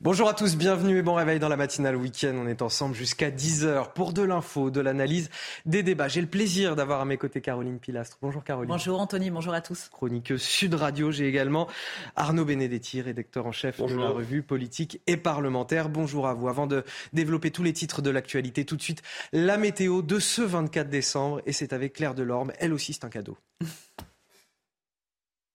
Bonjour à tous, bienvenue et bon réveil dans la matinale week-end. On est ensemble jusqu'à 10h pour de l'info, de l'analyse, des débats. J'ai le plaisir d'avoir à mes côtés Caroline Pilastre. Bonjour Caroline. Bonjour Anthony, bonjour à tous. Chroniqueuse Sud Radio. J'ai également Arnaud Benedetti, rédacteur en chef de la revue politique et parlementaire. Bonjour à vous. Avant de développer tous les titres de l'actualité, tout de suite la météo de ce 24 décembre et c'est avec Claire Delorme. Elle aussi, c'est un cadeau.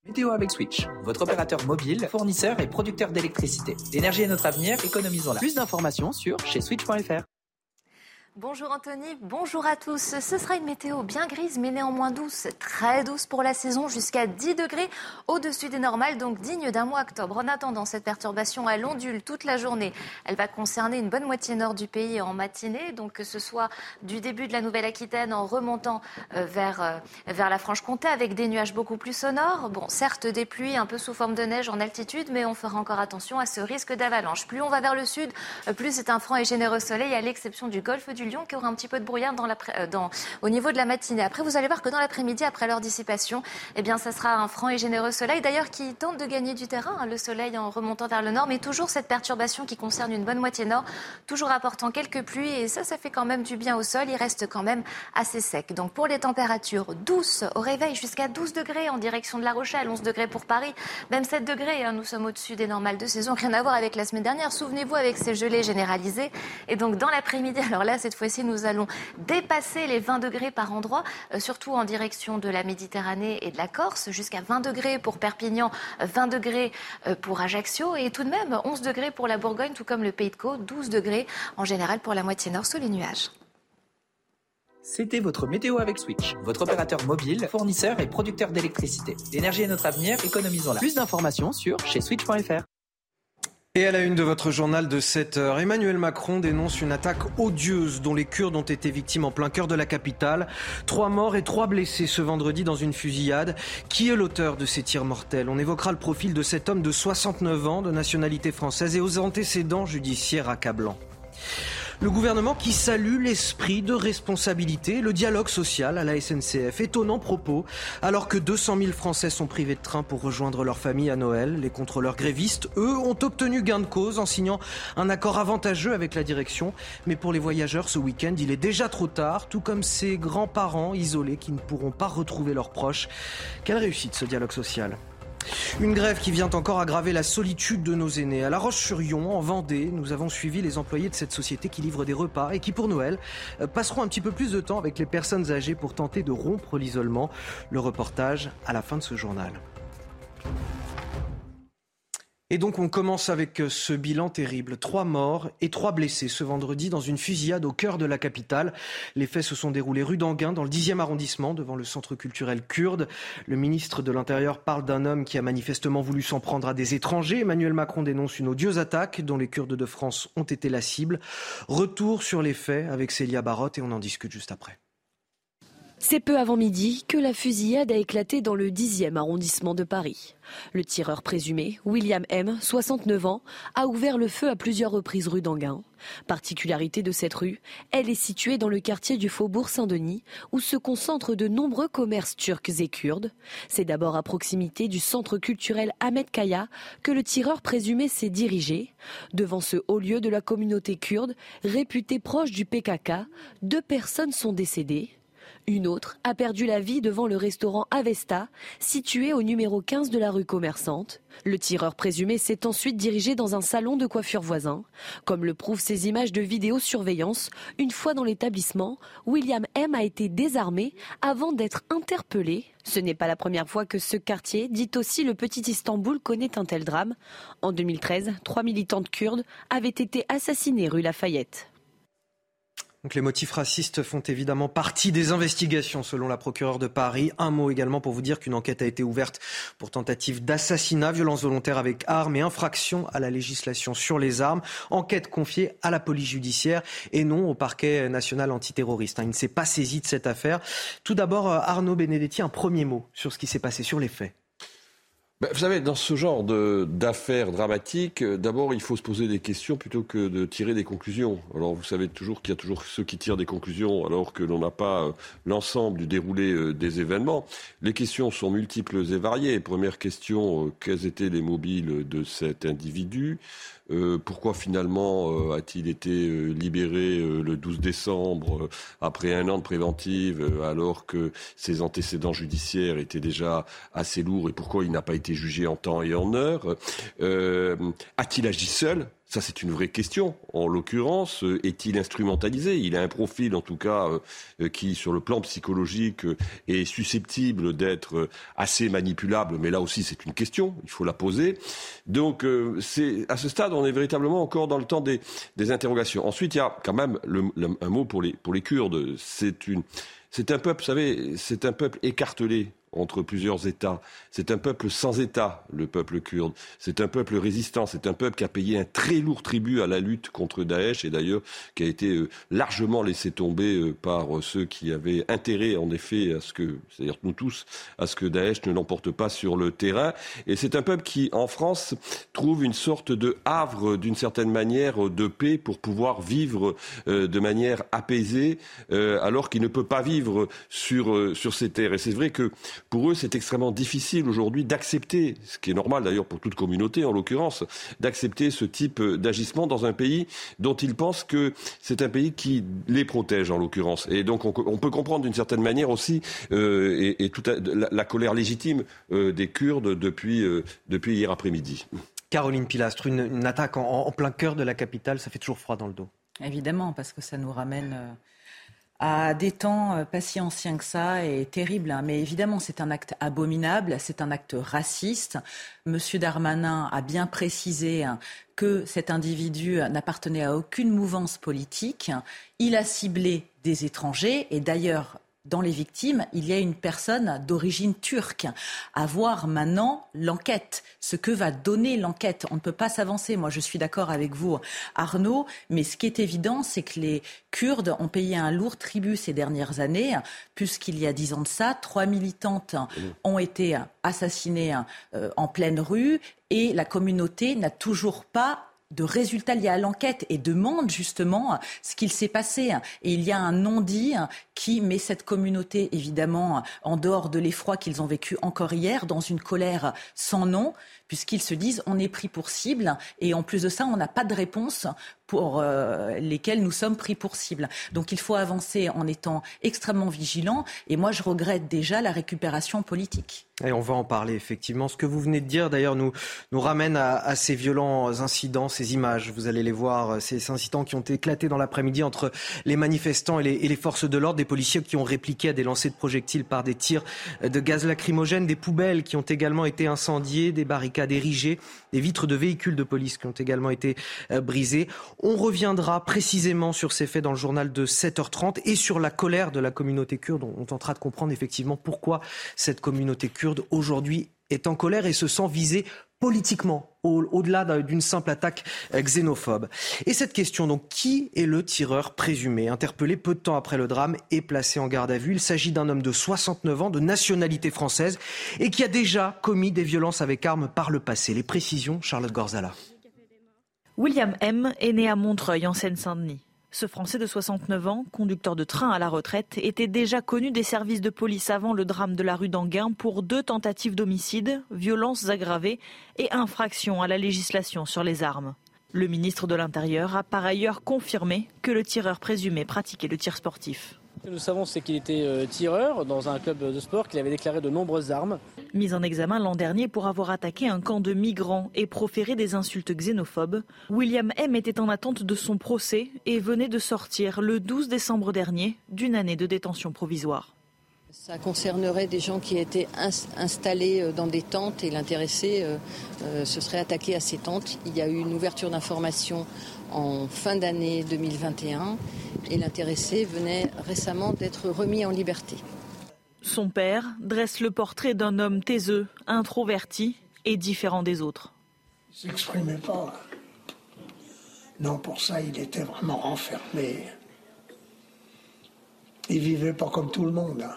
Météo avec Switch, votre opérateur mobile, fournisseur et producteur d'électricité. L'énergie est notre avenir, économisons-la. Plus d'informations sur chez switch.fr. Bonjour Anthony, bonjour à tous. Ce sera une météo bien grise mais néanmoins douce, très douce pour la saison, jusqu'à 10 degrés au-dessus des normales, donc digne d'un mois octobre. En attendant, cette perturbation, elle ondule toute la journée. Elle va concerner une bonne moitié nord du pays en matinée, donc que ce soit du début de la Nouvelle-Aquitaine en remontant euh, vers, euh, vers la Franche-Comté avec des nuages beaucoup plus sonores. Bon, certes des pluies un peu sous forme de neige en altitude, mais on fera encore attention à ce risque d'avalanche. Plus on va vers le sud, euh, plus c'est un franc et généreux soleil, à l'exception du golfe du Lyon qui aura un petit peu de brouillard dans euh, dans, au niveau de la matinée. Après, vous allez voir que dans l'après-midi, après leur dissipation, eh bien, ça sera un franc et généreux soleil, d'ailleurs, qui tente de gagner du terrain, hein, le soleil en remontant vers le nord, mais toujours cette perturbation qui concerne une bonne moitié nord, toujours apportant quelques pluies, et ça, ça fait quand même du bien au sol, il reste quand même assez sec. Donc, pour les températures douces, au réveil, jusqu'à 12 degrés en direction de La Rochelle, 11 degrés pour Paris, même 7 degrés, hein, nous sommes au-dessus des normales de saison, rien à voir avec la semaine dernière, souvenez-vous, avec ces gelées généralisées. Et donc, dans l'après-midi, alors là, cette fois-ci, nous allons dépasser les 20 degrés par endroit, euh, surtout en direction de la Méditerranée et de la Corse, jusqu'à 20 degrés pour Perpignan, 20 degrés euh, pour Ajaccio et tout de même 11 degrés pour la Bourgogne, tout comme le Pays de Caux, 12 degrés en général pour la moitié nord sous les nuages. C'était votre météo avec Switch, votre opérateur mobile, fournisseur et producteur d'électricité. L'énergie est notre avenir, économisons-la. Plus d'informations sur chez switch.fr. Et à la une de votre journal de 7 heures, Emmanuel Macron dénonce une attaque odieuse dont les Kurdes ont été victimes en plein cœur de la capitale. Trois morts et trois blessés ce vendredi dans une fusillade. Qui est l'auteur de ces tirs mortels? On évoquera le profil de cet homme de 69 ans, de nationalité française et aux antécédents judiciaires accablants. Le gouvernement qui salue l'esprit de responsabilité, le dialogue social à la SNCF. Étonnant propos, alors que 200 000 Français sont privés de train pour rejoindre leur famille à Noël. Les contrôleurs grévistes, eux, ont obtenu gain de cause en signant un accord avantageux avec la direction. Mais pour les voyageurs, ce week-end, il est déjà trop tard, tout comme ces grands-parents isolés qui ne pourront pas retrouver leurs proches. Quelle réussite ce dialogue social une grève qui vient encore aggraver la solitude de nos aînés. À La Roche-sur-Yon, en Vendée, nous avons suivi les employés de cette société qui livre des repas et qui, pour Noël, euh, passeront un petit peu plus de temps avec les personnes âgées pour tenter de rompre l'isolement. Le reportage à la fin de ce journal. Et donc on commence avec euh, ce bilan terrible. Trois morts et trois blessés ce vendredi dans une fusillade au cœur de la capitale. Les faits se sont déroulés rue d'Anguin, dans le 10e arrondissement, devant le centre culturel kurde. Le ministre de l'Intérieur parle d'un homme qui a manifestement voulu s'en prendre à des étrangers. Emmanuel Macron dénonce une odieuse attaque dont les Kurdes de France ont été la cible. Retour sur les faits avec Célia Barotte et on en discute juste après. C'est peu avant midi que la fusillade a éclaté dans le 10e arrondissement de Paris. Le tireur présumé, William M., 69 ans, a ouvert le feu à plusieurs reprises rue d'Anguin. Particularité de cette rue, elle est située dans le quartier du Faubourg Saint-Denis, où se concentrent de nombreux commerces turcs et kurdes. C'est d'abord à proximité du centre culturel Ahmed Kaya que le tireur présumé s'est dirigé. Devant ce haut lieu de la communauté kurde, réputé proche du PKK, deux personnes sont décédées. Une autre a perdu la vie devant le restaurant Avesta, situé au numéro 15 de la rue commerçante. Le tireur présumé s'est ensuite dirigé dans un salon de coiffure voisin. Comme le prouvent ces images de vidéosurveillance, une fois dans l'établissement, William M a été désarmé avant d'être interpellé. Ce n'est pas la première fois que ce quartier, dit aussi le petit Istanbul, connaît un tel drame. En 2013, trois militantes kurdes avaient été assassinées rue Lafayette. Donc les motifs racistes font évidemment partie des investigations selon la procureure de Paris. Un mot également pour vous dire qu'une enquête a été ouverte pour tentative d'assassinat, violence volontaire avec armes et infraction à la législation sur les armes. Enquête confiée à la police judiciaire et non au parquet national antiterroriste. Hein. Il ne s'est pas saisi de cette affaire. Tout d'abord, Arnaud Benedetti, un premier mot sur ce qui s'est passé sur les faits. Bah, vous savez, dans ce genre d'affaires dramatiques, euh, d'abord, il faut se poser des questions plutôt que de tirer des conclusions. Alors, vous savez toujours qu'il y a toujours ceux qui tirent des conclusions alors que l'on n'a pas euh, l'ensemble du déroulé euh, des événements. Les questions sont multiples et variées. Première question, quels étaient les mobiles de cet individu? Pourquoi finalement a-t-il été libéré le 12 décembre après un an de préventive alors que ses antécédents judiciaires étaient déjà assez lourds et pourquoi il n'a pas été jugé en temps et en heure A-t-il agi seul? Ça, c'est une vraie question. En l'occurrence, euh, est-il instrumentalisé? Il a un profil, en tout cas, euh, euh, qui, sur le plan psychologique, est susceptible d'être assez manipulable. Mais là aussi, c'est une question. Il faut la poser. Donc, c'est à ce stade, on est véritablement encore dans le temps des, interrogations. Ensuite, il y a quand même un mot pour les, pour les Kurdes. C'est une, c'est un peuple, vous savez, c'est un peuple écartelé entre plusieurs États. C'est un peuple sans État, le peuple kurde. C'est un peuple résistant. C'est un peuple qui a payé un très lourd tribut à la lutte contre Daesh et d'ailleurs qui a été euh, largement laissé tomber euh, par euh, ceux qui avaient intérêt, en effet, à ce que, c'est-à-dire nous tous, à ce que Daesh ne l'emporte pas sur le terrain. Et c'est un peuple qui, en France, trouve une sorte de havre, d'une certaine manière, de paix pour pouvoir vivre de manière apaisée, alors qu'il ne peut pas vivre sur, sur ces terres. Et c'est vrai que pour eux, c'est extrêmement difficile aujourd'hui d'accepter, ce qui est normal d'ailleurs pour toute communauté en l'occurrence, d'accepter ce type d'agissement dans un pays dont ils pensent que c'est un pays qui les protège en l'occurrence. Et donc on, peut comprendre d'une certaine manière aussi euh, et, toute la, colère légitime euh, des Kurdes depuis, euh, depuis hier après-midi. Caroline Pilastre, une, attaque en, plein cœur de la capitale, ça fait toujours froid dans le dos. Évidemment, parce que ça nous ramène à des temps euh, pas si anciens que ça et terrible. Hein. Mais évidemment, c'est un acte abominable, c'est un acte raciste. Monsieur Darmanin a bien précisé hein, que cet individu n'appartenait à aucune mouvance politique. Il a ciblé des étrangers et d'ailleurs dans les victimes, il y a une personne d'origine turque. À voir maintenant l'enquête, ce que va donner l'enquête. On ne peut pas s'avancer. Moi, je suis d'accord avec vous, Arnaud, mais ce qui est évident, c'est que les Kurdes ont payé un lourd tribut ces dernières années, puisqu'il y a dix ans de ça, trois militantes ont été assassinées euh, en pleine rue et la communauté n'a toujours pas de résultats liés à l'enquête et demande justement ce qu'il s'est passé. Et il y a un non-dit qui met cette communauté évidemment en dehors de l'effroi qu'ils ont vécu encore hier dans une colère sans nom puisqu'ils se disent on est pris pour cible et en plus de ça on n'a pas de réponse pour euh, lesquels nous sommes pris pour cible. Donc il faut avancer en étant extrêmement vigilant et moi je regrette déjà la récupération politique. Et on va en parler effectivement. Ce que vous venez de dire d'ailleurs nous, nous ramène à, ces violents incidents, ces images. Vous allez les voir, ces incidents qui ont éclaté dans l'après-midi entre les manifestants et les, et les forces de l'ordre, des policiers qui ont répliqué à des lancers de projectiles par des tirs de gaz lacrymogène, des poubelles qui ont également été incendiées, des barricades érigées, des vitres de véhicules de police qui ont également été euh, brisées. On reviendra précisément sur ces faits dans le journal de 7h30 et sur la colère de la communauté kurde. On tentera de comprendre effectivement pourquoi cette communauté kurde aujourd'hui est en colère et se sent visée politiquement, au-delà d'une simple attaque euh, xénophobe. Et cette question, donc, qui est le tireur présumé? Interpellé peu de temps après le drame et placé en garde à vue, il s'agit d'un homme de 69 ans, de nationalité française, et qui a déjà commis des violences avec armes par le passé. Les précisions, Charlotte Gorzala. William M. est né à Montreuil, en Seine-Saint-Denis. Ce Français de 69 ans, conducteur de train à la retraite, était déjà connu des services de police avant le drame de la rue d'Anguin pour deux tentatives d'homicide, violences aggravées et infractions à la législation sur les armes. Le ministre de l'Intérieur a par ailleurs confirmé que le tireur présumé pratiquait le tir sportif. Ce que nous savons, c'est qu'il était euh, tireur dans un club de sport, qu'il avait déclaré de nombreuses armes. Mis en examen l'an dernier pour avoir attaqué un camp de migrants et proféré des insultes xénophobes, William M. était en attente de son procès et venait de sortir le 12 décembre dernier d'une année de détention provisoire. Ça concernerait des gens qui étaient installés euh, dans des tentes et l'intéressé euh, se serait attaqué à ces tentes. Il y a eu une ouverture d'information en fin d'année 2021 et l'intéressé venait récemment d'être remis en liberté. Son père dresse le portrait d'un homme taiseux, introverti et différent des autres. Il s'exprimait pas. Non, pour ça, il était vraiment renfermé. Il vivait pas comme tout le monde. Hein.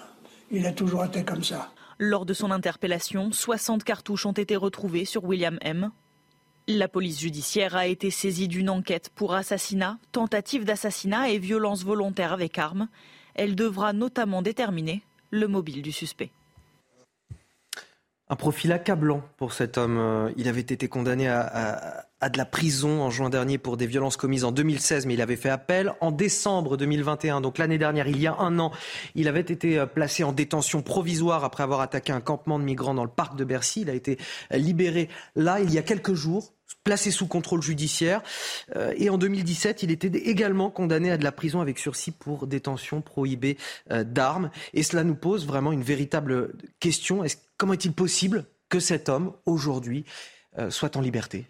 Il a toujours été comme ça. Lors de son interpellation, 60 cartouches ont été retrouvées sur William M. La police judiciaire a été saisie d'une enquête pour assassinat, tentative d'assassinat et violence volontaire avec arme. Elle devra notamment déterminer le mobile du suspect. Un profil accablant pour cet homme. Euh, il avait été condamné à, de la prison en juin dernier pour des violences commises en 2016, mais il avait fait appel en décembre 2021. Donc l'année dernière, il y a un an, il avait été euh, placé en détention provisoire après avoir attaqué un campement de migrants dans le parc de Bercy. Il a été euh, libéré là, il y a quelques jours, placé sous contrôle judiciaire. Et en 2017, il était également condamné à de la prison avec sursis pour détention prohibée d'armes. Et cela nous pose vraiment une véritable question. Est comment est-il possible que cet homme, aujourd'hui, euh, soit en liberté?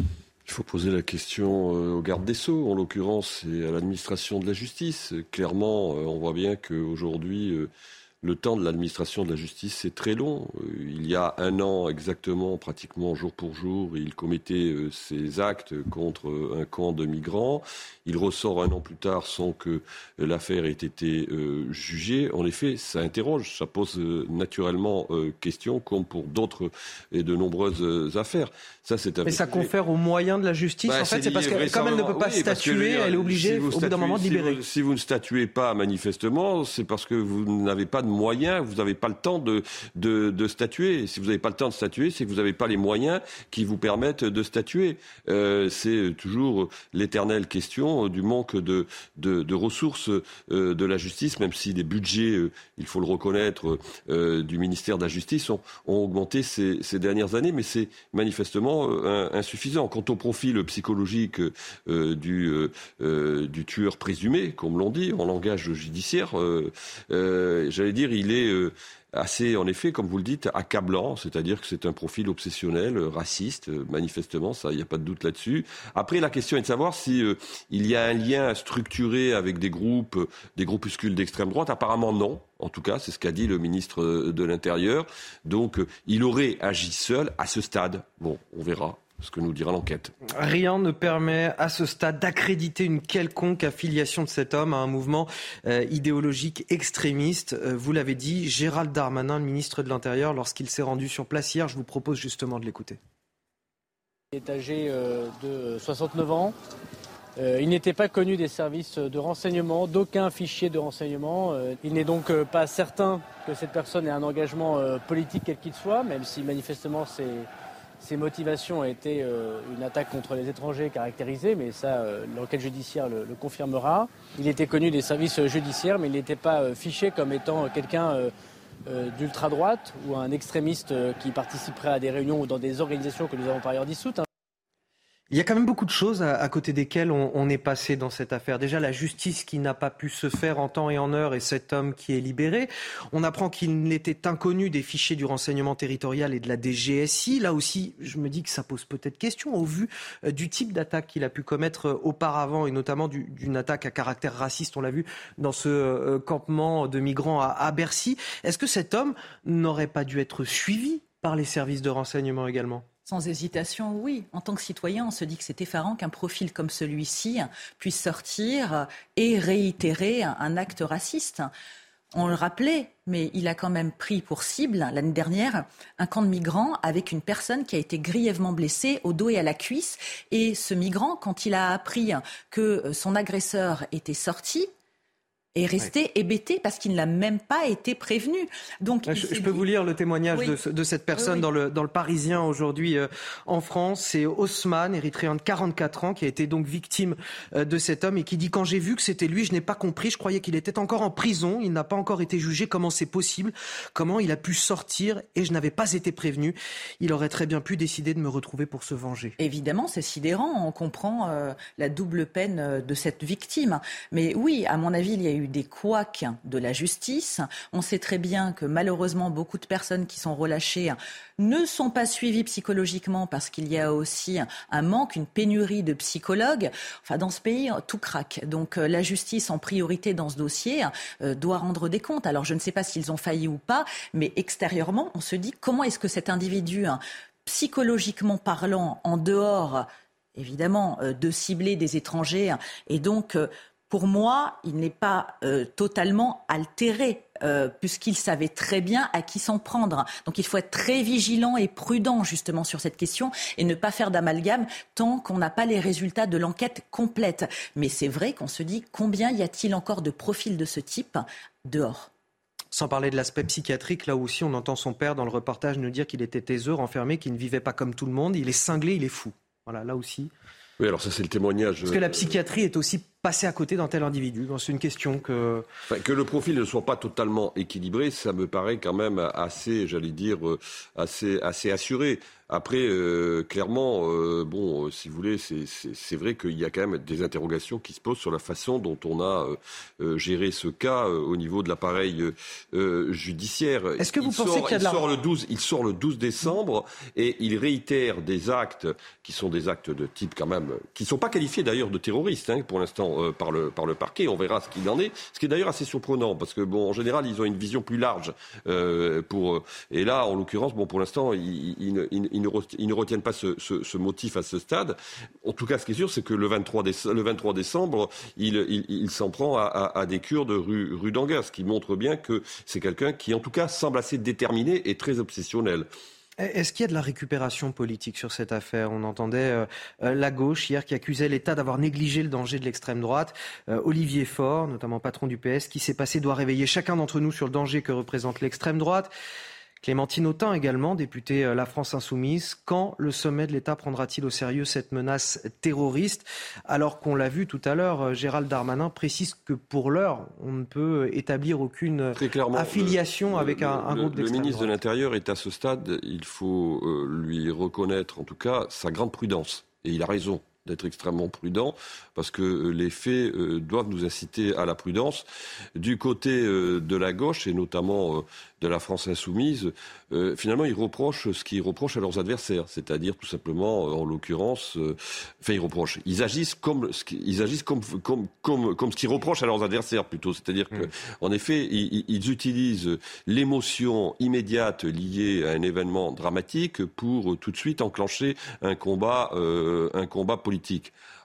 Il faut poser la question au garde des Sceaux, en l'occurrence, et à l'administration de la justice. Clairement, on voit bien qu'aujourd'hui, le temps de l'administration de la justice, c'est très long. Euh, il y a un an exactement, pratiquement jour pour jour, il commettait ses euh, actes contre un camp de migrants. Il ressort un an plus tard sans que l'affaire ait été euh, jugée. En effet, ça interroge, ça pose naturellement question, comme pour d'autres et de nombreuses affaires. Ça, c'est Mais ça confère aux moyens de la justice. Bah, en fait, c'est parce que comme elle ne peut pas statuer, elle est obligée au bout d'un moment de libérer. Si vous, ne statuez pas manifestement, c'est parce que vous n'avez pas moyens, vous n'avez pas le temps de, de, statuer. Si vous n'avez pas le temps de statuer, c'est que vous n'avez pas les moyens qui vous permettent de statuer. Euh, c'est toujours l'éternelle question du manque de, de, ressources euh, de la justice, même si les budgets, euh, il faut le reconnaître, du ministère de la Justice ont, augmenté ces, ces dernières années, mais c'est manifestement euh, insuffisant. Quant au profil psychologique euh, du, euh, du tueur présumé, comme l'on dit en langage judiciaire, j'allais dire, il est assez, en effet, comme vous le dites, accablant, c'est-à-dire que c'est un profil obsessionnel, raciste, manifestement, ça, il n'y a pas de doute là-dessus. Après, la question est de savoir si y a un lien structuré avec des groupes, des groupuscules d'extrême droite. Apparemment, non. En tout cas, c'est ce qu'a dit le ministre de l'Intérieur. Donc, il aurait agi seul à ce stade. Bon, on verra ce que nous dira l'enquête. Rien ne permet à ce stade d'accréditer une quelconque affiliation de cet homme à un mouvement euh, idéologique extrémiste. Euh, vous l'avez dit, Gérald Darmanin, le ministre de l'Intérieur, lorsqu'il s'est rendu sur place hier, je vous propose justement de l'écouter. Il est âgé euh, de 69 ans. il n'était pas connu des services de renseignement, d'aucun fichier de renseignement. il n'est donc pas certain que cette personne ait un engagement politique quel qu'il soit, même si manifestement c'est ses motivations été euh, une attaque contre les étrangers caractérisée, mais ça, euh, l'enquête judiciaire le, confirmera. Il était connu des services judiciaires, mais il n'était pas euh, fiché comme étant quelqu'un d'ultra-droite ou un extrémiste qui participerait à des réunions ou dans des organisations que nous avons par ailleurs dissoutes. Il y a quand même beaucoup de choses à, côté desquelles on, est passé dans cette affaire. Déjà, la justice qui n'a pas pu se faire en temps et en heure et cet homme qui est libéré. On apprend qu'il n'était inconnu des fichiers du renseignement territorial et de la DGSI. Là aussi, je me dis que ça pose peut-être question au vu euh, du type d'attaque qu'il a pu commettre euh, auparavant et notamment d'une attaque à caractère raciste, on l'a vu dans ce euh, campement de migrants à Bercy. Est-ce que cet homme n'aurait pas dû être suivi par les services de renseignement également? Sans hésitation, oui. En tant que citoyen, on se dit que c'est effarant qu'un profil comme celui-ci puisse sortir et réitérer un acte raciste. On le rappelait, mais il a quand même pris pour cible l'année dernière un camp de migrants avec une personne qui a été grièvement blessée au dos et à la cuisse. Et ce migrant, quand il a appris que son agresseur était sorti, est resté hébété parce qu'il n'a même pas été prévenu. Donc, je, peux vous lire le témoignage de, cette personne dans, le, dans le Parisien aujourd'hui euh, en France. C'est Osman, érythréen de 44 ans, qui a été donc victime euh, de cet homme et qui dit quand j'ai vu que c'était lui, je n'ai pas compris. Je croyais qu'il était encore en prison. Il n'a pas encore été jugé. Comment c'est possible? Comment il a pu sortir et je n'avais pas été prévenu Il aurait très bien pu décider de me retrouver pour se venger. Évidemment, c'est sidérant. On comprend euh, la double peine de cette victime. Mais oui, à mon avis, il y a eu des couacs de la justice. On sait très bien que malheureusement, beaucoup de personnes qui sont relâchées ne sont pas suivies psychologiquement parce qu'il y a aussi un manque, une pénurie de psychologues. Enfin, dans ce pays, tout craque. Donc euh, la justice, en priorité dans ce dossier, euh, doit rendre des comptes. Alors je ne sais pas s'ils ont failli ou pas, mais extérieurement, on se dit comment est-ce que cet individu, hein, psychologiquement parlant, en dehors évidemment, euh, de cibler des étrangers et donc pour moi, il n'est pas euh, totalement altéré. Euh, puisqu'il savait très bien à qui s'en prendre. Donc il faut être très vigilant et prudent justement sur cette question et ne pas faire d'amalgame tant qu'on n'a pas les résultats de l'enquête complète. Mais c'est vrai qu'on se dit combien y a-t-il encore de profils de ce type dehors? Sans parler de l'aspect psychiatrique, là aussi on entend son père dans le reportage nous dire qu'il était taiseux, renfermé, qu'il ne vivait pas comme tout le monde, il est cinglé, il est fou. Voilà, là aussi. Oui, alors ça c'est le témoignage. Parce que la psychiatrie est aussi passer à côté d'un tel individu C'est une question que... que le profil ne soit pas totalement équilibré, ça me paraît quand même assez, j'allais dire, euh, assez, assez assuré. Après, euh, clairement, euh, bon, si vous voulez, c'est vrai qu'il y a quand même des interrogations qui se posent sur la façon dont on a géré ce cas au niveau de l'appareil judiciaire. Est-ce que vous pensez y a de la... sort le 12, Il sort le 12 décembre et il réitère des actes qui sont des actes de type quand même, qui ne sont pas qualifiés d'ailleurs de terroristes hein, pour l'instant euh, par, le, par le parquet. On verra ce qu'il en est. Ce qui est d'ailleurs assez surprenant parce que, bon, en général, ils ont une vision plus large. Euh, pour, et là, en l'occurrence, bon, pour l'instant, ils, ils, ne, retiennent pas ce, motif à ce stade. En tout cas, ce qui est sûr, c'est que le 23, décembre, le 23 décembre, il, s'en prend à, des de rue, rue ce qui montre bien que c'est quelqu'un qui, en tout cas, semble assez déterminé et très obsessionnel. Est-ce qu'il y a de la récupération politique sur cette affaire? On entendait euh, euh, la gauche hier qui accusait l'État d'avoir négligé le danger de l'extrême droite. Euh, Olivier Faure, notamment patron du PS, qui s'est passé doit réveiller chacun d'entre nous sur le danger que représente l'extrême droite. Clémentine Autain également, députée euh, La France Insoumise. Quand le sommet de l'État prendra-t-il au sérieux cette menace terroriste? Alors qu'on l'a vu tout à l'heure, euh, Gérald Darmanin précise que pour l'heure, on ne peut établir aucune affiliation avec un, groupe d'extrême Le ministre de l'Intérieur est à ce stade, il faut euh, lui reconnaître en tout cas sa grande prudence. Et il a raison d'être extrêmement prudent, parce que euh, les faits euh, doivent nous inciter à la prudence. Du côté euh, de la gauche, et notamment de la France insoumise, finalement, ils reprochent ce qu'ils reprochent à leurs adversaires, c'est-à-dire tout simplement, en l'occurrence, enfin, ils reprochent, ils agissent comme, ils agissent comme, comme, comme, comme ce qu'ils reprochent à leurs adversaires plutôt, c'est-à-dire que, mmh. en effet, ils, ils utilisent l'émotion immédiate liée à un événement dramatique pour tout de suite enclencher un combat, un combat politique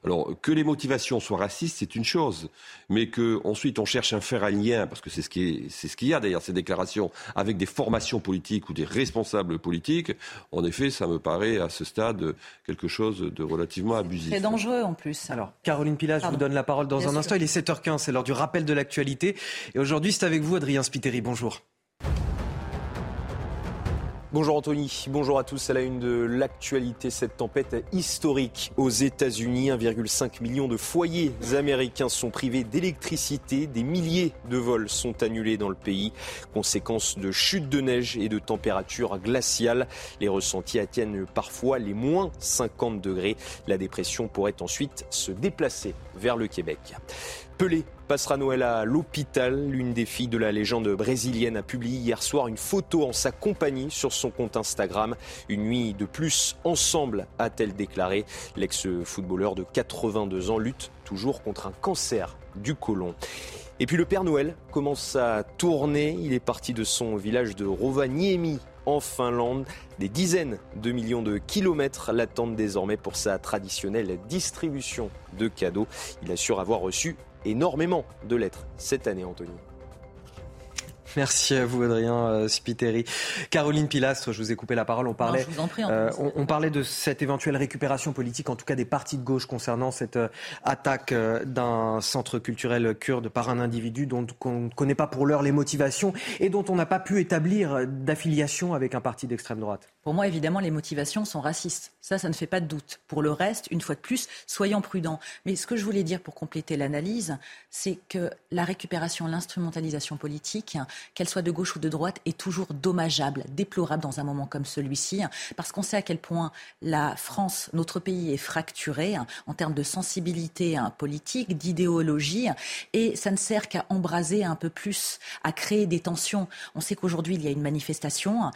alors que les motivations soient racistes, c'est une chose, mais que ensuite on cherche à faire un lien, parce que c'est ce qui c'est ce qu'il y a d'ailleurs ces déclarations avec des formations politiques ou des responsables politiques. En effet, ça me paraît à ce stade quelque chose de relativement abusif. C'est dangereux en plus. Alors Caroline Pilas, je vous donne la parole dans un instant. Il est 7h15, c'est l'heure du rappel de l'actualité. Et aujourd'hui, c'est avec vous, Adrien Spiteri. Bonjour. Bonjour Anthony, bonjour à tous. À la une de l'actualité, cette tempête historique aux États-Unis. 1,5 million de foyers américains sont privés d'électricité. Des milliers de vols sont annulés dans le pays. Conséquence de chutes de neige et de températures glaciales. Les ressentis atteignent parfois les moins 50 degrés. La dépression pourrait ensuite se déplacer vers le Québec. Pelé passera Noël à l'hôpital. L'une des filles de la légende brésilienne a publié hier soir une photo en sa compagnie sur son compte Instagram. Une nuit de plus ensemble, a-t-elle déclaré. L'ex-footballeur de 82 ans lutte toujours contre un cancer du côlon. Et puis le Père Noël commence à tourner. Il est parti de son village de Rovaniemi en Finlande. Des dizaines de millions de kilomètres l'attendent désormais pour sa traditionnelle distribution de cadeaux. Il assure avoir reçu énormément de lettres cette année, Anthony. Merci à vous, Adrien euh, Spiteri. Caroline Pilastre, je vous ai coupé la parole. On parlait, euh, on, parlait de cette éventuelle récupération politique, en tout cas des partis de gauche, concernant cette euh, attaque d'un centre culturel kurde par un individu dont on ne connaît pas pour l'heure les motivations et dont on n'a pas pu établir d'affiliation avec un parti d'extrême droite. Pour moi, évidemment, les motivations sont racistes. Ça, ça ne fait pas de doute. Pour le reste, une fois de plus, soyons prudents. Mais ce que je voulais dire pour compléter l'analyse, c'est que la récupération, l'instrumentalisation politique, qu'elle soit de gauche ou de droite, est toujours dommageable, déplorable dans un moment comme celui-ci, parce qu'on sait à quel point la France, notre pays, est fracturé en termes de sensibilité politique, d'idéologie, et ça ne sert qu'à embraser un peu plus, à créer des tensions. On sait qu'aujourd'hui, il y a une manifestation.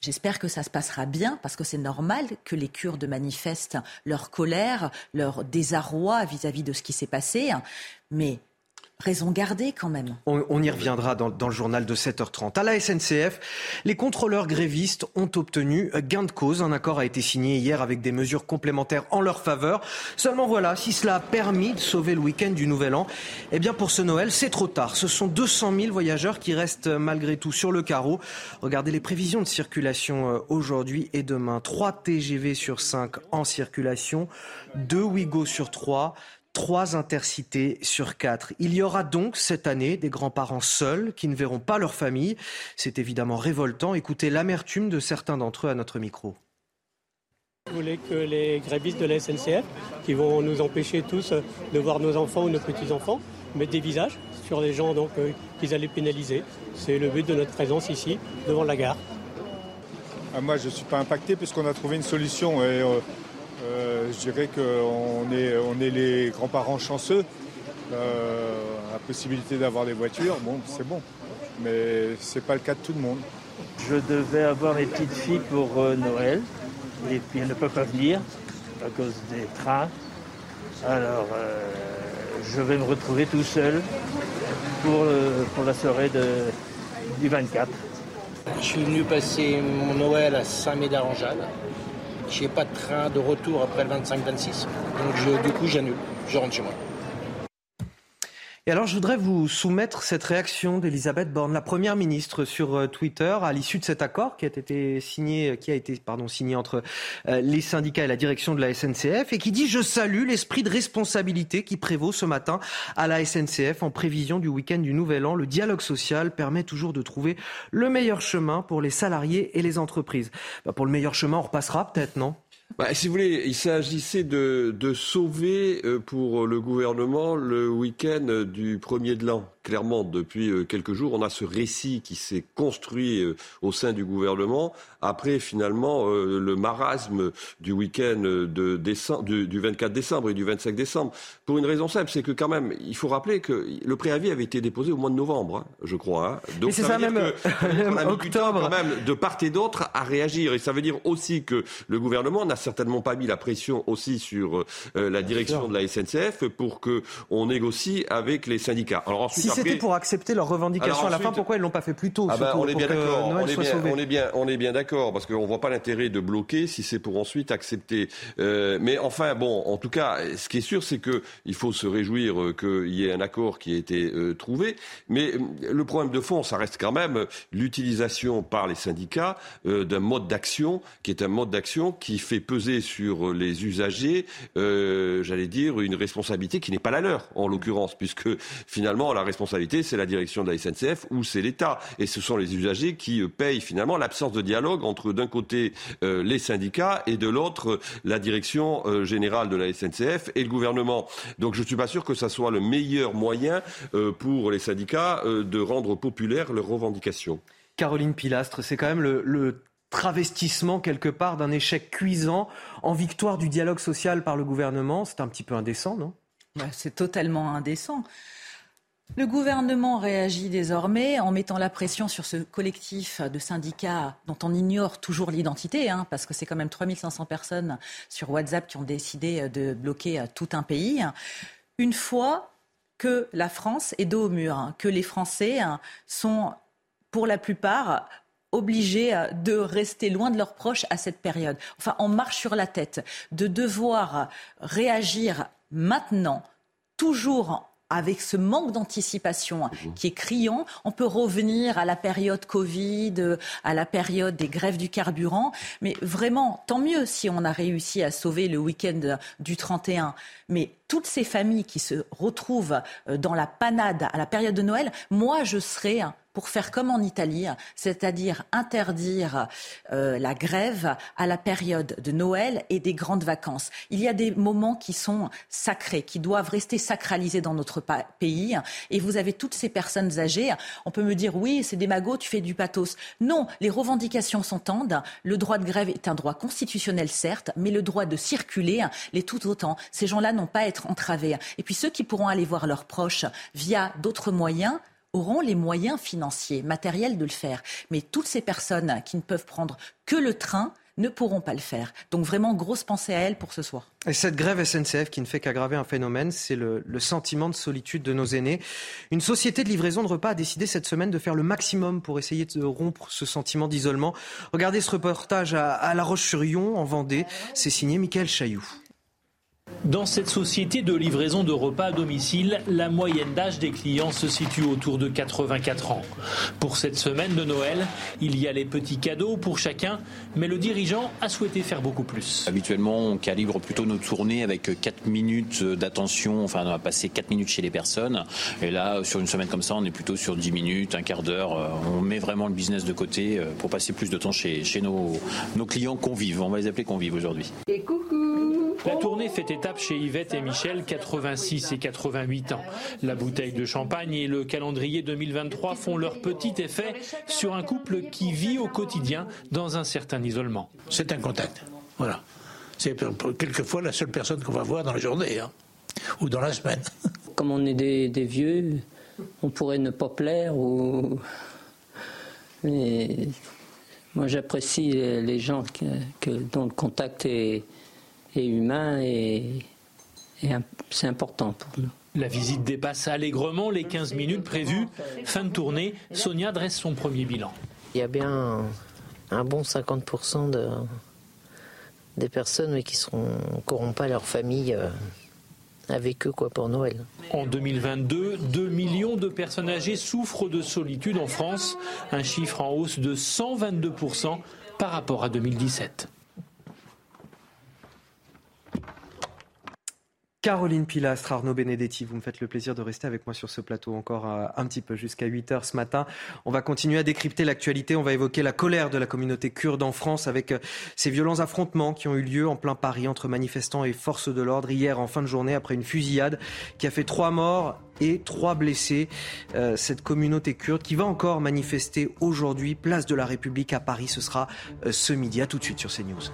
J'espère que ça se passera bien parce que c'est normal que les Kurdes manifestent leur colère, leur désarroi vis-à-vis de ce qui s'est passé. Mais Raison gardée quand même. On, y reviendra dans, dans, le journal de 7h30. À la SNCF, les contrôleurs grévistes ont obtenu gain de cause. Un accord a été signé hier avec des mesures complémentaires en leur faveur. Seulement voilà, si cela a permis de sauver le week-end du Nouvel An, eh bien pour ce Noël, c'est trop tard. Ce sont 200 000 voyageurs qui restent malgré tout sur le carreau. Regardez les prévisions de circulation euh, aujourd'hui et demain. 3 TGV sur 5 en circulation, 2 Ouigo sur 3 trois intercités sur quatre. Il y aura donc cette année des grands-parents seuls qui ne verront pas leur famille. C'est évidemment révoltant. Écoutez l'amertume de certains d'entre eux à notre micro. Vous voulez que les grévistes de la SNCF, qui vont nous empêcher tous de voir nos enfants ou nos petits-enfants, mettent des visages sur les gens donc euh, qu'ils allaient pénaliser. C'est le but de notre présence ici, devant la gare. Ah, moi, je ne suis pas impacté puisqu'on a trouvé une solution. Et, euh, euh, je dirais qu'on est, on est les grands-parents chanceux. Euh, la possibilité d'avoir des voitures, bon, c'est bon. Mais ce n'est pas le cas de tout le monde. Je devais avoir mes petites filles pour euh, Noël. Et puis elles ne peuvent pas venir à cause des trains. Alors je vais me retrouver tout seul pour, pour la soirée de, du 24. Je suis venu passer mon Noël à Saint-Médard-en-Jalles. Je n'ai pas de train de retour après le 25-26. Donc du coup, j'annule. Je rentre chez moi. Et alors, je voudrais vous soumettre cette réaction d'Elisabeth Borne, la première ministre, sur euh, Twitter à l'issue de cet accord qui a été signé, qui a été pardon, signé entre euh, les syndicats et la direction de la SNCF, et qui dit je salue l'esprit de responsabilité qui prévaut ce matin à la SNCF en prévision du week-end du Nouvel An. Le dialogue social permet toujours de trouver le meilleur chemin pour les salariés et les entreprises. Bah, pour le meilleur chemin, on repassera peut-être, non? Bah, si vous voulez, il s'agissait de, de, sauver euh, pour le gouvernement le week-end du premier de l'an clairement, depuis euh, quelques jours, on a ce récit qui s'est construit euh, au sein du gouvernement après finalement euh, le marasme du week-end de décembre, du, 24 décembre et du 25 décembre. Pour une raison simple, c'est que quand même, il faut rappeler que le préavis avait été déposé au mois de novembre, hein, je crois. Hein. Donc ça, ça, veut dire que octobre. quand même de part et d'autre à réagir. Et ça veut dire aussi que le gouvernement n'a certainement pas mis la pression aussi sur la direction de la SNCF pour que on négocie avec les syndicats. Alors ensuite, c'était pour accepter leurs revendications à la fin, pourquoi ils l'ont pas fait plus tôt ah bah, On est bien d'accord. On, est bien, on est bien, d'accord parce qu'on voit pas l'intérêt de bloquer si c'est pour ensuite accepter. Euh, mais enfin, bon, en tout cas, ce qui est sûr, c'est que il faut se réjouir euh, qu'il y ait un accord qui ait été euh, trouvé. Mais le problème de fond, ça reste quand même l'utilisation par les syndicats d'un mode d'action qui est un mode d'action qui fait peser sur les usagers, j'allais dire, une responsabilité qui n'est pas la leur en l'occurrence, puisque finalement la responsabilité responsabilité, c'est la direction de la SNCF ou c'est l'État. Et ce sont les usagers qui euh, payent finalement l'absence de dialogue entre d'un côté euh, les syndicats et de l'autre la direction euh, générale de la SNCF et le gouvernement. Donc je ne suis pas sûr que ce soit le meilleur moyen pour les syndicats de rendre populaires leurs revendications. Caroline Pilastre, c'est quand même le, travestissement quelque part d'un échec cuisant en victoire du dialogue social par le gouvernement. C'est un petit peu indécent, non? C'est totalement indécent. Le gouvernement réagit désormais en mettant la pression sur ce collectif de syndicats dont on ignore toujours l'identité, hein, parce que c'est quand même 3500 personnes sur WhatsApp qui ont décidé de bloquer tout un pays. Une fois que la France est dos au mur, hein, que les Français hein, sont pour la plupart obligés de rester loin de leurs proches à cette période. Enfin, on marche sur la tête de devoir réagir maintenant, toujours avec ce manque d'anticipation qui est criant, on peut revenir à la période Covid, à la période des grèves du carburant. Mais vraiment, tant mieux si on a réussi à sauver le week-end du 31. Mais toutes ces familles qui se retrouvent euh, dans la panade à la période de Noël, moi, je serais pour faire comme en Italie, c'est-à-dire interdire euh, la grève à la période de Noël et des grandes vacances. Il y a des moments qui sont sacrés, qui doivent rester sacralisés dans notre pays. Et vous avez toutes ces personnes âgées. On peut me dire, oui, c'est des magots, tu fais du pathos. Non, les revendications s'entendent. Le droit de grève est un droit constitutionnel, certes, mais le droit de circuler l'est tout autant. Ces gens-là n'ont pas à être entravés. Et puis ceux qui pourront aller voir leurs proches via d'autres moyens, auront les moyens financiers, matériels de le faire. Mais toutes ces personnes qui ne peuvent prendre que le train ne pourront pas le faire. Donc vraiment, grosse pensée à elles pour ce soir. Et cette grève SNCF qui ne fait qu'aggraver un phénomène, c'est le, le, sentiment de solitude de nos aînés. Une société de livraison de repas a décidé cette semaine de faire le maximum pour essayer de rompre ce sentiment d'isolement. Regardez ce reportage à, à La Roche-sur-Yon, en Vendée. C'est signé Michael Chailloux. Dans cette société de livraison de repas à domicile, la moyenne d'âge des clients se situe autour de 84 ans. Pour cette semaine de Noël, il y a les petits cadeaux pour chacun, mais le dirigeant a souhaité faire beaucoup plus. Habituellement, on calibre plutôt nos tournées avec 4 minutes d'attention, enfin on va passer 4 minutes chez les personnes. Et là, sur une semaine comme ça, on est plutôt sur 10 minutes, un quart d'heure. On met vraiment le business de côté euh, pour passer plus de temps chez, chez nos, nos clients convives. On va les appeler convives aujourd'hui. Et coucou La tournée fait étape chez Yvette et Michel, 86 et 88 ans. La bouteille de champagne et le calendrier 2023 font leur petit effet sur un couple qui vit au quotidien dans un certain isolement. C'est un contact. Voilà. C'est quelquefois la seule personne qu'on va voir dans la journée hein, ou dans la semaine. Comme on est des, des, vieux, on pourrait ne pas plaire ou. Mais moi, j'apprécie les gens que, que, dont le contact est, est humain et, et c'est important pour nous. La visite dépasse allègrement les 15 minutes prévues. Fin de tournée, Sonia dresse son premier bilan. Il y a bien un, un bon 50% de, des personnes mais qui n'auront pas leur famille euh, avec eux quoi, pour Noël. En 2022, 2 millions de personnes âgées souffrent de solitude en France, un chiffre en hausse de 122% par rapport à 2017. Caroline Pilastre, Arnaud Benedetti, vous me faites le plaisir de rester avec moi sur ce plateau encore un petit peu jusqu'à 8 heures ce matin. On va continuer à décrypter l'actualité. On va évoquer la colère de la communauté kurde en France avec ces violents affrontements qui ont eu lieu en plein Paris entre manifestants et forces de l'ordre hier en fin de journée après une fusillade qui a fait trois morts et trois blessés. Euh, cette communauté kurde qui va encore manifester aujourd'hui, place de la République à Paris. Ce sera euh, ce midi. À tout de suite sur CNews.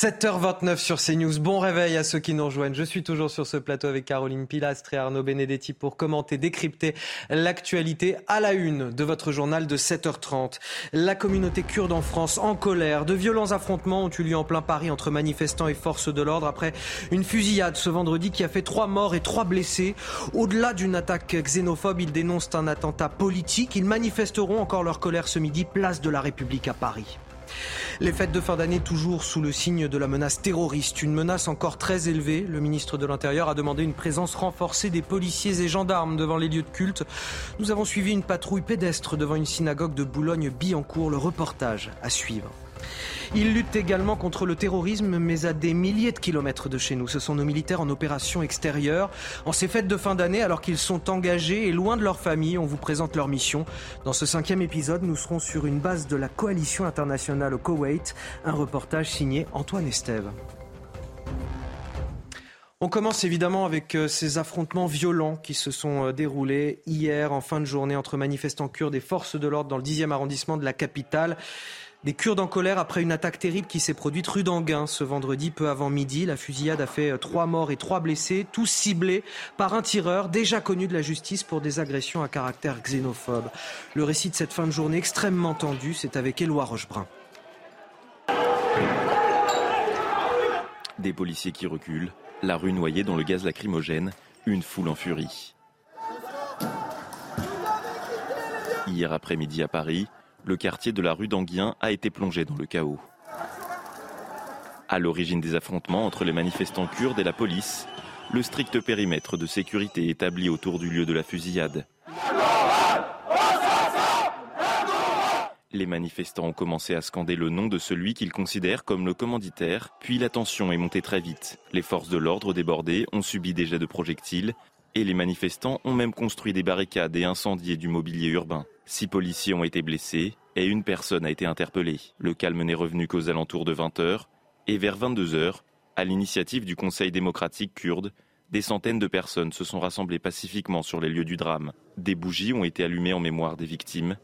7h29 sur CNews. Bon réveil à ceux qui nous rejoignent. Je suis toujours sur ce plateau avec Caroline Pilastre et Arnaud Benedetti pour commenter, décrypter l'actualité à la une de votre journal de 7h30. La communauté kurde en France en colère. De violents affrontements ont eu lieu en plein Paris entre manifestants et forces de l'ordre après une fusillade ce vendredi qui a fait trois morts et trois blessés. Au-delà d'une attaque xénophobe, ils dénoncent un attentat politique. Ils manifesteront encore leur colère ce midi, place de la République à Paris. Les fêtes de fin d'année toujours sous le signe de la menace terroriste, une menace encore très élevée. Le ministre de l'Intérieur a demandé une présence renforcée des policiers et gendarmes devant les lieux de culte. Nous avons suivi une patrouille pédestre devant une synagogue de Boulogne-Billancourt. Le reportage à suivre. Ils luttent également contre le terrorisme, mais à des milliers de kilomètres de chez nous. Ce sont nos militaires en opération extérieure. En ces fêtes de fin d'année, alors qu'ils sont engagés et loin de leur famille, on vous présente leur mission. Dans ce cinquième épisode, nous serons sur une base de la coalition internationale au Koweït. Un reportage signé Antoine Estève. On commence évidemment avec ces affrontements violents qui se sont déroulés hier en fin de journée entre manifestants kurdes et forces de l'ordre dans le 10e arrondissement de la capitale. Des Kurdes en colère après une attaque terrible qui s'est produite rue d'Anguin ce vendredi peu avant midi. La fusillade a fait trois morts et trois blessés, tous ciblés par un tireur déjà connu de la justice pour des agressions à caractère xénophobe. Le récit de cette fin de journée extrêmement tendue, c'est avec Éloi Rochebrun. Des policiers qui reculent, la rue noyée dans le gaz lacrymogène, une foule en furie. Hier après-midi à Paris, le quartier de la rue d'Anguien a été plongé dans le chaos. À l'origine des affrontements entre les manifestants kurdes et la police, le strict périmètre de sécurité établi autour du lieu de la fusillade. Les manifestants ont commencé à scander le nom de celui qu'ils considèrent comme le commanditaire, puis la tension est montée très vite. Les forces de l'ordre débordées ont subi des jets de projectiles et les manifestants ont même construit des barricades et incendié du mobilier urbain. Six policiers ont été blessés et une personne a été interpellée. Le calme n'est revenu qu'aux alentours de 20h et vers 22h, à l'initiative du Conseil démocratique kurde, des centaines de personnes se sont rassemblées pacifiquement sur les lieux du drame. Des bougies ont été allumées en mémoire des victimes.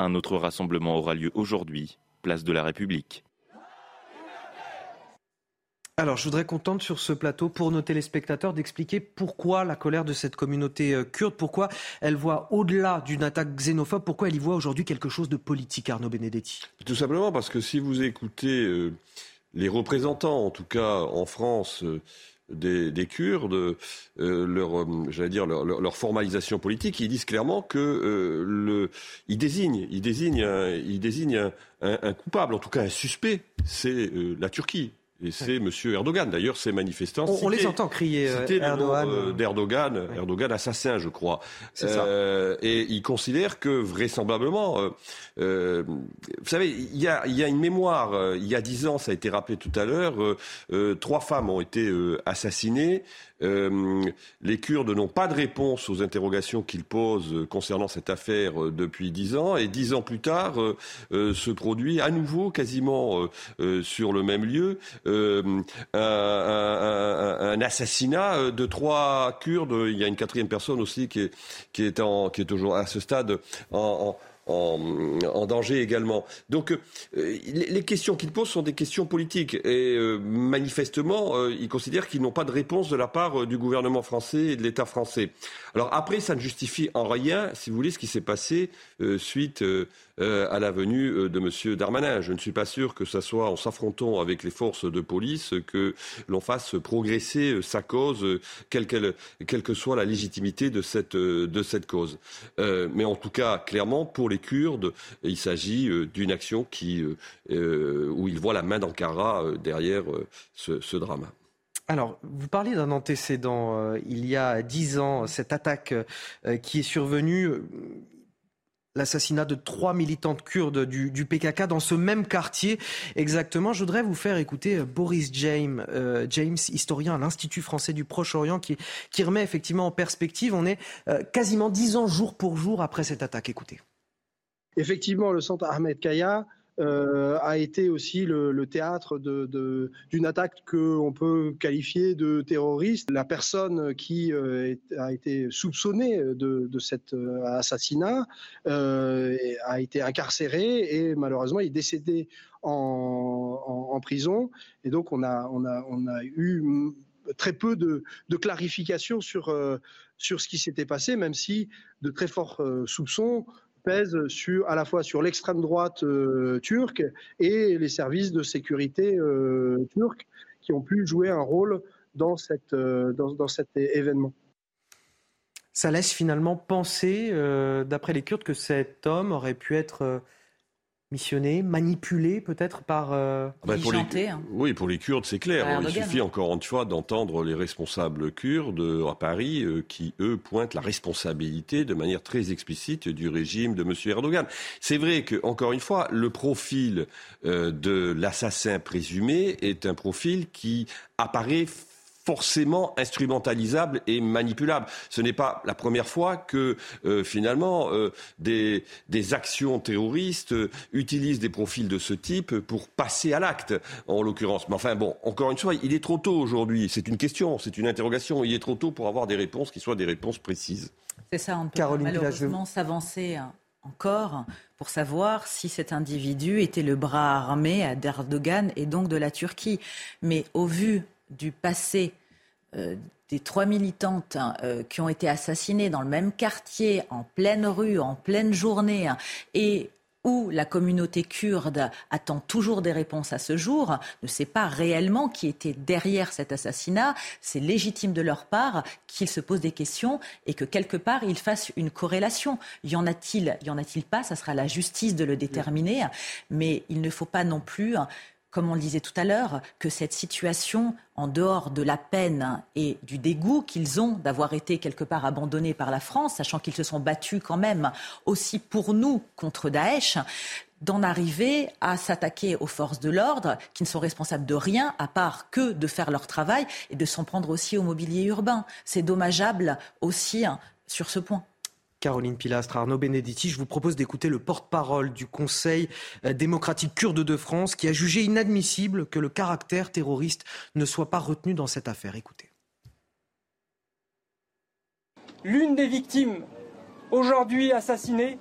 Un autre rassemblement aura lieu aujourd'hui, place de la République. Alors, je voudrais qu'on tente sur ce plateau pour nos téléspectateurs d'expliquer pourquoi la colère de cette communauté euh, kurde, pourquoi elle voit au-delà d'une attaque xénophobe, pourquoi elle y voit aujourd'hui quelque chose de politique, Arnaud Benedetti? Tout simplement parce que si vous écoutez euh, les représentants, en tout cas en France, euh, des, Kurdes, leur, j'allais dire leur, formalisation politique, ils disent clairement que le, ils désignent, ils désignent, ils désignent un, coupable, en tout cas un suspect, c'est la Turquie. Et c'est M. Erdogan. D'ailleurs, ces manifestants. On, les entend crier euh, Erdogan. Euh, D'Erdogan, Erdogan assassin, je crois. Euh, et il considère que vraisemblablement, euh, vous savez, il y a, y a, une mémoire. il y a dix ans, ça a été rappelé tout à l'heure, trois femmes ont été assassinées. Euh, les Kurdes n'ont pas de réponse aux interrogations qu'ils posent concernant cette affaire euh, depuis dix ans. Et dix ans plus tard, euh, se produit à nouveau, quasiment sur le même lieu, un, assassinat de trois Kurdes. Il y a une quatrième personne aussi qui est, qui est, toujours à ce stade en, danger également. Donc euh, les questions qu'il pose sont des questions politiques et euh, manifestement, euh, il considère qu'ils n'ont pas de réponse de la part du gouvernement français et de l'État français. Alors après, ça ne justifie en rien, si vous voulez, ce qui s'est passé suite euh, à la venue euh, de M. Darmanin. Je ne suis pas sûr que ce soit en s'affrontant avec les forces de police que l'on fasse progresser euh, sa cause, quelle, que soit la légitimité de cette, cause. mais en tout cas, clairement, pour les Kurdes, il s'agit d'une action où ils voient la main d'Ankara derrière ce, ce drame. Alors, vous parlez d'un antécédent. il y a dix ans, cette attaque qui est survenue l'assassinat de trois militantes kurdes du, PKK dans ce même quartier exactement. Je voudrais vous faire écouter euh, Boris James, euh, James historien à l'Institut français du Proche-Orient, qui, qui, remet effectivement en perspective. On est euh, quasiment dix ans jour pour jour après cette attaque. Écoutez. Effectivement, le centre Ahmed Kaya euh, a été aussi le, théâtre d'une attaque qu'on peut qualifier de terroriste. La personne qui euh, a été soupçonnée de, cet euh, assassinat a été incarcérée et malheureusement est décédé en, prison. Et donc on a, eu très peu de, de clarifications sur, sur ce qui s'était passé, même si de très forts soupçons pèse sur, à la fois sur l'extrême droite euh, turque et les services de sécurité euh, turcs qui ont pu jouer un rôle dans, cette, euh, dans, dans cet événement. Ça laisse finalement penser, d'après les Kurdes, que cet homme aurait pu être missionné, manipulé peut-être par... Euh... Ah bah, pour les, hein. Oui, pour les Kurdes, c'est clair. Il suffit encore une fois d'entendre les responsables kurdes à Paris euh, qui, eux, pointent la responsabilité de manière très explicite du régime de M. Erdogan. C'est vrai que, encore une fois, le profil euh, de l'assassin présumé est un profil qui apparaît forcément instrumentalisable et manipulable. Ce n'est pas la première fois que euh, finalement euh, des, des, actions terroristes euh, utilisent des profils de ce type pour passer à l'acte, en l'occurrence. Mais enfin bon, encore une fois, il est trop tôt aujourd'hui. C'est une question, c'est une interrogation. Il est trop tôt pour avoir des réponses qui soient des réponses précises. C'est ça, on peut Caroline malheureusement s'avancer encore pour savoir si cet individu était le bras armé d'Erdogan et donc de la Turquie. Mais au vu du passé euh, des trois militantes hein, euh, qui ont été assassinées dans le même quartier, en pleine rue, en pleine journée, hein, et où la communauté kurde attend toujours des réponses à ce jour, ne sait pas réellement qui était derrière cet assassinat. C'est légitime de leur part qu'ils se posent des questions et que quelque part ils fassent une corrélation. Y en a-t-il Y en a-t-il pas? Ça sera la justice de le déterminer. Mais il ne faut pas non plus comme on le disait tout à l'heure, que cette situation, en dehors de la peine et du dégoût qu'ils ont d'avoir été quelque part abandonnés par la France, sachant qu'ils se sont battus quand même aussi pour nous contre Daesh, d'en arriver à s'attaquer aux forces de l'ordre qui ne sont responsables de rien à part que de faire leur travail et de s'en prendre aussi au mobilier urbain. C'est dommageable aussi hein, sur ce point. Caroline Pilastre, Arnaud Benedetti, je vous propose d'écouter le porte-parole du Conseil euh, démocratique kurde de France qui a jugé inadmissible que le caractère terroriste ne soit pas retenu dans cette affaire. Écoutez. L'une des victimes aujourd'hui assassinées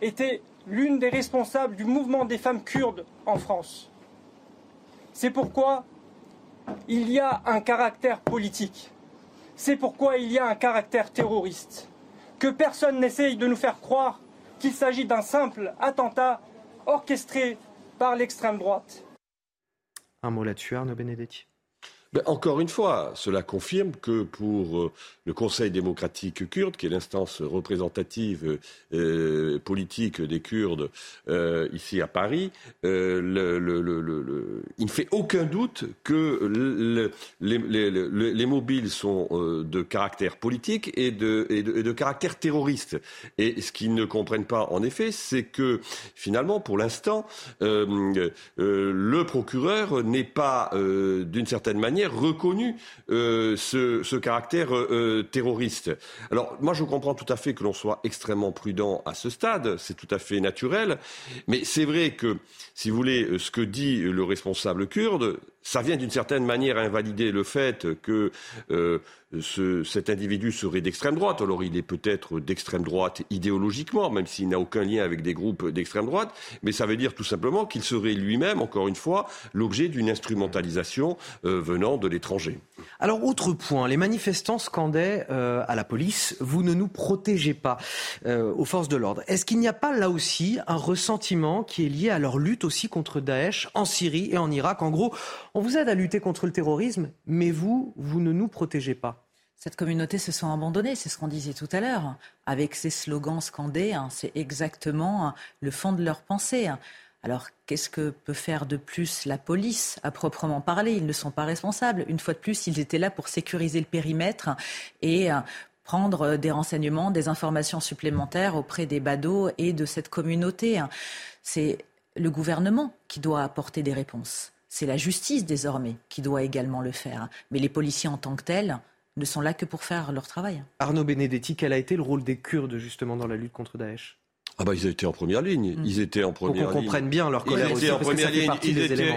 était l'une des responsables du mouvement des femmes kurdes en France. C'est pourquoi, il y a un caractère politique. C'est pourquoi il y a un caractère terroriste. Que personne n'essaye de nous faire croire qu'il s'agit d'un simple attentat orchestré par l'extrême droite. Un mot là-dessus, Arnaud Benedetti. Encore une fois, cela confirme que pour euh, le Conseil démocratique kurde, qui est l'instance représentative euh, politique des Kurdes euh, ici à Paris, il ne fait aucun doute que les, mobiles sont de caractère politique et de, caractère terroriste. Et ce qu'ils ne comprennent pas, en effet, c'est que finalement, pour l'instant, le procureur n'est pas, d'une certaine manière, reconnu euh, ce, caractère euh, euh, terroriste. Alors moi je comprends tout à fait que l'on soit extrêmement prudent à ce stade, c'est tout à fait naturel, mais c'est vrai que si vous voulez ce que dit le responsable kurde, ça vient d'une certaine manière invalider le fait que cet individu serait d'extrême droite. Alors il est peut-être d'extrême droite idéologiquement, même s'il n'a aucun lien avec des groupes d'extrême droite, mais ça veut dire tout simplement qu'il serait lui-même, encore une fois, l'objet d'une instrumentalisation euh, venant de l'étranger. Alors, autre point, les manifestants scandaient euh, à la police, vous ne nous protégez pas euh, aux forces de l'ordre. Est-ce qu'il n'y a pas là aussi un ressentiment qui est lié à leur lutte aussi contre Daesh en Syrie et en Irak? En gros, on vous aide à lutter contre le terrorisme, mais vous, vous ne nous protégez pas. Cette communauté se sent abandonnée, c'est ce qu'on disait tout à l'heure. Avec ces slogans scandés, hein, c'est exactement le fond de leur pensée. Alors, qu'est-ce que peut faire de plus la police, à proprement parler? Ils ne sont pas responsables. Une fois de plus, ils étaient là pour sécuriser le périmètre et euh, prendre des renseignements, des informations supplémentaires auprès des badauds et de cette communauté. C'est le gouvernement qui doit apporter des réponses. C'est la justice désormais qui doit également le faire. Mais les policiers en tant que tels ne sont là que pour faire leur travail. Arnaud Benedetti, quel a été le rôle des Kurdes justement dans la lutte contre Daesh? Ah bah ils étaient en première ligne. Mm. Ils étaient en première Pour qu'on comprenne bien leur colère ils étaient en première ligne.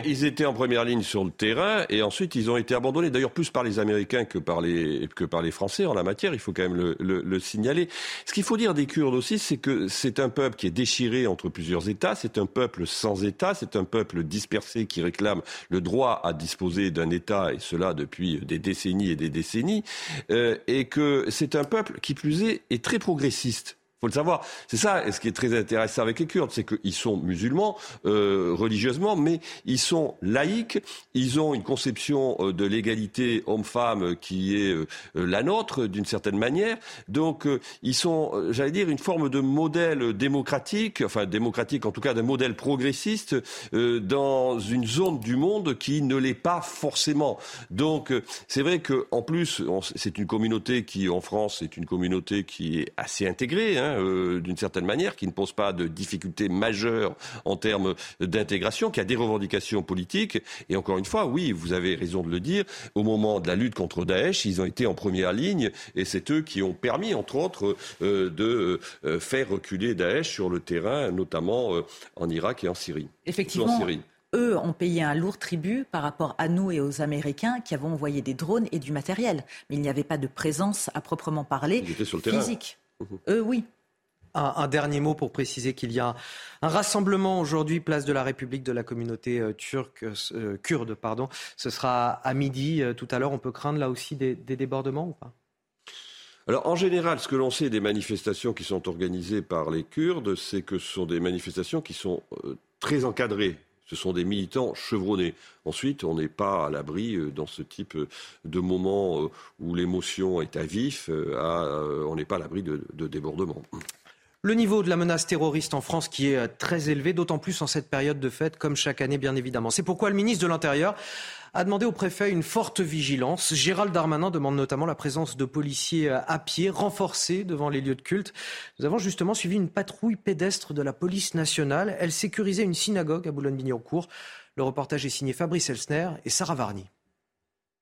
Ils étaient, en première ligne sur le terrain et ensuite ils ont été abandonnés. D'ailleurs plus par les Américains que par les que par les Français en la matière. Il faut quand même le, le, signaler. Ce qu'il faut dire des Kurdes aussi, c'est que c'est un peuple qui est déchiré entre plusieurs États. C'est un peuple sans État. C'est un peuple dispersé qui réclame le droit à disposer d'un État et cela depuis des décennies et des décennies. Euh, et que c'est un peuple qui plus est est très progressiste faut le savoir. C'est ça, ce qui est très intéressant avec les Kurdes, c'est qu'ils sont musulmans euh, religieusement, mais ils sont laïcs. Ils ont une conception euh, de l'égalité homme-femme qui est euh, la nôtre d'une certaine manière. Donc, ils sont, j'allais dire, une forme de modèle démocratique, enfin démocratique en tout cas, d'un modèle progressiste dans une zone du monde qui ne l'est pas forcément. Donc, c'est vrai que en plus, c'est une communauté qui, en France, est une communauté qui est assez intégrée. Hein, euh, d'une certaine manière, qui ne pose pas de difficultés majeures en termes d'intégration, qui a des revendications politiques. Et encore une fois, oui, vous avez raison de le dire, au moment de la lutte contre Daesh, ils ont été en première ligne et c'est eux qui ont permis, entre autres, euh, de euh, faire reculer Daesh sur le terrain, notamment en Irak et en Syrie. Effectivement. eux ont payé un lourd tribut par rapport à nous et aux Américains qui avons envoyé des drones et du matériel. Mais il n'y avait pas de présence à proprement parler physique. Mmh eux, oui. Un, dernier mot pour préciser qu'il y a un rassemblement aujourd'hui, place de la République de la communauté euh, turque, euh, kurde. Pardon. Ce sera à midi euh, tout à l'heure. On peut craindre là aussi des, débordements ou pas? Alors en général, ce que l'on sait des manifestations qui sont organisées par les Kurdes, c'est que ce sont des manifestations qui sont très encadrées. Ce sont des militants chevronnés. Ensuite, on n'est pas à l'abri dans ce type de moment où l'émotion est à vif, on n'est pas à l'abri de débordements. Le niveau de la menace terroriste en France qui est euh, très élevé, d'autant plus en cette période de fête, comme chaque année bien évidemment. C'est pourquoi le ministre de l'Intérieur a demandé au préfet une forte vigilance. Gérald Darmanin demande notamment la présence de policiers euh, à pied renforcés devant les lieux de culte. Nous avons justement suivi une patrouille pédestre de la police nationale. Elle sécurisait une synagogue à Boulogne-Billancourt. Le reportage est signé Fabrice Elsner et Sarah Varny.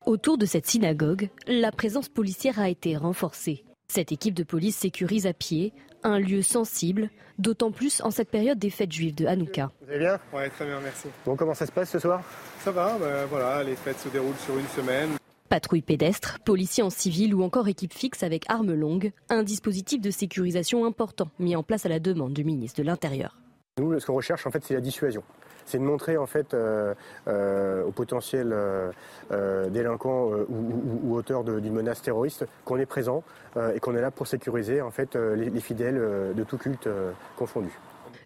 Autour de cette synagogue, la présence policière a été renforcée. Cette équipe de police sécurise à pied un lieu sensible, d'autant plus en cette période des fêtes juives de Hanouka. Vous allez bien Oui, très bien, merci. Bon, comment ça se passe ce soir? Ça va, ben voilà, les fêtes se déroulent sur une semaine. Patrouille pédestre, policiers en civil ou encore équipe fixe avec armes longues, un dispositif de sécurisation important mis en place à la demande du ministre de l'Intérieur. Nous, ce qu'on recherche, en fait, c'est la dissuasion c'est de montrer en fait aux potentiels délinquants ou, auteurs d'une menace terroriste qu'on est présent et qu'on est là pour sécuriser en fait les, fidèles de tout culte confondu.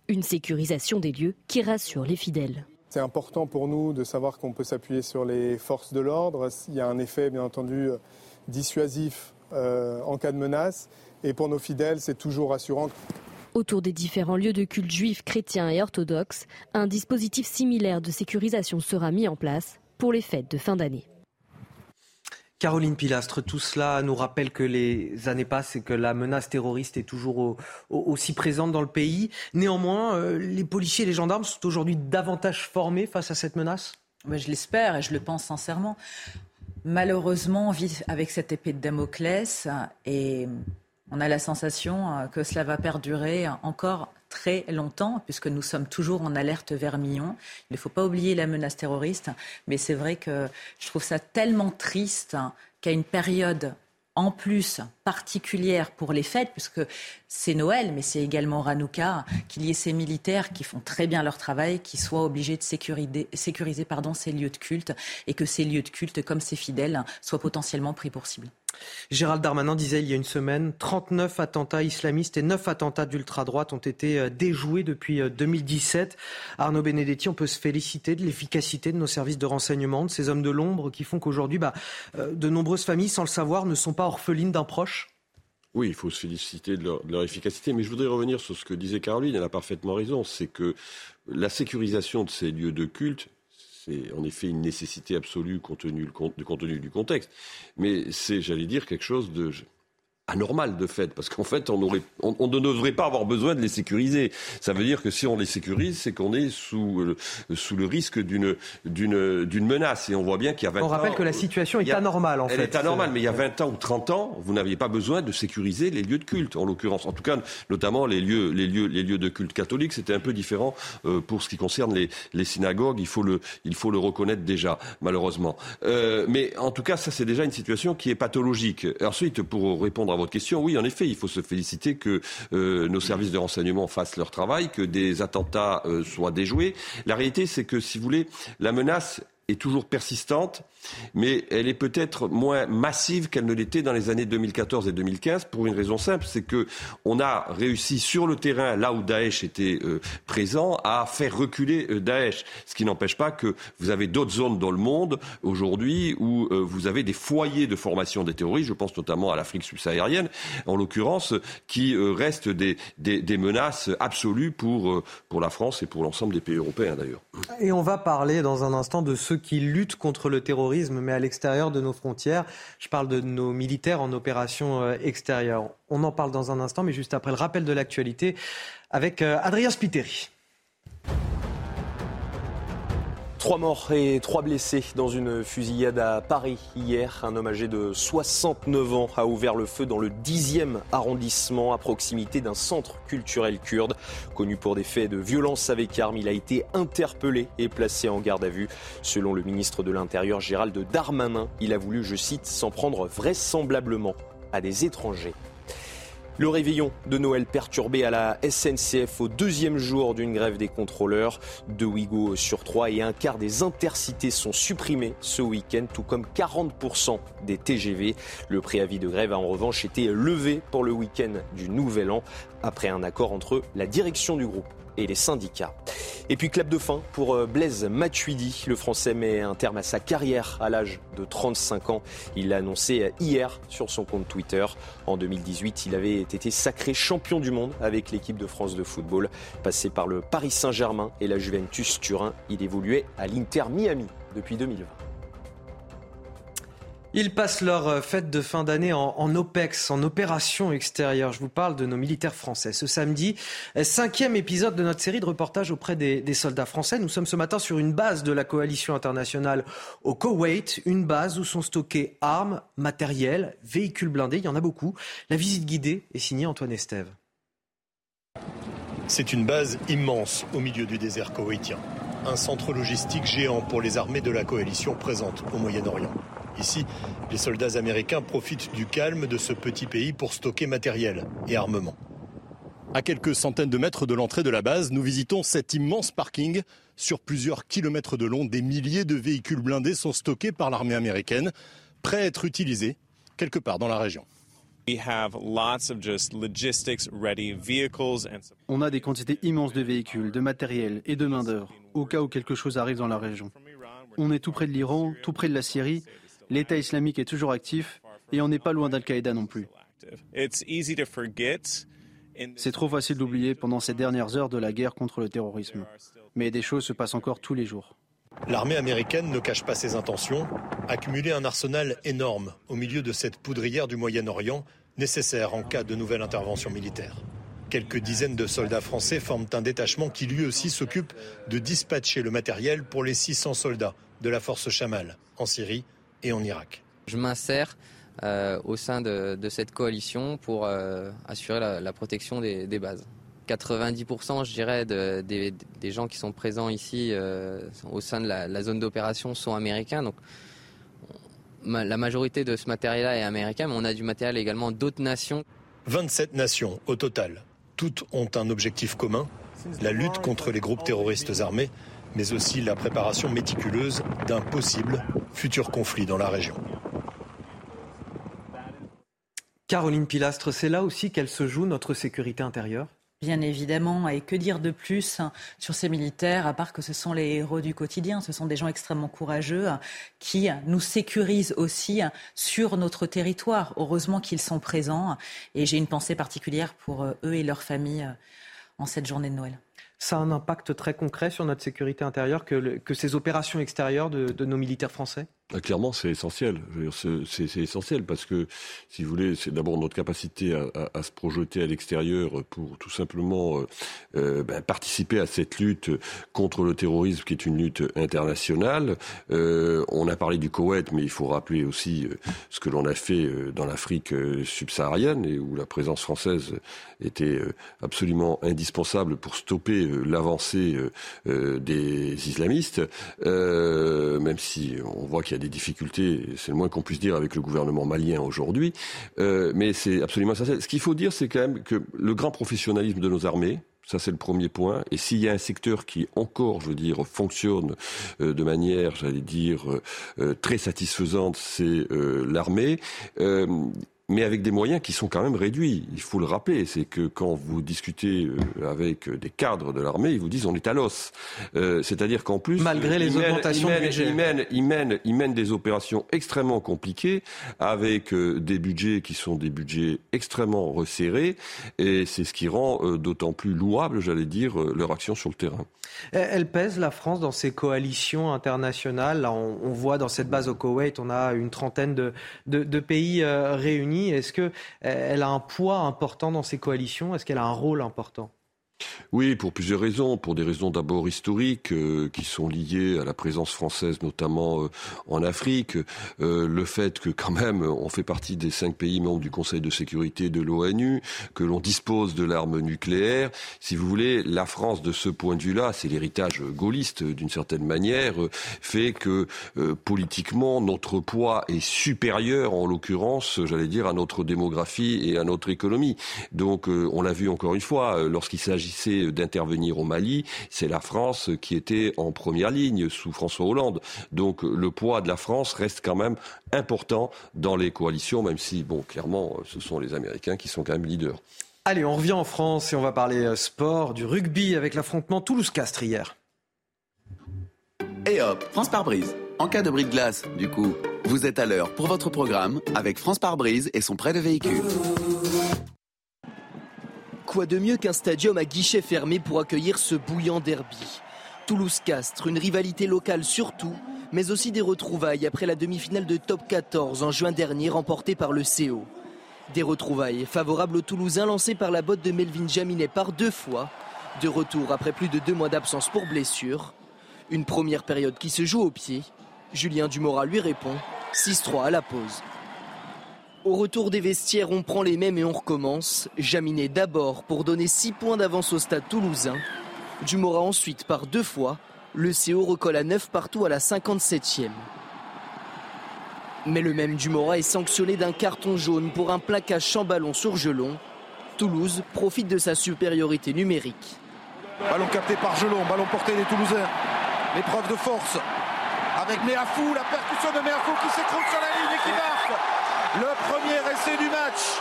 Une sécurisation des lieux qui rassure les fidèles. C'est important pour nous de savoir qu'on peut s'appuyer sur les forces de l'ordre. Il y a un effet, bien entendu, dissuasif euh, en cas de menace. Et pour nos fidèles, c'est toujours rassurant. Autour des différents lieux de culte juifs, chrétiens et orthodoxes, un dispositif similaire de sécurisation sera mis en place pour les fêtes de fin d'année. Caroline Pilastre, tout cela nous rappelle que les années passent et que la menace terroriste est toujours aussi présente dans le pays. Néanmoins, euh, les policiers et les gendarmes sont aujourd'hui davantage formés face à cette menace? Je l'espère et je le pense sincèrement. Malheureusement, on vit avec cette épée de Damoclès et on a la sensation euh, que cela va perdurer encore très longtemps, puisque nous sommes toujours en alerte vermillon. Il ne faut pas oublier la menace terroriste, mais c'est vrai que je trouve ça tellement triste qu'à une période en plus particulière pour les fêtes, puisque c'est Noël, mais c'est également Hanouka, qu'il y ait ces militaires qui font très bien leur travail, qui soient obligés de sécuriser, ces lieux de culte, et que ces lieux de culte, comme ces fidèles, soient potentiellement pris pour cible. Gérald Darmanin disait il y a une semaine, 39 attentats islamistes et 9 attentats d'ultra-droite ont été euh, déjoués depuis 2017. Euh, Arnaud Benedetti, on peut se féliciter de l'efficacité de nos services de renseignement, de ces hommes de l'ombre qui font qu'aujourd'hui, bah, euh, de nombreuses familles, sans le savoir, ne sont pas orphelines d'un proche? Oui, il faut se féliciter de leur, efficacité, mais je voudrais revenir sur ce que disait Caroline, elle a parfaitement raison, c'est que la sécurisation de ces lieux de culte, c'est en effet une nécessité absolue compte tenu, du contexte. Mais c'est, j'allais dire, quelque chose de anormal de fait, parce qu'en fait, on, aurait, on, ne devrait pas avoir besoin de les sécuriser. Ça veut dire que si on les sécurise, c'est qu'on est sous, euh, sous le risque d'une, d'une, d'une menace. Et on voit bien qu'il y a 20 ans... On rappelle que la situation est anormale, en fait. Elle est anormale, mais il y a 20 ans ou 30 ans, vous n'aviez pas besoin de sécuriser les lieux de culte, en l'occurrence. En tout cas, notamment les lieux, les lieux, les lieux de culte catholiques, c'était un peu différent euh, pour ce qui concerne les, les synagogues. Il faut, le, il faut le reconnaître déjà, malheureusement. Euh, mais en tout cas, ça, c'est déjà une situation qui est pathologique. Ensuite, pour répondre à votre question, oui, en effet, il faut se féliciter que euh, nos services de renseignement fassent leur travail, que des attentats euh, soient déjoués. La réalité, c'est que, si vous voulez, la menace est toujours persistante mais elle est peut-être moins massive qu'elle ne l'était dans les années 2014 et 2015 pour une raison simple, c'est que on a réussi sur le terrain, là où Daesh était euh, présent, à faire reculer euh, Daesh. Ce qui n'empêche pas que vous avez d'autres zones dans le monde aujourd'hui où euh, vous avez des foyers de formation des terroristes. Je pense notamment à l'Afrique subsaharienne, en l'occurrence, qui restent des, des, des, menaces absolues pour, pour la France et pour l'ensemble des pays européens d'ailleurs. Et on va parler dans un instant de ceux qui luttent contre le terrorisme mais à l'extérieur de nos frontières. Je parle de nos militaires en opération euh, extérieure. On en parle dans un instant, mais juste après le rappel de l'actualité avec euh, Adrien Spiteri. Trois morts et trois blessés dans une fusillade à Paris hier. Un homme âgé de 69 ans a ouvert le feu dans le 10e arrondissement à proximité d'un centre culturel kurde. Connu pour des faits de violence avec armes, il a été interpellé et placé en garde à vue. Selon le ministre de l'Intérieur Gérald Darmanin, il a voulu, je cite, s'en prendre vraisemblablement à des étrangers. Le réveillon de Noël perturbé à la SNCF au deuxième jour d'une grève des contrôleurs. Deux Ouigo sur trois et un quart des intercités sont supprimés ce week-end, tout comme 40% des TGV. Le préavis de grève a en revanche été levé pour le week-end du Nouvel An après un accord entre la direction du groupe et les syndicats. Et puis clap de fin pour euh, Blaise Matuidi. Le Français met un terme à sa carrière à l'âge de 35 ans. Il l'a annoncé hier sur son compte Twitter. En 2018, il avait été sacré champion du monde avec l'équipe de France de football. Passé par le Paris Saint-Germain et la Juventus Turin, il évoluait à l'Inter Miami depuis 2020. Ils passent leur euh, fête de fin d'année en, OPEX, en opération extérieure. Je vous parle de nos militaires français. Ce samedi, euh, cinquième épisode de notre série de reportages auprès des, soldats français. Nous sommes ce matin sur une base de la coalition internationale au Koweït, une base où sont stockés armes, matériel, véhicules blindés. Il y en a beaucoup. La visite guidée est signée Antoine Estève. C'est une base immense au milieu du désert koweïtien. Un centre logistique géant pour les armées de la coalition présente au Moyen-Orient. Ici, les soldats américains profitent du calme de ce petit pays pour stocker matériel et armement. À quelques centaines de mètres de l'entrée de la base, nous visitons cet immense parking. Sur plusieurs kilomètres de long, des milliers de véhicules blindés sont stockés par l'armée américaine, prêts à être utilisés quelque part dans la région. On a des quantités immenses de véhicules, de matériel et de main-d'œuvre, au cas où quelque chose arrive dans la région. On est tout près de l'Iran, tout près de la Syrie, l'État islamique est toujours actif et on n'est pas loin d'Al-Qaïda non plus. C'est trop facile d'oublier pendant ces dernières heures de la guerre contre le terrorisme. Mais des choses se passent encore tous les jours. L'armée américaine ne cache pas ses intentions, accumuler un arsenal énorme au milieu de cette poudrière du Moyen-Orient, nécessaire en cas de nouvelle intervention militaire. Quelques dizaines de soldats français forment un détachement qui lui aussi s'occupe de dispatcher le matériel pour les 600 soldats de la force Chamal en Syrie et en Irak. Je m'insère euh, au sein de, cette coalition pour euh, assurer la, protection des, bases. 90% je dirais des, gens qui sont présents ici euh, au sein de la, zone d'opération sont américains. Donc la majorité de ce matériel-là est américain, mais on a du matériel également d'autres nations. 27 nations au total. Toutes ont un objectif commun, la lutte contre les groupes terroristes armés, mais aussi la préparation méticuleuse d'un possible futur conflit dans la région. Caroline Pilastre, c'est là aussi qu'elle se joue notre sécurité intérieure? Bien évidemment, et que dire de plus sur ces militaires, à part que ce sont les héros du quotidien, ce sont des gens extrêmement courageux qui nous sécurisent aussi sur notre territoire. Heureusement qu'ils sont présents, et j'ai une pensée particulière pour eux et leurs familles en cette journée de Noël ça a un impact très concret sur notre sécurité intérieure que, ces opérations extérieures de nos militaires français? Ah, clairement, c'est essentiel. C'est essentiel parce que, si vous voulez, c'est d'abord notre capacité à, se projeter à l'extérieur pour tout simplement euh, euh, ben, participer à cette lutte contre le terrorisme qui est une lutte internationale. Euh, on a parlé du Koweït, mais il faut rappeler aussi ce que l'on a fait dans l'Afrique subsaharienne et où la présence française était absolument indispensable pour stopper l'avancée des islamistes, même si on voit qu'il y a des difficultés, c'est le moins qu'on puisse dire avec le gouvernement malien aujourd'hui, euh, mais c'est absolument essentiel. Ce qu'il faut dire, c'est quand même que le grand professionnalisme de nos armées, ça, c'est le premier point. Et s'il y a un secteur qui encore, je veux dire, fonctionne euh, de manière, j'allais dire, euh, très satisfaisante, c'est l'armée mais avec des moyens qui sont quand même réduits. Il faut le rappeler, c'est que quand vous discutez euh, avec des cadres de l'armée, ils vous disent on est à l'os. Euh, c'est-à-dire qu'en plus, malgré les augmentations ils mènent, ils, mènent, ils, mènent, des opérations extrêmement compliquées avec euh, des budgets qui sont des budgets extrêmement resserrés, et c'est ce qui rend d'autant plus louable, j'allais dire, leur action sur le terrain. Elle pèse la France dans ces coalitions internationales. on, voit dans cette base au Koweït, on a une trentaine de, de, de pays réunis est-ce qu'elle euh, a un poids important dans ces coalitions? Est-ce qu'elle a un rôle important? Oui, pour plusieurs raisons. Pour des raisons d'abord historiques euh, qui sont liées à la présence française, notamment euh, en Afrique. Euh, le fait que quand même on fait partie des cinq pays membres du Conseil de sécurité de l'ONU, que l'on dispose de l'arme nucléaire. Si vous voulez, la France, de ce point de vue-là, c'est l'héritage gaulliste d'une certaine manière, fait que politiquement notre poids est supérieur, en l'occurrence, j'allais dire, à notre démographie et à notre économie. Donc, on l'a vu encore une fois lorsqu'il s'agit d'intervenir au Mali, c'est la France qui était en première ligne sous François Hollande. Donc le poids de la France reste quand même important dans les coalitions, même si, bon, clairement, ce sont les Américains qui sont quand même leaders. Allez, on revient en France et on va parler euh, sport, du rugby avec l'affrontement Toulouse-Castres hier. Et hop, France par brise. En cas de bris de glace, du coup, vous êtes à l'heure pour votre programme avec France par brise et son prêt de véhicule. Quoi de mieux qu'un stadium à guichet fermé pour accueillir ce bouillant derby? Toulouse-Castres, une rivalité locale surtout, mais aussi des retrouvailles après la demi-finale de top 14 en juin dernier remportée par le CO. Des retrouvailles favorables aux Toulousains lancés par la botte de Melvin Jaminet par deux fois, de retour après plus de deux mois d'absence pour blessure. Une première période qui se joue au pied. Julien Dumora lui répond 6-3 à la pause. Au retour des vestiaires, on prend les mêmes et on recommence. Jaminet d'abord pour donner 6 points d'avance au stade toulousain. Dumora ensuite par deux fois. Le CO recolle à 9 partout à la 57e. Mais le même Dumora est sanctionné d'un carton jaune pour un plaquage sans ballon sur Gelon. Toulouse profite de sa supériorité numérique. Ballon capté par Gelon, ballon porté des Toulousains. L'épreuve de force avec Meafou, la percussion de Meafou qui s'écroule sur la ligne et qui marque le premier essai du match,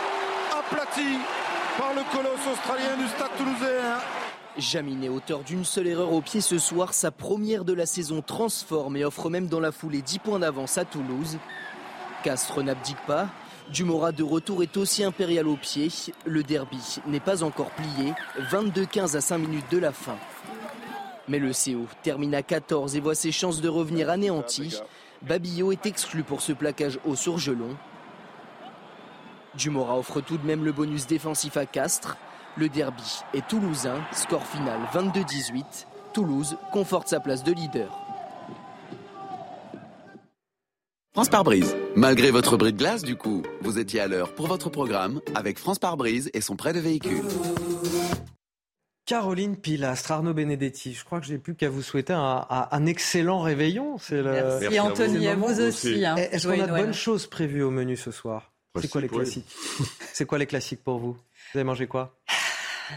aplati par le colosse australien du Stade toulousain. Jaminet, auteur d'une seule erreur au pied ce soir, sa première de la saison transforme et offre même dans la foulée 10 points d'avance à Toulouse. Castres n'abdique pas. Dumora de retour est aussi impérial au pied. Le derby n'est pas encore plié. 22-15 à 5 minutes de la fin. Mais le CO termine à 14 et voit ses chances de revenir anéanties. Babillot est exclu pour ce plaquage au surgelon. Dumora offre tout de même le bonus défensif à Castres. Le derby est toulousain, score final 22-18. Toulouse conforte sa place de leader. France par brise. Malgré votre bris de glace, du coup, vous étiez à l'heure pour votre programme avec France par brise et son prêt de véhicule. Caroline Pilastre, Arnaud Benedetti, je crois que j'ai plus qu'à vous souhaiter un, un excellent réveillon. Le... Merci, Anthony, à vous aussi. Hein. Est-ce qu'on a de bonnes choses prévues au menu ce soir? C'est quoi les classiques? C'est quoi les classiques pour vous? Vous avez mangé quoi?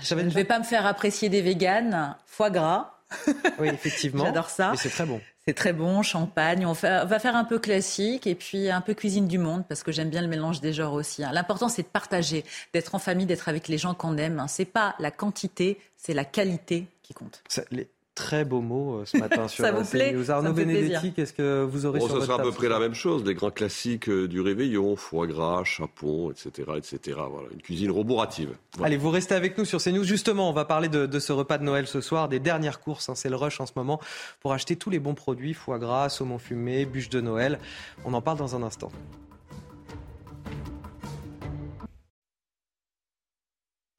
Je ne vais pas me faire apprécier des véganes, foie gras. Oui, effectivement. J'adore ça. Mais c'est très bon. C'est très bon, champagne. On, fait, on, va faire un peu classique et puis un peu cuisine du monde parce que j'aime bien le mélange des genres aussi. Hein. L'important, c'est de partager, d'être en famille, d'être avec les gens qu'on aime. Hein. C'est pas la quantité, c'est la qualité qui compte. Ça, les très beaux mots euh, ce matin sur ça vous plaît News. Arnaud Benedetti, qu'est-ce que vous aurez bon, sur Ça votre sera à peu près la même chose, les grands classiques euh, du réveillon, foie gras, chapon, etc., etc. Voilà, une cuisine roborative. Voilà. Allez, vous restez avec nous sur CNews. Justement, on va parler de, de ce repas de Noël ce soir, des dernières courses. Hein, c'est le rush en ce moment pour acheter tous les bons produits, foie gras, saumon fumé, bûche de Noël. On en parle dans un instant.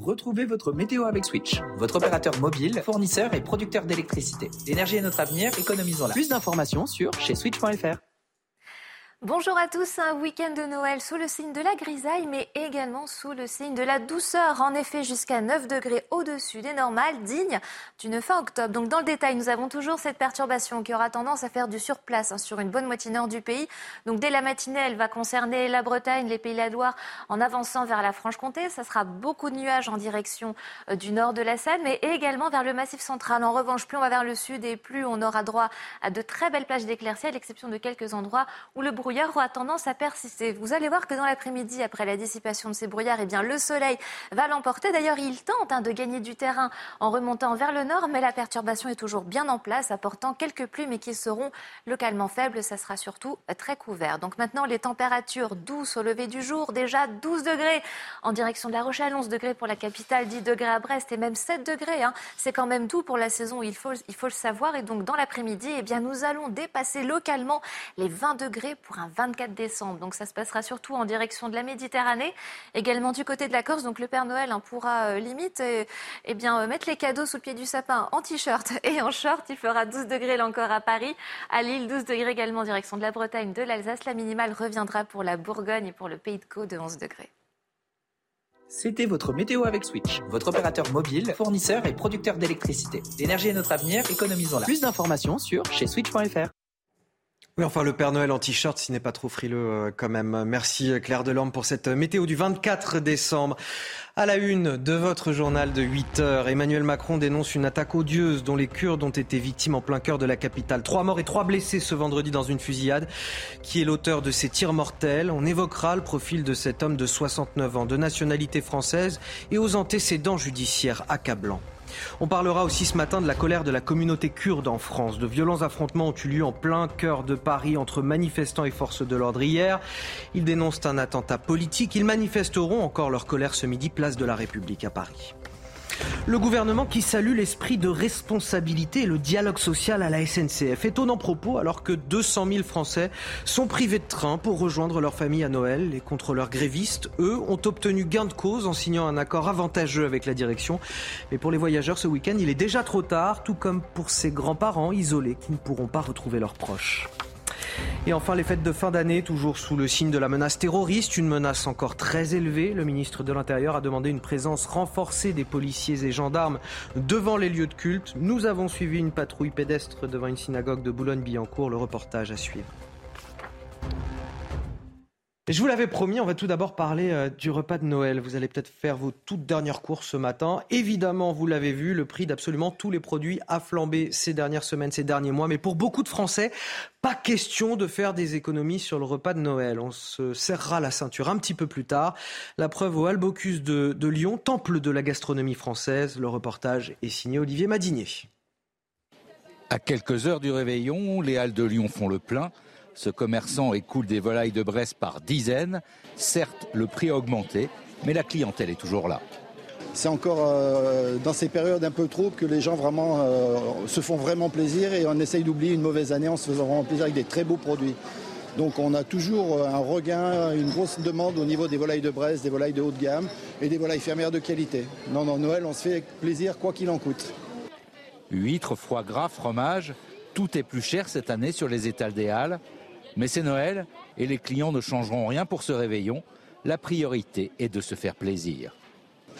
Retrouvez votre météo avec Switch, votre opérateur mobile, fournisseur et producteur d'électricité. L'énergie est notre avenir, économisons-la. Plus d'informations sur chez switch.fr. Bonjour à tous, un week-end de Noël sous le signe de la grisaille, mais également sous le signe de la douceur. En effet, jusqu'à 9 degrés au-dessus des normales, digne d'une fin octobre. Donc dans le détail, nous avons toujours cette perturbation qui aura tendance à faire du surplace hein, sur une bonne moitié nord du pays. Donc dès la matinée, elle va concerner la Bretagne, les Pays de la Loire, en avançant vers la Franche-Comté. Ça sera beaucoup de nuages en direction euh, du nord de la Seine, mais également vers le Massif central. En revanche, plus on va vers le sud et plus on aura droit à de très belles plages d'éclaircies, à l'exception de quelques endroits où le brouillard aura tendance à persister. Vous allez voir que dans l'après-midi, après la dissipation de ces brouillards, eh bien, le soleil va l'emporter. D'ailleurs, il tente hein, de gagner du terrain en remontant vers le nord, mais la perturbation est toujours bien en place, apportant quelques pluies, mais qui seront localement faibles. Ça sera surtout très couvert. Donc maintenant, les températures douces au lever du jour, déjà 12 degrés en direction de La Rochelle, 11 degrés pour la capitale, 10 degrés à Brest et même 7 degrés. Hein. C'est quand même doux pour la saison, il faut, le savoir. Et donc, dans l'après-midi, eh bien, nous allons dépasser localement les 20 degrés pour un 24 décembre. Donc ça se passera surtout en direction de la Méditerranée, également du côté de la Corse. Donc le Père Noël hein, pourra euh, limite euh, eh bien, euh, mettre les cadeaux sous le pied du sapin en t-shirt et en short. Il fera 12 degrés là encore à Paris, à Lille 12 degrés également en direction de la Bretagne, de l'Alsace. La minimale reviendra pour la Bourgogne et pour le Pays de Caux de 11 degrés. C'était votre météo avec Switch, votre opérateur mobile, fournisseur et producteur d'électricité. L'énergie est notre avenir, économisons-la. Plus d'informations sur chez switch.fr. Oui, enfin, le Père Noël en t-shirt, s'il n'est pas trop frileux euh, quand même. Merci Claire Delorme pour cette météo du 24 décembre. À la une de votre journal de 8 heures, Emmanuel Macron dénonce une attaque odieuse dont les Kurdes ont été victimes en plein cœur de la capitale. Trois morts et trois blessés ce vendredi dans une fusillade. Qui est l'auteur de ces tirs mortels? On évoquera le profil de cet homme de 69 ans, de nationalité française et aux antécédents judiciaires accablants. On parlera aussi ce matin de la colère de la communauté kurde en France. De violents affrontements ont eu lieu en plein cœur de Paris entre manifestants et forces de l'ordre hier. Ils dénoncent un attentat politique. Ils manifesteront encore leur colère ce midi, place de la République à Paris. Le gouvernement qui salue l'esprit de responsabilité et le dialogue social à la SNCF. Étonnant propos alors que 200 000 Français sont privés de train pour rejoindre leur famille à Noël. Les contrôleurs grévistes, eux, ont obtenu gain de cause en signant un accord avantageux avec la direction. Mais pour les voyageurs ce week-end, il est déjà trop tard, tout comme pour ces grands-parents isolés qui ne pourront pas retrouver leurs proches. Et enfin, les fêtes de fin d'année, toujours sous le signe de la menace terroriste, une menace encore très élevée. Le ministre de l'Intérieur a demandé une présence renforcée des policiers et gendarmes devant les lieux de culte. Nous avons suivi une patrouille pédestre devant une synagogue de Boulogne-Billancourt. Le reportage à suivre. Je vous l'avais promis, on va tout d'abord parler euh, du repas de Noël. Vous allez peut-être faire vos toutes dernières courses ce matin. Évidemment, vous l'avez vu, le prix d'absolument tous les produits a flambé ces dernières semaines, ces derniers mois. Mais pour beaucoup de Français, pas question de faire des économies sur le repas de Noël. On se serrera la ceinture un petit peu plus tard. La preuve au Albocus de, de Lyon, temple de la gastronomie française. Le reportage est signé Olivier Madinier. À quelques heures du réveillon, les Halles de Lyon font le plein. Ce commerçant écoule des volailles de Bresse par dizaines. Certes, le prix a augmenté, mais la clientèle est toujours là. C'est encore euh, dans ces périodes un peu troubles que les gens vraiment euh, se font vraiment plaisir et on essaye d'oublier une mauvaise année en se faisant vraiment plaisir avec des très beaux produits. Donc on a toujours un regain, une grosse demande au niveau des volailles de Bresse, des volailles de haut de gamme et des volailles fermières de qualité. Non, non, Noël, on se fait plaisir quoi qu'il en coûte. Huîtres, foie gras, fromage, tout est plus cher cette année sur les étals des Halles. Mais c'est Noël et les clients ne changeront rien pour ce réveillon. La priorité est de se faire plaisir.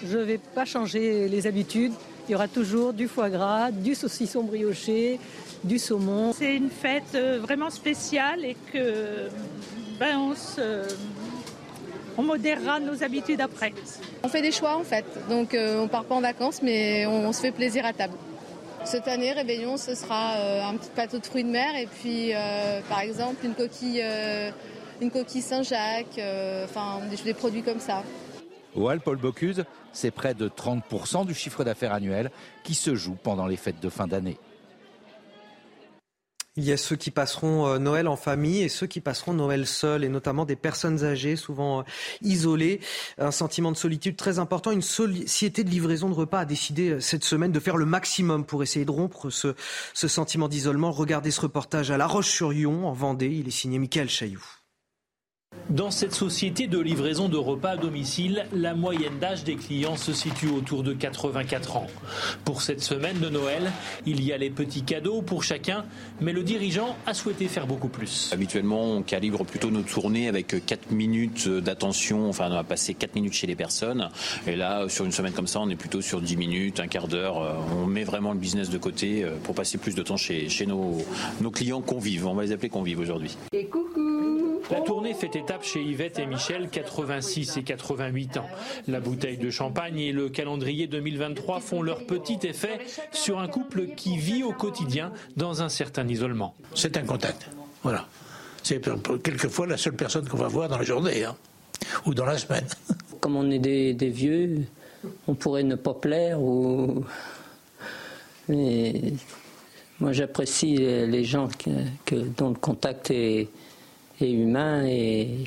Je ne vais pas changer les habitudes. Il y aura toujours du foie gras, du saucisson brioché, du saumon. C'est une fête euh, vraiment spéciale et que ben, on, se, on modérera nos habitudes après. On fait des choix en fait. Donc euh, on part pas en vacances mais on, on se fait plaisir à table. Cette année, réveillon, ce sera euh, un petit plateau de fruits de mer et puis, euh, par exemple, une coquille, euh, une coquille Saint-Jacques, enfin des, produits comme ça. Au Paul Bocuse, c'est près de 30% du chiffre d'affaires annuel qui se joue pendant les fêtes de fin d'année. Il y a ceux qui passeront euh, Noël en famille et ceux qui passeront Noël seuls, et notamment des personnes âgées, souvent euh, isolées. Un sentiment de solitude très important. Une société de livraison de repas a décidé euh, cette semaine de faire le maximum pour essayer de rompre ce, sentiment d'isolement. Regardez ce reportage à La Roche-sur-Yon, en Vendée. Il est signé Michael Chailloux. Dans cette société de livraison de repas à domicile, la moyenne d'âge des clients se situe autour de 84 ans. Pour cette semaine de Noël, il y a les petits cadeaux pour chacun, mais le dirigeant a souhaité faire beaucoup plus. Habituellement, on calibre plutôt nos tournées avec 4 minutes d'attention, enfin on va passer 4 minutes chez les personnes. Et là, sur une semaine comme ça, on est plutôt sur 10 minutes, un quart d'heure. On met vraiment le business de côté pour passer plus de temps chez, chez nos, nos clients convives. On va les appeler convives aujourd'hui. Et coucou La tournée fait étape chez Yvette et Michel, 86 et 88 ans. La bouteille de champagne et le calendrier 2023 font leur petit effet sur un couple qui vit au quotidien dans un certain isolement. C'est un contact. Voilà. C'est quelquefois la seule personne qu'on va voir dans la journée hein, ou dans la semaine. Comme on est des, des, vieux, on pourrait ne pas plaire ou. Mais moi, j'apprécie les gens que, que, dont le contact est, est humain et,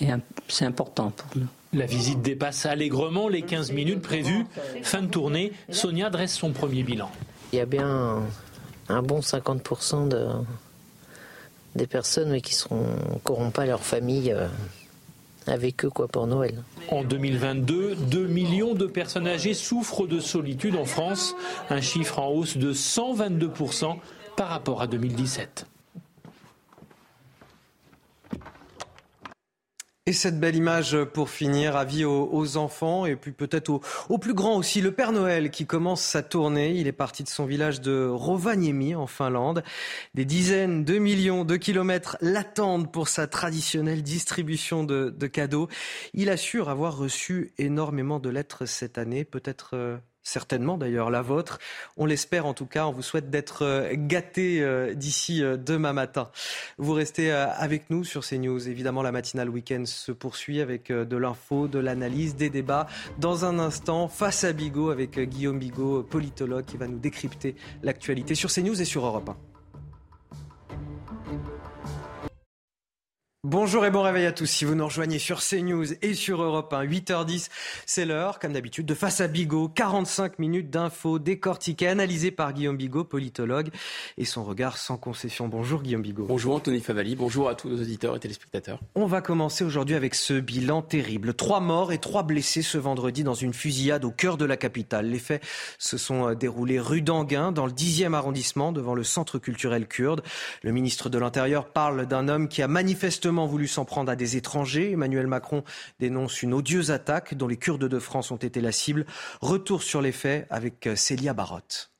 et c'est important pour nous. La visite dépasse allègrement les 15 minutes prévues. Fin de tournée, Sonia dresse son premier bilan. Il y a bien un, un bon 50% de, des personnes qui n'auront pas leur famille euh, avec eux quoi, pour Noël. En 2022, 2 millions de personnes âgées souffrent de solitude en France, un chiffre en hausse de 122% par rapport à 2017. Et cette belle image pour finir, avis aux, aux enfants et puis peut-être aux, plus grands aussi. Le Père Noël qui commence sa tournée. Il est parti de son village de Rovaniemi en Finlande. Des dizaines de millions de kilomètres l'attendent pour sa traditionnelle distribution de, de, cadeaux. Il assure avoir reçu énormément de lettres cette année, peut-être euh, certainement d'ailleurs la vôtre. On l'espère en tout cas. On vous souhaite d'être gâté d'ici demain matin. Vous restez avec nous sur CNews. Évidemment, la matinale week-end se poursuit avec de l'info, de l'analyse, des débats. Dans un instant, face à Bigot avec Guillaume Bigot, politologue, qui va nous décrypter l'actualité sur CNews et sur Europe 1. Bonjour et bon réveil à tous. Si vous nous rejoignez sur CNews et sur Europe 1, 8h10, c'est l'heure, comme d'habitude, de Face à Bigot. 45 minutes d'infos décortiquées, analysées par Guillaume Bigot, politologue, et son regard sans concession. Bonjour Guillaume Bigot. Bonjour Anthony Favali, bonjour à tous nos auditeurs et téléspectateurs. On va commencer aujourd'hui avec ce bilan terrible. Trois morts et trois blessés ce vendredi dans une fusillade au cœur de la capitale. Les faits se sont déroulés rue d'Anguin, dans le 10e arrondissement, devant le centre culturel kurde. Le ministre de l'Intérieur parle d'un homme qui a manifestement voulu s'en prendre à des étrangers. Emmanuel Macron dénonce une odieuse attaque dont les Kurdes de France ont été la cible. Retour sur les faits avec Célia Barotte.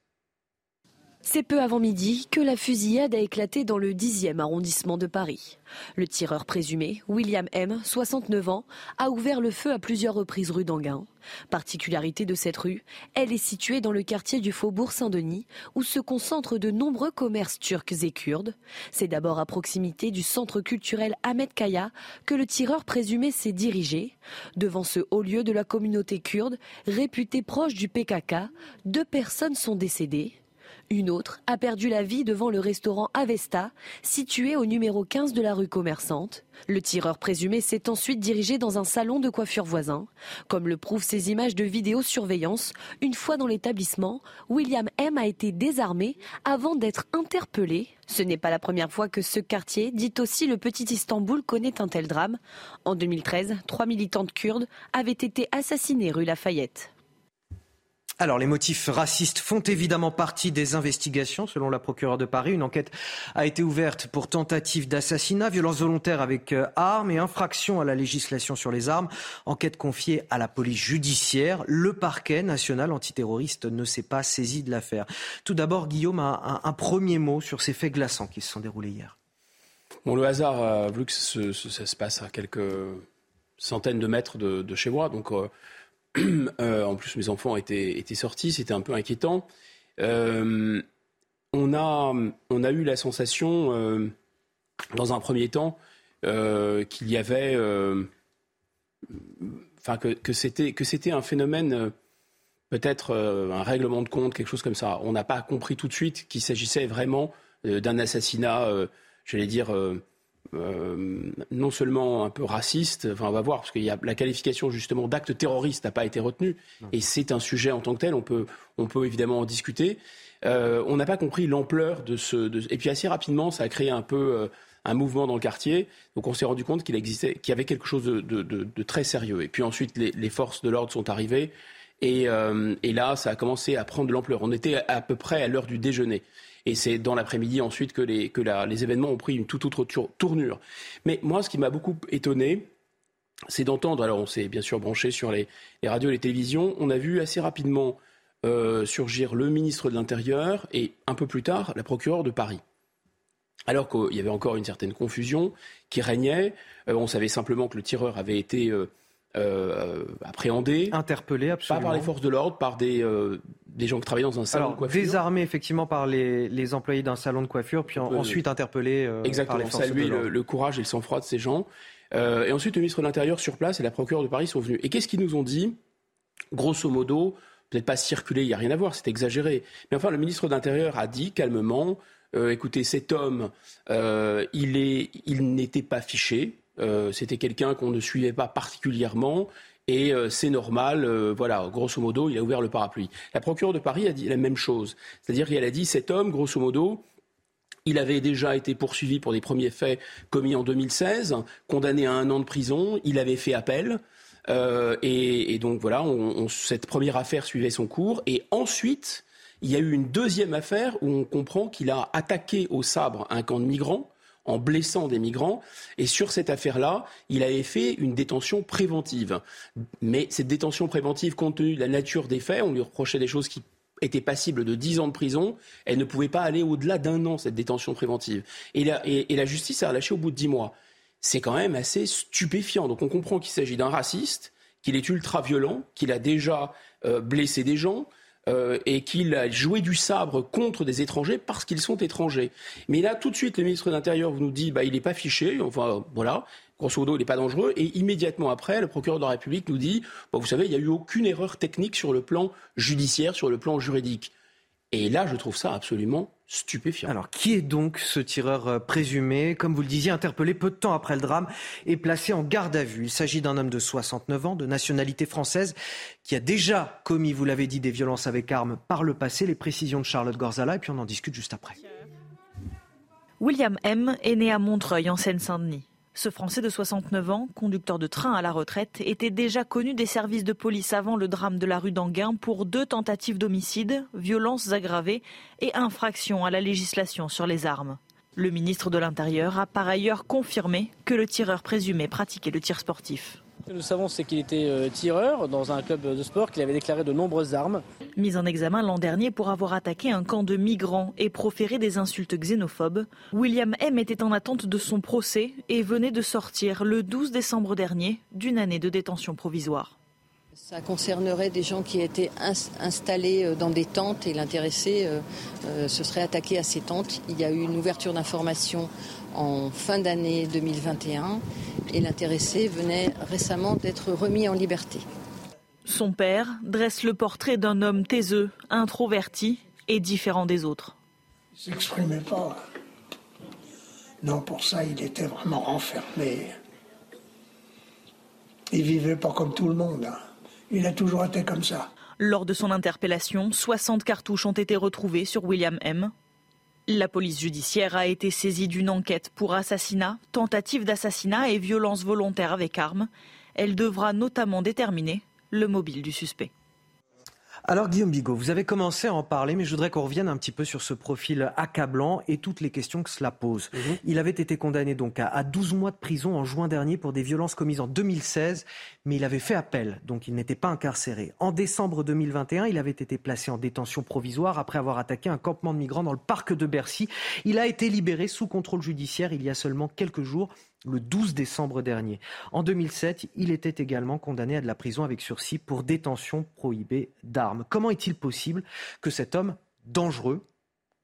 C'est peu avant midi que la fusillade a éclaté dans le 10e arrondissement de Paris. Le tireur présumé, William M., 69 ans, a ouvert le feu à plusieurs reprises rue d'Anguin. Particularité de cette rue, elle est située dans le quartier du Faubourg Saint-Denis, où se concentrent de nombreux commerces turcs et kurdes. C'est d'abord à proximité du centre culturel Ahmed Kaya que le tireur présumé s'est dirigé. Devant ce haut lieu de la communauté kurde, réputé proche du PKK, deux personnes sont décédées. Une autre a perdu la vie devant le restaurant Avesta, situé au numéro 15 de la rue commerçante. Le tireur présumé s'est ensuite dirigé dans un salon de coiffure voisin. Comme le prouvent ces images de vidéosurveillance, une fois dans l'établissement, William M a été désarmé avant d'être interpellé. Ce n'est pas la première fois que ce quartier, dit aussi le petit Istanbul, connaît un tel drame. En 2013, trois militantes kurdes avaient été assassinées rue Lafayette. Alors, les motifs racistes font évidemment partie des investigations, selon la procureure de Paris. Une enquête a été ouverte pour tentative d'assassinat, violence volontaire avec euh, armes et infraction à la législation sur les armes. Enquête confiée à la police judiciaire. Le parquet national antiterroriste ne s'est pas saisi de l'affaire. Tout d'abord, Guillaume, a un, premier mot sur ces faits glaçants qui se sont déroulés hier. Bon, le hasard a que ça se passe à quelques centaines de mètres de, chez moi. Donc, Euh, en plus, mes enfants étaient, étaient sortis, c'était un peu inquiétant. Euh, on, a, on a eu la sensation, euh, dans un premier temps, qu'il y avait. Enfin, que, que c'était un phénomène peut-être un règlement de compte, quelque chose comme ça. On n'a pas compris tout de suite qu'il s'agissait vraiment d'un assassinat, j'allais dire, euh, non seulement un peu raciste, enfin on va voir, parce qu'il y a la qualification justement d'acte terroriste n'a pas été retenue, et c'est un sujet en tant que tel, on peut, on peut évidemment en discuter. Euh, on n'a pas compris l'ampleur de ce... De... Et puis assez rapidement, ça a créé un peu euh, un mouvement dans le quartier, donc on s'est rendu compte qu'il existait, qu'il y avait quelque chose de, de, de, très sérieux. Et puis ensuite, les, les forces de l'ordre sont arrivées, et, et là, ça a commencé à prendre de l'ampleur. On était à peu près à l'heure du déjeuner. Et c'est dans l'après-midi ensuite que, les, que les événements ont pris une toute autre tournure. Mais moi, ce qui m'a beaucoup étonné, c'est d'entendre, alors on s'est bien sûr branché sur les, radios et les télévisions, on a vu assez rapidement euh, surgir le ministre de l'Intérieur et un peu plus tard la procureure de Paris. Alors qu'il y avait encore une certaine confusion qui régnait, euh, on savait simplement que le tireur avait été euh, euh, appréhendés. Interpellés, absolument. Pas par les forces de l'ordre, par des, euh, des gens qui travaillaient dans un salon de coiffure. Désarmés, effectivement, par les, les employés d'un salon de coiffure, puis ensuite interpellés euh, Exactement, par les forces saluer le, le, courage et le sang-froid de ces gens. Euh, et ensuite, le ministre de l'Intérieur sur place et la procureure de Paris sont venus. Et qu'est-ce qu'ils nous ont dit? Grosso modo, peut-être pas circuler, il n'y a rien à voir, c'est exagéré. Mais enfin, le ministre de l'Intérieur a dit calmement, écoutez, cet homme, il, est, il n'était pas fiché, euh, c'était quelqu'un qu'on ne suivait pas particulièrement. Et euh, c'est normal, euh, voilà, grosso modo, il a ouvert le parapluie. La procureure de Paris a dit la même chose. C'est-à-dire qu'elle a dit cet homme, grosso modo, il avait déjà été poursuivi pour des premiers faits commis en 2016, condamné à un an de prison. Il avait fait appel. et, donc voilà, cette première affaire suivait son cours. Et ensuite, il y a eu une deuxième affaire où on comprend qu'il a attaqué au sabre un camp de migrants en blessant des migrants. Et sur cette affaire-là, il avait fait une détention préventive. Mais cette détention préventive, compte tenu de la nature des faits, on lui reprochait des choses qui étaient passibles de 10 ans de prison, elle ne pouvait pas aller au-delà d'un an, cette détention préventive. Et la, la justice a relâché au bout de 10 mois. C'est quand même assez stupéfiant. Donc on comprend qu'il s'agit d'un raciste, qu'il est ultra violent, qu'il a déjà euh, blessé des gens, euh, et qu'il a joué du sabre contre des étrangers parce qu'ils sont étrangers. Mais là, tout de suite, le ministre de l'Intérieur nous dit bah, il n'est pas fiché, enfin voilà, grosso modo, il n'est pas dangereux. Et immédiatement après, le procureur de la République nous dit bah, vous savez, il n'y a eu aucune erreur technique sur le plan judiciaire, sur le plan juridique. Et là, je trouve ça absolument stupéfiant. Alors, qui est donc ce tireur euh, présumé Comme vous le disiez, interpellé peu de temps après le drame et placé en garde à vue? Il s'agit d'un homme de 69 ans, de nationalité française, qui a déjà commis, vous l'avez dit, des violences avec armes par le passé. Les précisions de Charlotte Gorzala, et puis on en discute juste après. William M. est né à Montreuil, en Seine-Saint-Denis. Ce Français de 69 ans, conducteur de train à la retraite, était déjà connu des services de police avant le drame de la rue d'Anguin pour deux tentatives d'homicide, violences aggravées et infractions à la législation sur les armes. Le ministre de l'Intérieur a par ailleurs confirmé que le tireur présumé pratiquait le tir sportif. Ce que nous savons, c'est qu'il était euh, tireur dans un club de sport, qu'il avait déclaré de nombreuses armes. Mis en examen l'an dernier pour avoir attaqué un camp de migrants et proféré des insultes xénophobes, William M était en attente de son procès et venait de sortir le 12 décembre dernier d'une année de détention provisoire. Ça concernerait des gens qui étaient installés euh, dans des tentes et l'intéressé euh, se serait attaqué à ces tentes. Il y a eu une ouverture d'information en fin d'année 2021 et l'intéressé venait récemment d'être remis en liberté. Son père dresse le portrait d'un homme taiseux, introverti et différent des autres. Il ne s'exprimait pas. Non, pour ça, il était vraiment renfermé. Il vivait pas comme tout le monde. Hein. Il a toujours été comme ça. Lors de son interpellation, 60 cartouches ont été retrouvées sur William M. La police judiciaire a été saisie d'une enquête pour assassinat, tentative d'assassinat et violence volontaire avec arme. Elle devra notamment déterminer le mobile du suspect. Alors Guillaume Bigot, vous avez commencé à en parler, mais je voudrais qu'on revienne un petit peu sur ce profil accablant et toutes les questions que cela pose. Mhm. Il avait été condamné donc à 12 mois de prison en juin dernier pour des violences commises en 2016, mais il avait fait appel, donc il n'était pas incarcéré. En décembre 2021, il avait été placé en détention provisoire après avoir attaqué un campement de migrants dans le parc de Bercy. Il a été libéré sous contrôle judiciaire il y a seulement quelques jours le 12 décembre dernier. En 2007, il était également condamné à de la prison avec sursis pour détention prohibée d'armes. Comment est-il possible que cet homme dangereux,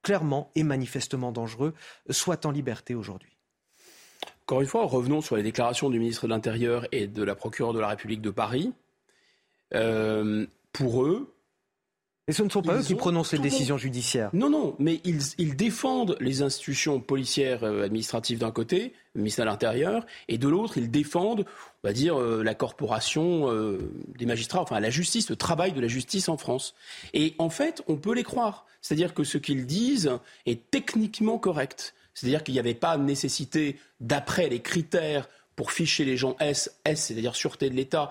clairement et manifestement dangereux, soit en liberté aujourd'hui? Encore une fois, revenons sur les déclarations du ministre de l'Intérieur et de la procureure de la République de Paris. Euh, pour eux, et ce ne sont pas eux qui prononcent les décisions judiciaires. Non, non, mais ils, défendent les institutions policières euh, administratives d'un côté, le ministère de l'Intérieur, et de l'autre, ils défendent, on va dire, euh, la corporation euh, des magistrats, enfin la justice, le travail de la justice en France. Et en fait, on peut les croire. C'est-à-dire que ce qu'ils disent est techniquement correct. C'est-à-dire qu'il n'y avait pas nécessité, d'après les critères pour ficher les gens S, S, c'est-à-dire sûreté de l'État,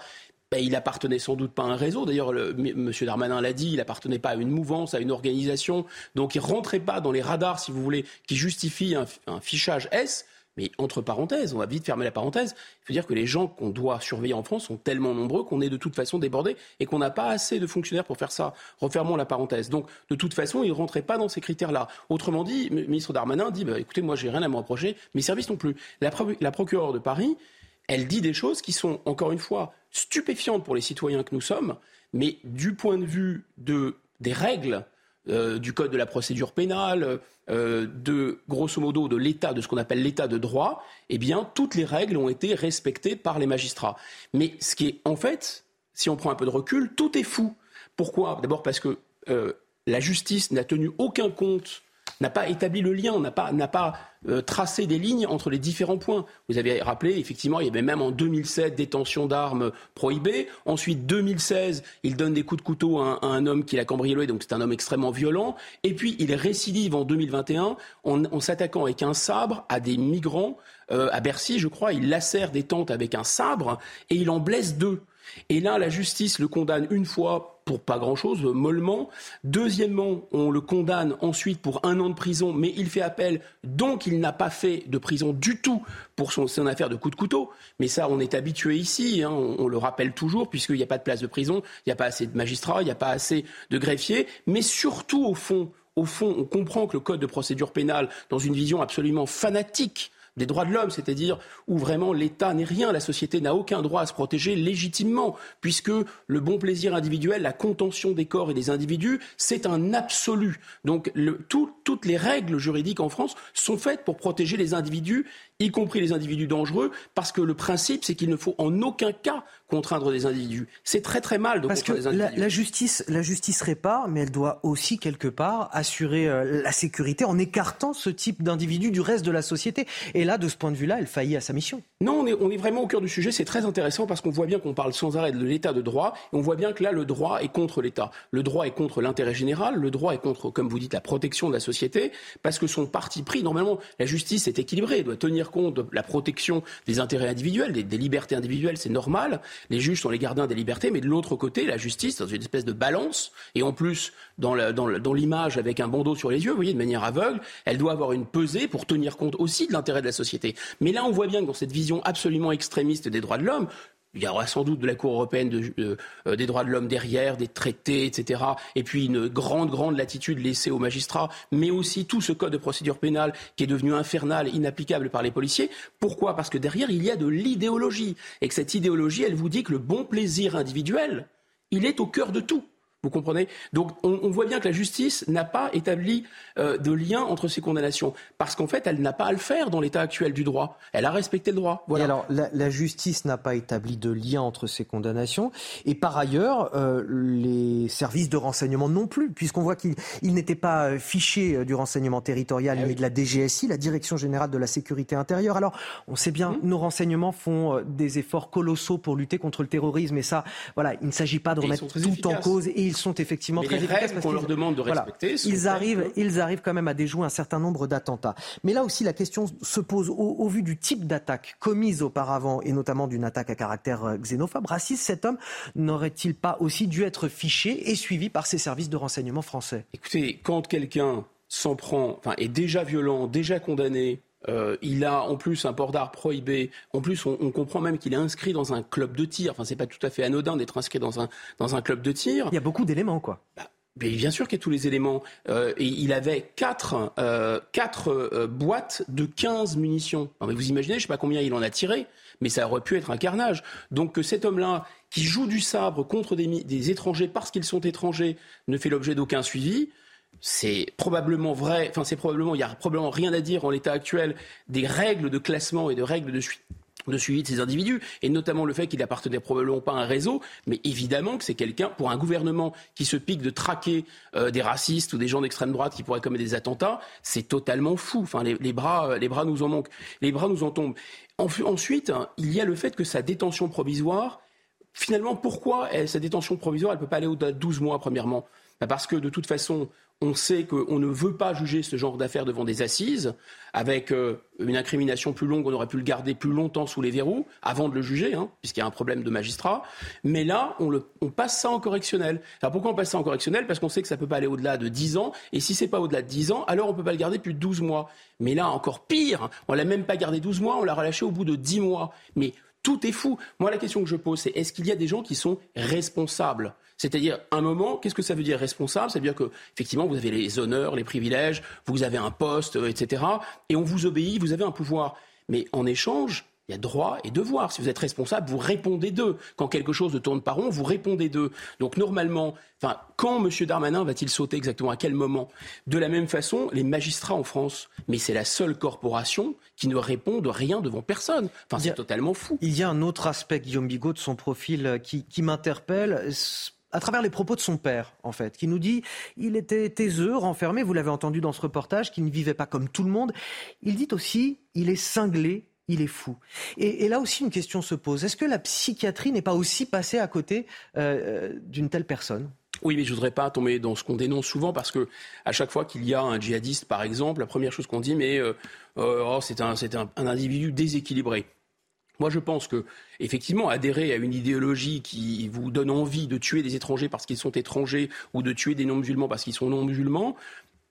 ben, il appartenait sans doute pas à un réseau. D'ailleurs, M. Darmanin l'a dit, il appartenait pas à une mouvance, à une organisation. Donc, il rentrait pas dans les radars, si vous voulez, qui justifient un, fichage S. Mais entre parenthèses, on va vite fermer la parenthèse. Il faut dire que les gens qu'on doit surveiller en France sont tellement nombreux qu'on est de toute façon débordé et qu'on n'a pas assez de fonctionnaires pour faire ça. Refermons la parenthèse. Donc, de toute façon, il ne rentrait pas dans ces critères-là. Autrement dit, le ministre Darmanin dit bah, écoutez, moi, j'ai rien à me reprocher, mes services non plus. La, la procureure de Paris, elle dit des choses qui sont, encore une fois, stupéfiantes pour les citoyens que nous sommes, mais du point de vue de, des règles euh, du code de la procédure pénale, euh, de grosso modo de l'état, de ce qu'on appelle l'état de droit, eh bien, toutes les règles ont été respectées par les magistrats. Mais ce qui est, en fait, si on prend un peu de recul, tout est fou. Pourquoi? D'abord parce que euh, la justice n'a tenu aucun compte n'a pas établi le lien, n'a pas, euh, tracé des lignes entre les différents points. Vous avez rappelé, effectivement, il y avait même en 2007 détention d'armes prohibée. Ensuite, 2016, il donne des coups de couteau à un, homme qui l'a cambriolé, donc c'est un homme extrêmement violent. Et puis, il récidive en 2021 en, s'attaquant avec un sabre à des migrants euh, à Bercy, je crois. Il lacère des tentes avec un sabre et il en blesse deux. Et là, la justice le condamne une fois pour pas grand-chose, mollement. Deuxièmement, on le condamne ensuite pour un an de prison, mais il fait appel, donc il n'a pas fait de prison du tout pour son, affaire de coup de couteau. Mais ça, on est habitué ici, hein, on, le rappelle toujours, puisqu'il n'y a pas de place de prison, il n'y a pas assez de magistrats, il n'y a pas assez de greffiers, mais surtout, au fond, au fond, on comprend que le code de procédure pénale, dans une vision absolument fanatique des droits de l'homme, c'est-à-dire où vraiment l'État n'est rien, la société n'a aucun droit à se protéger légitimement, puisque le bon plaisir individuel, la contention des corps et des individus, c'est un absolu. Donc toutes les règles juridiques en France sont faites pour protéger les individus y compris les individus dangereux, parce que le principe, c'est qu'il ne faut en aucun cas contraindre des individus. C'est très très mal de parce contraindre que des individus. La, justice, la justice répare, mais elle doit aussi quelque part assurer euh, la sécurité en écartant ce type d'individu du reste de la société. Et là, de ce point de vue-là, elle faillit à sa mission. Non, on est, on est vraiment au cœur du sujet. C'est très intéressant parce qu'on voit bien qu'on parle sans arrêt de l'état de droit. Et on voit bien que là, le droit est contre l'État. Le droit est contre l'intérêt général. Le droit est contre, comme vous dites, la protection de la société. Parce que son parti pris, normalement, la justice est équilibrée. Elle doit tenir compte de la protection des intérêts individuels, des, libertés individuelles, c'est normal. Les juges sont les gardiens des libertés, mais de l'autre côté, la justice, dans une espèce de balance, et en plus, dans l'image avec un bandeau sur les yeux, vous voyez, de manière aveugle, elle doit avoir une pesée pour tenir compte aussi de l'intérêt de la société. Mais là, on voit bien que dans cette vision absolument extrémiste des droits de l'homme, il y aura sans doute de la Cour européenne euh, des droits de l'homme derrière, des traités, etc. Et puis une grande, grande latitude laissée aux magistrats, mais aussi tout ce code de procédure pénale qui est devenu infernal, inapplicable par les policiers. Pourquoi? Parce que derrière, il y a de l'idéologie. Et que cette idéologie, elle vous dit que le bon plaisir individuel, il est au cœur de tout. Vous comprenez? Donc on, voit bien que la justice n'a pas établi euh, de lien entre ces condamnations, parce qu'en fait, elle n'a pas à le faire dans l'état actuel du droit. Elle a respecté le droit. Voilà. alors, la, justice n'a pas établi de lien entre ces condamnations, et par ailleurs, euh, les services de renseignement non plus, puisqu'on voit qu'ils n'étaient pas euh, fichés du renseignement territorial, ah mais de la DGSI, la Direction générale de la sécurité intérieure. Alors, on sait bien, mmh. nos renseignements font des efforts colossaux pour lutter contre le terrorisme, et ça, voilà, il ne s'agit pas de remettre tout en cause, et ils sont effectivement très efficaces. qu'on leur demande de respecter. ils arrivent, ils arrivent quand même à déjouer un certain nombre d'attentats. Mais là aussi, la question se pose au, vu du type d'attaque commise auparavant, et notamment d'une attaque à caractère euh, xénophobe, raciste. Cet homme n'aurait-il pas aussi dû être fiché et suivi par ses services de renseignement français? Écoutez, quand quelqu'un s'en prend, enfin, est déjà violent, déjà condamné, euh, il a en plus un port d'art prohibé. En plus, on, comprend même qu'il est inscrit dans un club de tir. Enfin, c'est pas tout à fait anodin d'être inscrit dans un, dans un club de tir. Il y a beaucoup d'éléments, quoi. Bah, bien sûr qu'il y a tous les éléments. Euh, et il avait quatre, euh, quatre boîtes de 15 munitions. mais vous imaginez, je sais pas combien il en a tiré, mais ça aurait pu être un carnage. Donc que cet homme-là, qui joue du sabre contre des, des étrangers parce qu'ils sont étrangers, ne fait l'objet d'aucun suivi, c'est probablement vrai, il n'y a probablement rien à dire en l'état actuel des règles de classement et de règles de, suivi de ces individus, et notamment le fait qu'il appartenait probablement pas à un réseau, mais évidemment que c'est quelqu'un, pour un gouvernement qui se pique de traquer euh, des racistes ou des gens d'extrême droite qui pourraient commettre des attentats, c'est totalement fou. Enfin, les, bras, euh, bras nous en manquent, les bras nous en tombent. ensuite, il y a le fait que sa détention provisoire, finalement, pourquoi sa détention provisoire, elle peut pas aller au-delà de 12 mois, premièrement? Parce que de toute façon, on sait qu'on ne veut pas juger ce genre d'affaires devant des assises, avec euh, une incrimination plus longue, on aurait pu le garder plus longtemps sous les verrous, avant de le juger, hein, puisqu'il y a un problème de magistrat. Mais là, on, passe ça en correctionnel. Alors pourquoi on passe ça en correctionnel? Parce qu'on sait que ça ne peut pas aller au-delà de 10 ans, et si c'est pas au-delà de 10 ans, alors on ne peut pas le garder plus de 12 mois. Mais là, encore pire, on l'a même pas gardé 12 mois, on l'a relâché au bout de 10 mois. Mais tout est fou. Moi, la question que je pose, c'est est-ce qu'il y a des gens qui sont responsables? C'est-à-dire, un moment, qu'est-ce que ça veut dire responsable? Ça veut dire que, effectivement, vous avez les honneurs, les privilèges, vous avez un poste, euh, etc. Et on vous obéit, vous avez un pouvoir. Mais en échange, il y a droit et devoir. Si vous êtes responsable, vous répondez d'eux. Quand quelque chose ne tourne pas rond, vous répondez d'eux. Donc normalement, enfin, quand M. Darmanin va-t-il sauter exactement? À quel moment? De la même façon, les magistrats en France, mais c'est la seule corporation qui ne répond de rien devant personne. Enfin, c'est totalement fou. Il y a un autre aspect, Guillaume Bigot, de son profil euh, qui, qui m'interpelle à travers les propos de son père, en fait, qui nous dit il était taiseux, renfermé, vous l'avez entendu dans ce reportage, qu'il ne vivait pas comme tout le monde. Il dit aussi il est cinglé, il est fou. Et, là aussi, une question se pose est-ce que la psychiatrie n'est pas aussi passée à côté euh, euh, d'une telle personne? Oui, mais je voudrais pas tomber dans ce qu'on dénonce souvent parce que à chaque fois qu'il y a un djihadiste, par exemple, la première chose qu'on dit, mais euh, oh, c'est un, un, individu déséquilibré. Moi, je pense que, effectivement, adhérer à une idéologie qui vous donne envie de tuer des étrangers parce qu'ils sont étrangers ou de tuer des non-musulmans parce qu'ils sont non-musulmans,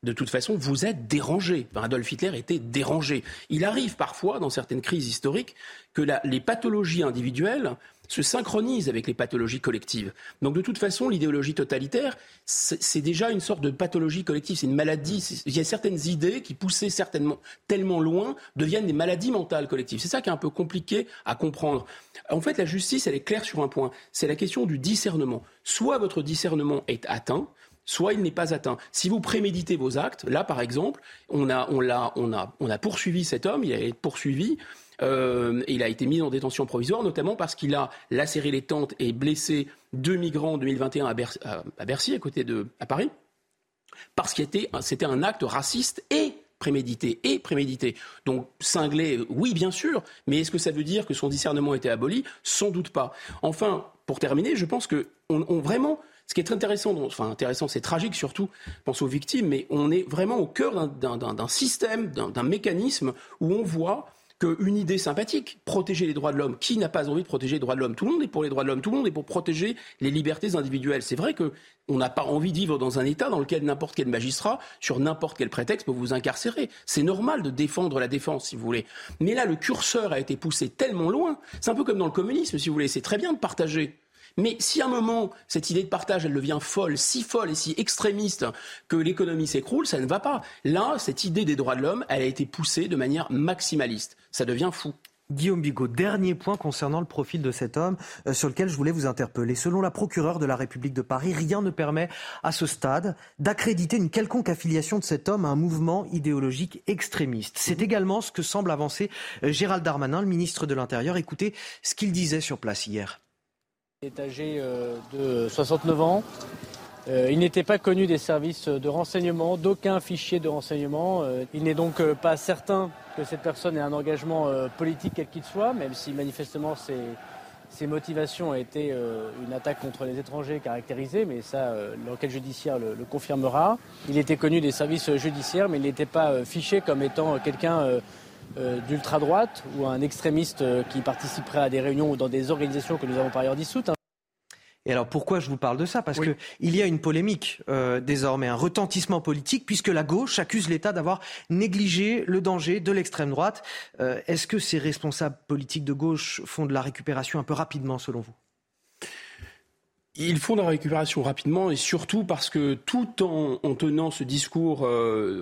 de toute façon, vous êtes dérangé. Adolf Hitler était dérangé. Il arrive parfois, dans certaines crises historiques, que les pathologies individuelles se synchronisent avec les pathologies collectives. Donc de toute façon, l'idéologie totalitaire, c'est déjà une sorte de pathologie collective, c'est une maladie. Il y a certaines idées qui, poussées certainement tellement loin, deviennent des maladies mentales collectives. C'est ça qui est un peu compliqué à comprendre. En fait, la justice, elle est claire sur un point. C'est la question du discernement. Soit votre discernement est atteint, soit il n'est pas atteint. Si vous préméditez vos actes, là par exemple, on a, on on a, on a poursuivi cet homme, il a été poursuivi. Euh, il a été mis en détention provisoire, notamment parce qu'il a lacéré les tentes et blessé deux migrants en 2021 à, Bercy, à côté de à Paris, parce que c'était un acte raciste et prémédité et prémédité. Donc cinglé, oui bien sûr, mais est-ce que ça veut dire que son discernement était aboli? Sans doute pas. Enfin, pour terminer, je pense que on vraiment ce qui est très intéressant, enfin intéressant, c'est tragique surtout, pense aux victimes, mais on est vraiment au cœur d'un système, d'un mécanisme où on voit qu'une idée sympathique, protéger les droits de l'homme. Qui n'a pas envie de protéger les droits de l'homme? Tout le monde est pour les droits de l'homme, tout le monde est pour protéger les libertés individuelles. C'est vrai que on n'a pas envie de vivre dans un État dans lequel n'importe quel magistrat, sur n'importe quel prétexte, peut vous incarcérer. C'est normal de défendre la défense, si vous voulez. Mais là, le curseur a été poussé tellement loin. C'est un peu comme dans le communisme, si vous voulez. C'est très bien de partager. Mais si à un moment, cette idée de partage, elle devient folle, si folle et si extrémiste que l'économie s'écroule, ça ne va pas. Là, cette idée des droits de l'homme, elle a été poussée de manière maximaliste. Ça devient fou. Guillaume Bigot, dernier point concernant le profil de cet homme euh, sur lequel je voulais vous interpeller. Selon la procureure de la République de Paris, rien ne permet à ce stade d'accréditer une quelconque affiliation de cet homme à un mouvement idéologique extrémiste. C'est également ce que semble avancer euh, Gérald Darmanin, le ministre de l'Intérieur. Écoutez ce qu'il disait sur place hier. Il est âgé euh, de 69 ans. Euh, il n'était pas connu des services de renseignement, d'aucun fichier de renseignement. Euh, il n'est donc pas certain que cette personne ait un engagement politique quel qu'il soit, même si manifestement ses, motivations été une attaque contre les étrangers caractérisée, mais ça, l'enquête judiciaire le, confirmera. Il était connu des services judiciaires, mais il n'était pas fiché comme étant quelqu'un d'ultra-droite ou un extrémiste euh, qui participerait à des réunions ou dans des organisations que nous avons par ailleurs dissoutes. Hein. Et alors pourquoi je vous parle de ça? Parce qu'il y a une polémique euh, désormais, un retentissement politique, puisque la gauche accuse l'État d'avoir négligé le danger de l'extrême droite. Est-ce que ces responsables politiques de gauche font de la récupération un peu rapidement, selon vous? Ils font de la récupération rapidement et surtout parce que tout en, tenant ce discours,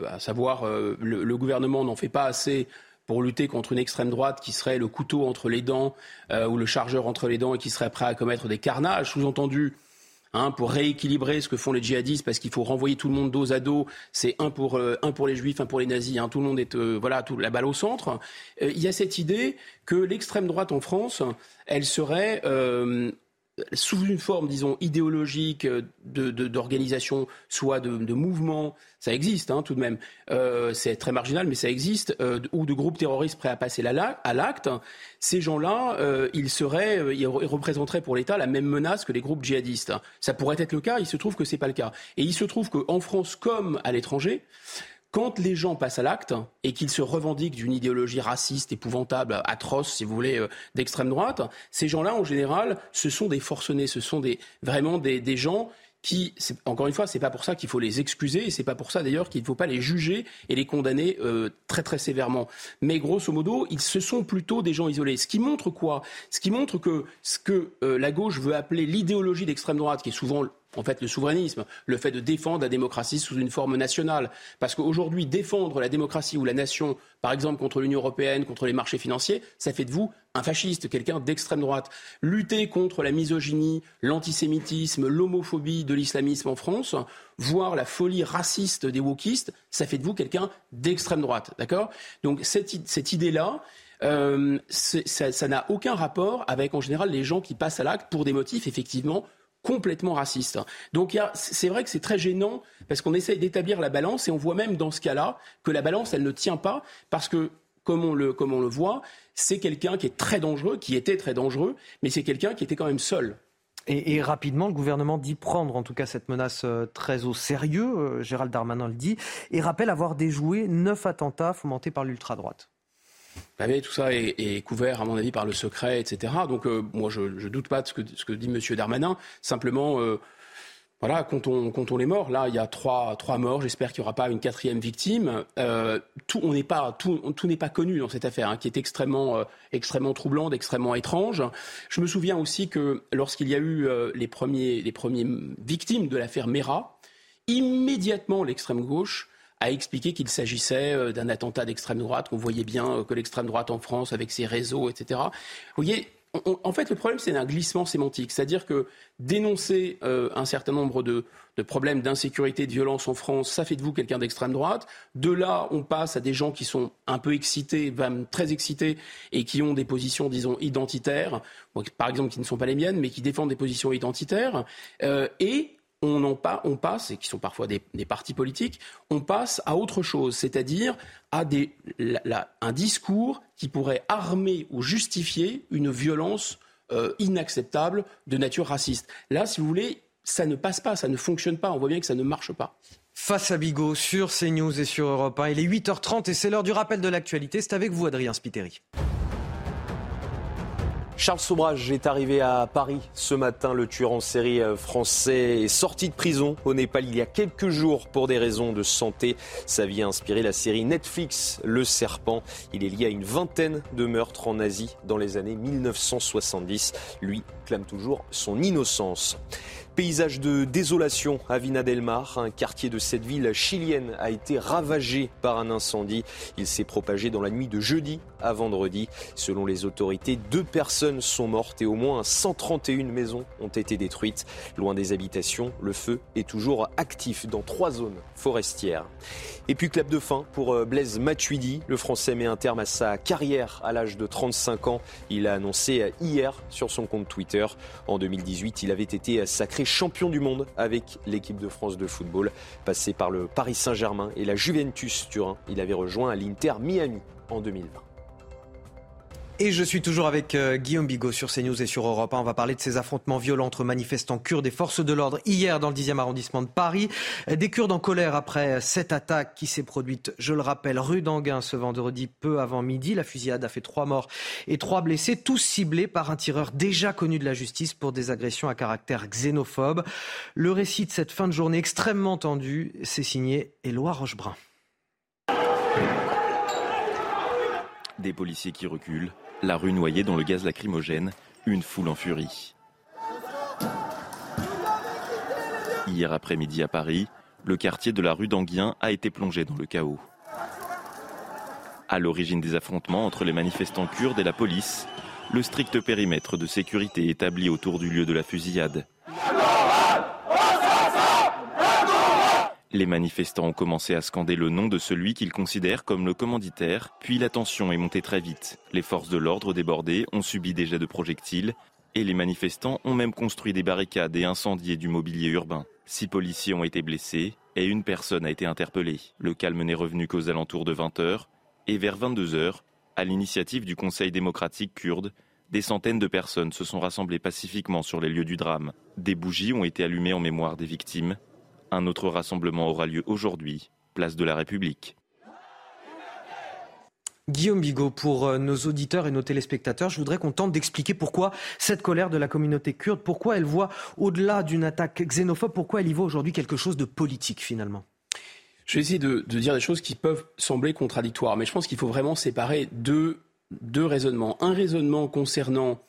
à savoir le, gouvernement n'en fait pas assez pour lutter contre une extrême droite qui serait le couteau entre les dents euh, ou le chargeur entre les dents et qui serait prêt à commettre des carnages, sous-entendu. Hein, pour rééquilibrer ce que font les djihadistes, parce qu'il faut renvoyer tout le monde dos à dos. C'est un pour euh, un pour les juifs, un pour les nazis. Hein, tout le monde est euh, voilà, tout, la balle au centre. Il y a cette idée que l'extrême droite en France, elle serait sous une forme, disons, idéologique d'organisation, de, soit de, mouvement, ça existe hein, tout de même, euh, c'est très marginal, mais ça existe, euh, ou de groupes terroristes prêts à passer à l'acte, ces gens-là, euh, ils seraient, euh, ils représenteraient pour l'État la même menace que les groupes djihadistes. Ça pourrait être le cas, il se trouve que c'est pas le cas. Et il se trouve qu'en France comme à l'étranger, quand les gens passent à l'acte et qu'ils se revendiquent d'une idéologie raciste, épouvantable, atroce, si vous voulez, euh, d'extrême droite, ces gens-là, en général, ce sont des forcenés, ce sont des, vraiment des, des gens qui, encore une fois, c'est pas pour ça qu'il faut les excuser et c'est pas pour ça d'ailleurs qu'il ne faut pas les juger et les condamner euh, très très sévèrement. Mais grosso modo, ils ce sont plutôt des gens isolés. Ce qui montre quoi? Ce qui montre que ce que euh, la gauche veut appeler l'idéologie d'extrême droite, qui est souvent en fait le souverainisme, le fait de défendre la démocratie sous une forme nationale. Parce qu'aujourd'hui, défendre la démocratie ou la nation, par exemple contre l'Union européenne, contre les marchés financiers, ça fait de vous un fasciste, quelqu'un d'extrême droite. Lutter contre la misogynie, l'antisémitisme, l'homophobie de l'islamisme en France, voire la folie raciste des wokistes, ça fait de vous quelqu'un d'extrême droite. D'accord? Donc cette, cette idée-là, euh, ça n'a aucun rapport avec en général les gens qui passent à l'acte pour des motifs effectivement complètement raciste. Donc c'est vrai que c'est très gênant parce qu'on essaye d'établir la balance et on voit même dans ce cas-là que la balance, elle ne tient pas parce que, comme on le, voit, c'est quelqu'un qui est très dangereux, qui était très dangereux, mais c'est quelqu'un qui était quand même seul. Et, et, rapidement, le gouvernement dit prendre en tout cas cette menace euh, très au sérieux, euh, Gérald Darmanin le dit, et rappelle avoir déjoué neuf attentats fomentés par l'ultra-droite. Vous tout ça est, couvert, à mon avis, par le secret, etc. Donc, euh, moi, je ne doute pas de ce que, dit M. Darmanin. Simplement, euh, voilà, comptons, les morts. Là, il y a trois, trois morts. J'espère qu'il n'y aura pas une quatrième victime. Euh, tout n'est pas, tout, tout pas connu dans cette affaire, hein, qui est extrêmement, extrêmement troublante, extrêmement étrange. Je me souviens aussi que lorsqu'il y a eu les, premiers, les premiers victimes de l'affaire Mera, immédiatement l'extrême gauche a expliqué qu'il s'agissait euh, d'un attentat d'extrême droite, qu'on voyait bien euh, que l'extrême droite en France, avec ses réseaux, etc. Vous voyez, en fait, le problème, c'est un glissement sémantique. C'est-à-dire que dénoncer euh, un certain nombre de, problèmes d'insécurité, de violence en France, ça fait de vous quelqu'un d'extrême droite. De là, on passe à des gens qui sont un peu excités, même très excités, et qui ont des positions, disons, identitaires, par exemple, qui ne sont pas les miennes, mais qui défendent des positions identitaires. et on, passe, et qui sont parfois des, partis politiques, on passe à autre chose, c'est-à-dire à, un discours qui pourrait armer ou justifier une violence euh, inacceptable de nature raciste. Là, si vous voulez, ça ne passe pas, ça ne fonctionne pas. On voit bien que ça ne marche pas. Face à Bigot sur CNews et sur Europe 1. Il est 8h30 et c'est l'heure du rappel de l'actualité. C'est avec vous, Adrien Spiteri. Charles Sobrage est arrivé à Paris ce matin. Le tueur en série euh, français est sorti de prison au Népal il y a quelques jours pour des raisons de santé. Sa vie a inspiré la série Netflix Le Serpent. Il est lié à une vingtaine de meurtres en Asie dans les années 1970. Lui clame toujours son innocence. Paysage de désolation à Vina del Mar. Un quartier de cette ville chilienne a été ravagé par un incendie. Il s'est propagé dans la nuit de jeudi à vendredi. Selon les autorités, deux personnes sont mortes et au moins 131 maisons ont été détruites. Loin des habitations, le feu est toujours actif dans trois zones forestières. Et puis clap de fin pour euh, Blaise Matuidi. Le Français met un terme à sa carrière à l'âge de 35 ans. Il a annoncé hier sur son compte Twitter. En 2018, il avait été sacré champion du monde avec l'équipe de France de football. Passé par le Paris Saint-Germain et la Juventus Turin, il avait rejoint l'Inter Miami en 2020. Et je suis toujours avec euh, Guillaume Bigot sur CNews et sur Europe 1. On va parler de ces affrontements violents entre manifestants kurdes et forces de l'ordre hier dans le 10e arrondissement de Paris. Des Kurdes en colère après cette attaque qui s'est produite, je le rappelle, rue d'Anguin ce vendredi peu avant midi. La fusillade a fait trois morts et trois blessés, tous ciblés par un tireur déjà connu de la justice pour des agressions à caractère xénophobe. Le récit de cette fin de journée extrêmement tendue, c'est signé Éloi Rochebrun. Des policiers qui reculent, la rue noyée dans le gaz lacrymogène, une foule en furie. Hier après-midi à Paris, le quartier de la rue d'Anguien a été plongé dans le chaos. À l'origine des affrontements entre les manifestants kurdes et la police, le strict périmètre de sécurité établi autour du lieu de la fusillade. Les manifestants ont commencé à scander le nom de celui qu'ils considèrent comme le commanditaire, puis la tension est montée très vite. Les forces de l'ordre débordées ont subi des jets de projectiles, et les manifestants ont même construit des barricades et incendié du mobilier urbain. Six policiers ont été blessés et une personne a été interpellée. Le calme n'est revenu qu'aux alentours de 20h, et vers 22h, à l'initiative du Conseil démocratique kurde, des centaines de personnes se sont rassemblées pacifiquement sur les lieux du drame. Des bougies ont été allumées en mémoire des victimes un autre rassemblement aura lieu aujourd'hui, place de la République. Guillaume Bigot, pour euh, nos auditeurs et nos téléspectateurs, je voudrais qu'on tente d'expliquer pourquoi cette colère de la communauté kurde, pourquoi elle voit au-delà d'une attaque xénophobe, pourquoi elle y voit aujourd'hui quelque chose de politique finalement. Je vais essayer de, dire des choses qui peuvent sembler contradictoires, mais je pense qu'il faut vraiment séparer deux, deux raisonnements. Un raisonnement concernant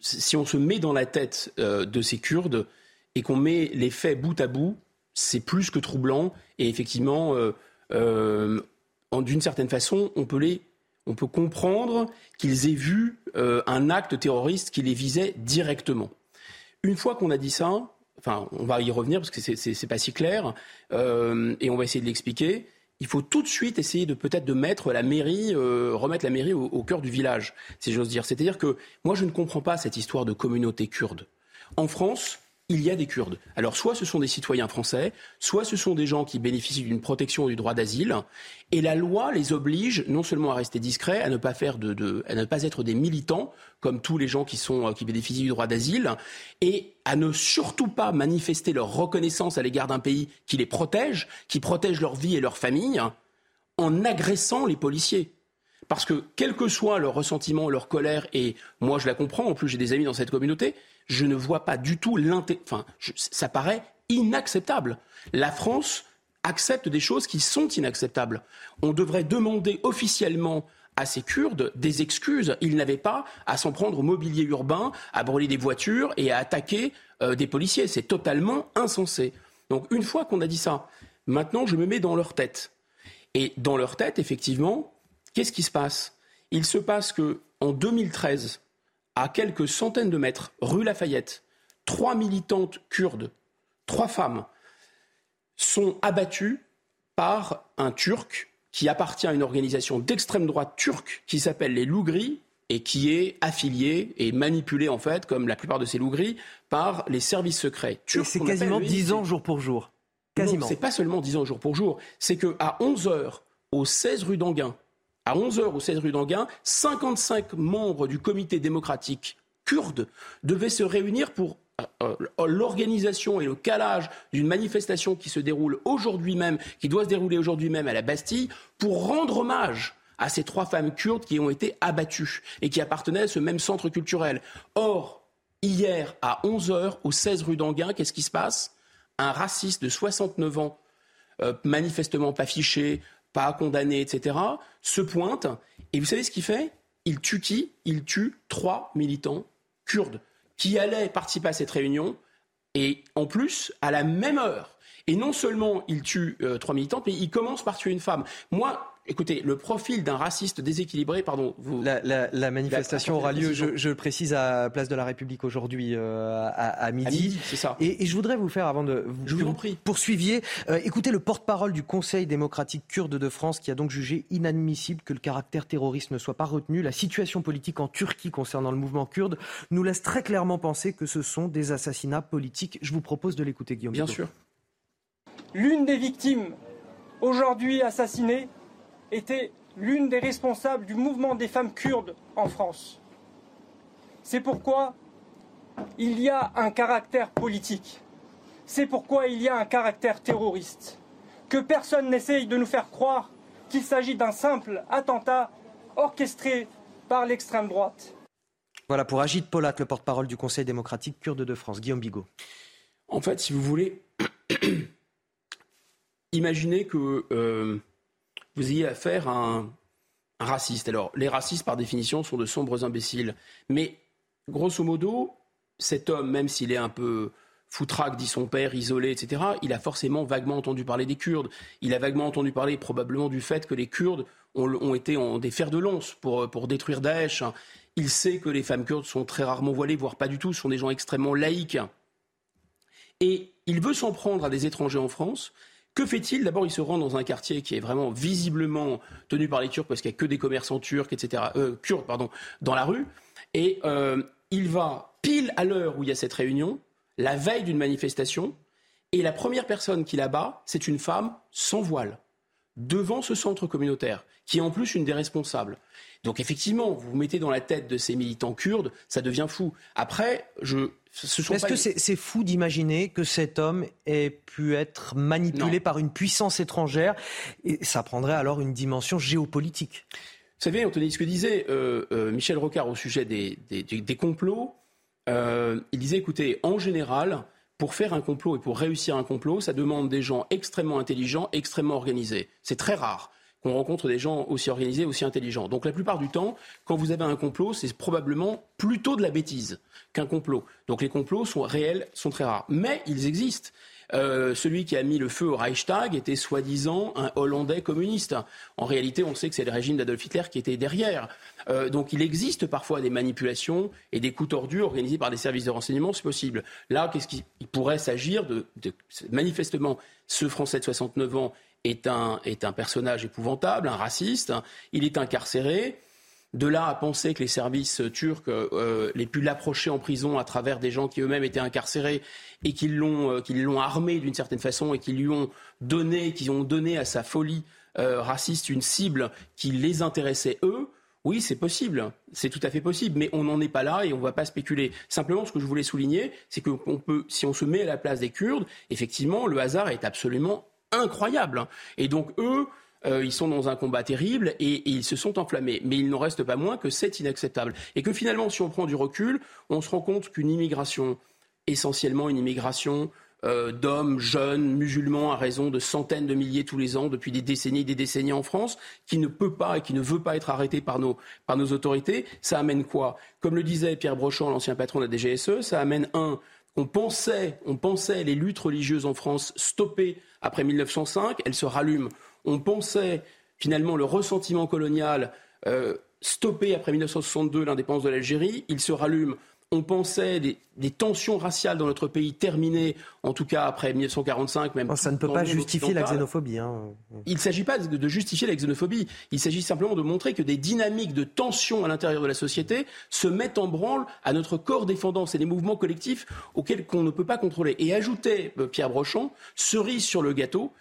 si on se met dans la tête euh, de ces Kurdes et qu'on met les faits bout à bout, c'est plus que troublant. Et effectivement, euh, euh, d'une certaine façon, on peut, les, on peut comprendre qu'ils aient vu euh, un acte terroriste qui les visait directement. Une fois qu'on a dit ça, enfin, on va y revenir parce que c'est pas si clair, et on va essayer de l'expliquer. Il faut tout de suite essayer de peut-être de mettre la mairie, remettre la mairie au, au cœur du village, si j'ose dire. C'est-à-dire que moi, je ne comprends pas cette histoire de communauté kurde. En France, il y a des Kurdes. Alors soit ce sont des citoyens français, soit ce sont des gens qui bénéficient d'une protection du droit d'asile, et la loi les oblige non seulement à rester discrets, à ne pas faire de, à ne pas être des militants comme tous les gens qui sont qui bénéficient du droit d'asile, et à ne surtout pas manifester leur reconnaissance à l'égard d'un pays qui les protège, qui protège leur vie et leur famille, en agressant les policiers. Parce que quel que soit leur ressentiment, leur colère, et moi je la comprends, en plus j'ai des amis dans cette communauté, je ne vois pas du tout l'intérêt. Enfin, ça paraît inacceptable. La France accepte des choses qui sont inacceptables. On devrait demander officiellement à ces Kurdes des excuses. Ils n'avaient pas à s'en prendre au mobilier urbain, à brûler des voitures et à attaquer euh, des policiers. C'est totalement insensé. Donc une fois qu'on a dit ça, maintenant je me mets dans leur tête. Et dans leur tête, effectivement, qu'est-ce qui se passe? Il se passe que en 2013, à quelques centaines de mètres, rue Lafayette, trois militantes kurdes, trois femmes, sont abattues par un Turc qui appartient à une organisation d'extrême droite turque qui s'appelle les Loups Gris et qui est affilié et manipulé en fait, comme la plupart de ces loups gris, par les services secrets turcs. C'est quasiment dix ans jour pour jour. Quasiment. c'est pas seulement dix ans jour pour jour. C'est qu'à 11 heures, au 16 rue d'Anguin, à 11h au 16 rue d'Anguin, 55 membres du comité démocratique kurde devaient se réunir pour euh, l'organisation et le calage d'une manifestation qui se déroule aujourd'hui même, qui doit se dérouler aujourd'hui même à la Bastille, pour rendre hommage à ces trois femmes kurdes qui ont été abattues et qui appartenaient à ce même centre culturel. Or, hier à 11h au 16 rue d'Anguin, qu'est-ce qui se passe? Un raciste de 69 ans, euh, manifestement pas fiché, pas condamné, etc., se pointe et vous savez ce qu'il fait? Il tue qui Il tue trois militants kurdes qui allaient participer à cette réunion et en plus à la même heure. Et non seulement il tue euh, trois militants, mais il commence par tuer une femme. Moi, Écoutez, le profil d'un raciste déséquilibré, pardon. Vous... La, manifestation aura lieu, je, le précise, à Place de la République aujourd'hui euh, à, midi. c'est ça. Et, je voudrais vous faire, avant de vous, je vous, en prie. poursuiviez, euh, écoutez le porte-parole du Conseil démocratique kurde de France qui a donc jugé inadmissible que le caractère terroriste ne soit pas retenu. La situation politique en Turquie concernant le mouvement kurde nous laisse très clairement penser que ce sont des assassinats politiques. Je vous propose de l'écouter, Guillaume. Bien sûr. L'une des victimes aujourd'hui assassinées était l'une des responsables du mouvement des femmes kurdes en France. C'est pourquoi il y a un caractère politique. C'est pourquoi il y a un caractère terroriste. Que personne n'essaye de nous faire croire qu'il s'agit d'un simple attentat orchestré par l'extrême droite. Voilà pour Agit Polat, le porte-parole du Conseil démocratique kurde de France. Guillaume Bigot. En fait, si vous voulez, imaginez que euh, vous ayez affaire à un, raciste. Alors, les racistes, par définition, sont de sombres imbéciles. Mais, grosso modo, cet homme, même s'il est un peu foutraque, dit son père, isolé, etc., il a forcément vaguement entendu parler des Kurdes. Il a vaguement entendu parler probablement du fait que les Kurdes ont, été des fers de lance pour, pour détruire Daesh. Il sait que les femmes kurdes sont très rarement voilées, voire pas du tout, sont des gens extrêmement laïques. Et il veut s'en prendre à des étrangers en France que fait-il D'abord, il se rend dans un quartier qui est vraiment visiblement tenu par les Turcs parce qu'il n'y a que des commerçants turcs, etc., euh, pardon, dans la rue. Et euh, il va pile à l'heure où il y a cette réunion, la veille d'une manifestation, et la première personne qu'il abat, c'est une femme sans voile, devant ce centre communautaire, qui est en plus une des responsables. Donc effectivement, vous vous mettez dans la tête de ces militants kurdes, ça devient fou. Après, je, est-ce que c'est fou d'imaginer que cet homme ait pu être manipulé par une puissance étrangère et ça prendrait alors une dimension géopolitique? Vous savez, Anthony, ce que disait euh, euh, Michel Rocard au sujet des, complots, euh, il disait, écoutez, en général, pour faire un complot et pour réussir un complot, ça demande des gens extrêmement intelligents, extrêmement organisés. C'est très rare qu'on rencontre des gens aussi organisés, aussi intelligents. Donc la plupart du temps, quand vous avez un complot, c'est probablement plutôt de la bêtise qu'un complot. Donc les complots sont réels, sont très rares. Mais ils existent. Euh, celui qui a mis le feu au Reichstag était soi-disant un Hollandais communiste. En réalité, on sait que c'est le régime d'Adolf Hitler qui était derrière. Euh, donc il existe parfois des manipulations et des coups tordus organisés par des services de renseignement, c'est possible. Là, qu'est-ce qu'il pourrait s'agir de, de, Manifestement, ce Français de 69 ans est un, est un personnage épouvantable, un raciste. Il est incarcéré. De là à penser que les services turcs euh, les pu l'approcher en prison à travers des gens qui eux-mêmes étaient incarcérés et qui l'ont euh, armé d'une certaine façon et qui lui ont donné, ont donné à sa folie euh, raciste une cible qui les intéressait eux. Oui, c'est possible, c'est tout à fait possible, mais on n'en est pas là et on ne va pas spéculer. Simplement, ce que je voulais souligner, c'est que peut, si on se met à la place des Kurdes, effectivement, le hasard est absolument incroyable. Et donc eux, euh, ils sont dans un combat terrible et, ils se sont enflammés. Mais il n'en reste pas moins que c'est inacceptable. Et que finalement, si on prend du recul, on se rend compte qu'une immigration, essentiellement une immigration euh, d'hommes jeunes, musulmans, à raison de centaines de milliers tous les ans, depuis des décennies et des décennies en France, qui ne peut pas et qui ne veut pas être arrêté par nos, par nos autorités, ça amène quoi? Comme le disait Pierre Brochant, l'ancien patron de la DGSE, ça amène un on pensait, on pensait les luttes religieuses en France stoppées après 1905, elles se rallument. On pensait finalement le ressentiment colonial euh, stoppé après 1962, l'indépendance de l'Algérie, il se rallume on pensait des, tensions raciales dans notre pays terminées, en tout cas après 1945. Même ça ne peut pas justifier la xénophobie. Hein. Il ne s'agit pas de, justifier la xénophobie. Il s'agit simplement de montrer que des dynamiques de tension à l'intérieur de la société se mettent en branle à notre corps défendant. C'est des mouvements collectifs auxquels on ne peut pas contrôler. Et ajouter, euh, Pierre Brochon, cerise sur le gâteau,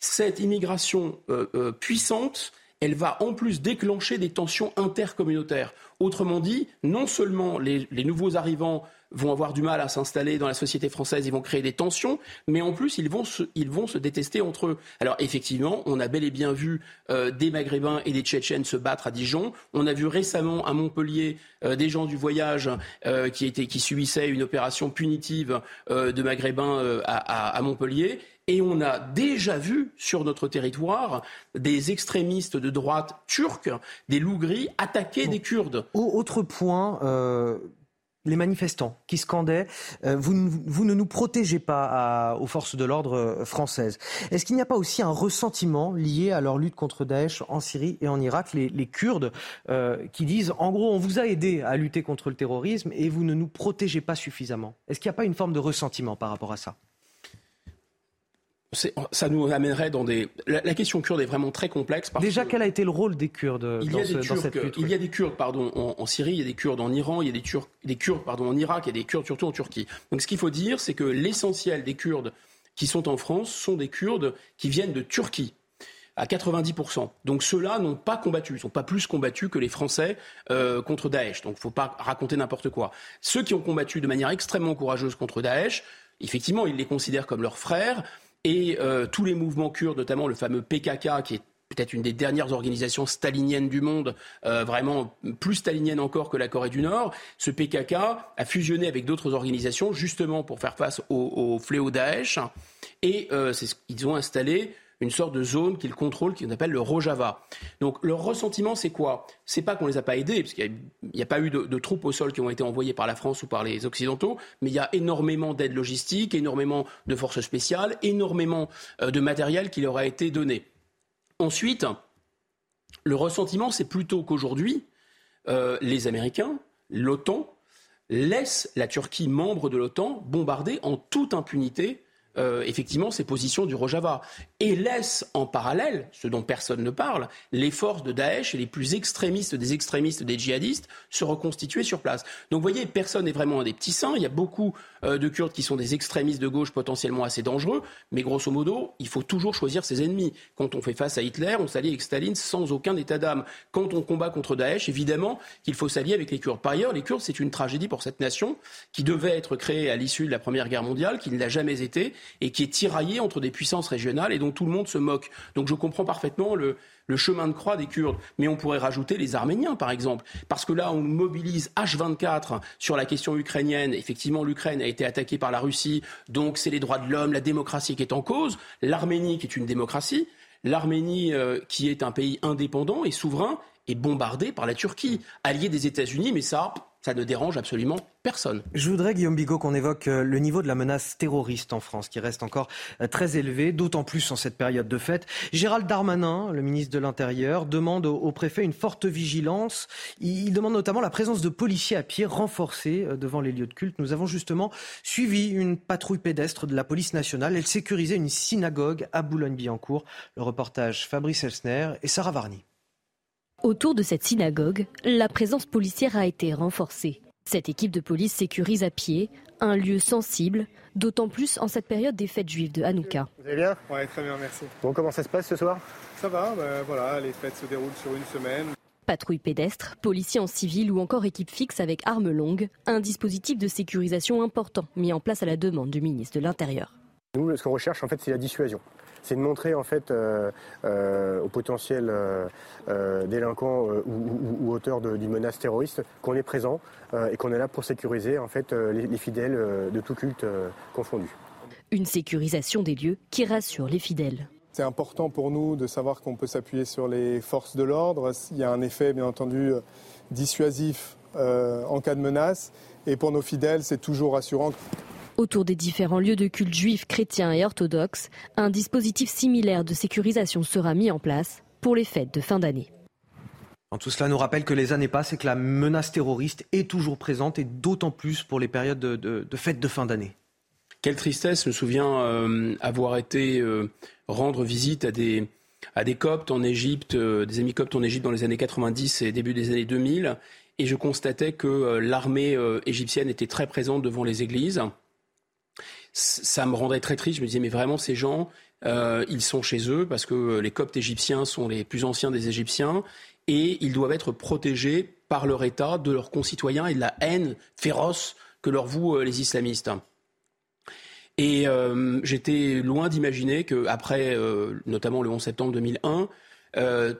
cette immigration euh, euh, puissante elle va en plus déclencher des tensions intercommunautaires. Autrement dit, non seulement les, nouveaux arrivants vont avoir du mal à s'installer dans la société française, ils vont créer des tensions, mais en plus, ils vont se, ils vont se détester entre eux. Alors effectivement, on a bel et bien vu euh, des Maghrébins et des Tchétchènes se battre à Dijon. On a vu récemment à Montpellier euh, des gens du voyage euh, qui, étaient, qui subissaient une opération punitive de Maghrébins à, à Montpellier. Et on a déjà vu sur notre territoire des extrémistes de droite turcs, des loups gris, attaquer des Kurdes. Autre point, euh, les manifestants qui scandaient euh, vous, ne nous protégez pas aux forces de l'ordre euh, françaises. Est-ce qu'il n'y a pas aussi un ressentiment lié à leur lutte contre Daesh en Syrie et en Irak, les, les Kurdes qui disent en gros on vous a aidé à lutter contre le terrorisme et vous ne nous protégez pas suffisamment? Est-ce qu'il n'y a pas une forme de ressentiment par rapport à ça? Ça nous amènerait dans des. La, question kurde est vraiment très complexe. Déjà, quel a été le rôle des Kurdes il dans, y a ce, cette lutte Il y a des Kurdes, pardon, en, Syrie, il y a des Kurdes en Iran, il y a des, Turcs, des Kurdes, pardon, en Irak, il y a des Kurdes surtout en Turquie. Donc, ce qu'il faut dire, c'est que l'essentiel des Kurdes qui sont en France sont des Kurdes qui viennent de Turquie à 90%. Donc ceux-là n'ont pas combattu, ils sont pas plus combattus que les Français euh, contre Daesh. Donc il ne faut pas raconter n'importe quoi. Ceux qui ont combattu de manière extrêmement courageuse contre Daesh, effectivement, ils les considèrent comme leurs frères. Et euh, tous les mouvements kurdes, notamment le fameux PKK, qui est peut-être une des dernières organisations staliniennes du monde, euh, vraiment plus stalinienne encore que la Corée du Nord. Ce PKK a fusionné avec d'autres organisations justement pour faire face au, au fléau Daesh. Et euh, ils ont installé une sorte de zone qu'ils contrôlent, qu'on appelle le Rojava. Donc leur ressentiment, c'est quoi? C'est pas qu'on les a pas aidés, parce qu'il n'y a, pas eu de, troupes au sol qui ont été envoyées par la France ou par les Occidentaux, mais il y a énormément d'aide logistique, énormément de forces spéciales, énormément euh, de matériel qui leur a été donné. Ensuite, le ressentiment, c'est plutôt qu'aujourd'hui, euh, les Américains, l'OTAN, laissent la Turquie membre de l'OTAN bombarder en toute impunité euh, effectivement ces positions du Rojava et laisse en parallèle, ce dont personne ne parle, les forces de Daesh et les plus extrémistes des extrémistes des djihadistes se reconstituer sur place. Donc vous voyez, personne n'est vraiment un des petits saints. Il y a beaucoup euh, de Kurdes qui sont des extrémistes de gauche potentiellement assez dangereux, mais grosso modo, il faut toujours choisir ses ennemis. Quand on fait face à Hitler, on s'allie avec Staline sans aucun état d'âme. Quand on combat contre Daesh, évidemment qu'il faut s'allier avec les Kurdes. Par ailleurs, les Kurdes, c'est une tragédie pour cette nation qui devait être créée à l'issue de la Première Guerre mondiale, qui ne l'a jamais été et qui est tiraillé entre des puissances régionales et dont tout le monde se moque. Donc je comprends parfaitement le, chemin de croix des Kurdes. Mais on pourrait rajouter les Arméniens, par exemple. Parce que là, on mobilise H24 sur la question ukrainienne. Effectivement, l'Ukraine a été attaquée par la Russie. Donc, c'est les droits de l'homme, la démocratie qui est en cause. L'Arménie, qui est une démocratie. L'Arménie, euh, qui est un pays indépendant et souverain, est bombardée par la Turquie, alliée des États-Unis. Mais ça, ça ne dérange absolument personne. Je voudrais, Guillaume Bigot, qu'on évoque euh, le niveau de la menace terroriste en France, qui reste encore euh, très élevé, d'autant plus en cette période de fête. Gérald Darmanin, le ministre de l'Intérieur, demande au préfet une forte vigilance. Il demande notamment la présence de policiers à pied renforcés euh, devant les lieux de culte. Nous avons justement suivi une patrouille pédestre de la police nationale. Elle sécurisait une synagogue à Boulogne-Billancourt. Le reportage Fabrice Elsner et Sarah Varny. Autour de cette synagogue, la présence policière a été renforcée. Cette équipe de police sécurise à pied un lieu sensible, d'autant plus en cette période des fêtes juives de Hanouka. Vous allez bien? Oui, très bien, merci. Bon, comment ça se passe ce soir? Ça va, ben voilà, les fêtes se déroulent sur une semaine. Patrouille pédestre, policiers en civil ou encore équipe fixe avec armes longues, un dispositif de sécurisation important mis en place à la demande du ministre de l'Intérieur. Nous, ce qu'on recherche, en fait, c'est la dissuasion c'est de montrer en fait euh, euh, aux potentiels euh, délinquants ou, auteurs d'une menace terroriste qu'on est présent et qu'on est là pour sécuriser en fait les, fidèles de tout culte confondu. Une sécurisation des lieux qui rassure les fidèles. C'est important pour nous de savoir qu'on peut s'appuyer sur les forces de l'ordre. Il y a un effet, bien entendu, dissuasif en cas de menace. Et pour nos fidèles, c'est toujours rassurant. Autour des différents lieux de culte juifs, chrétiens et orthodoxes, un dispositif similaire de sécurisation sera mis en place pour les fêtes de fin d'année. Tout cela nous rappelle que les années passent et que la menace terroriste est toujours présente et d'autant plus pour les périodes de, fêtes de fin d'année. Quelle tristesse, je me souviens euh, avoir été euh, rendre visite à des, à des coptes en Égypte, euh, des amis coptes en Égypte dans les années 90 et début des années 2000, et je constatais que l'armée égyptienne était très présente devant les églises ça me rendrait très triste. Je me disais, mais vraiment, ces gens, euh, ils sont chez eux parce que les Coptes égyptiens sont les plus anciens des Égyptiens et ils doivent être protégés par leur État de leurs concitoyens et de la haine féroce que leur vouent les islamistes. Et j'étais loin d'imaginer qu'après, notamment le 11 septembre 2001,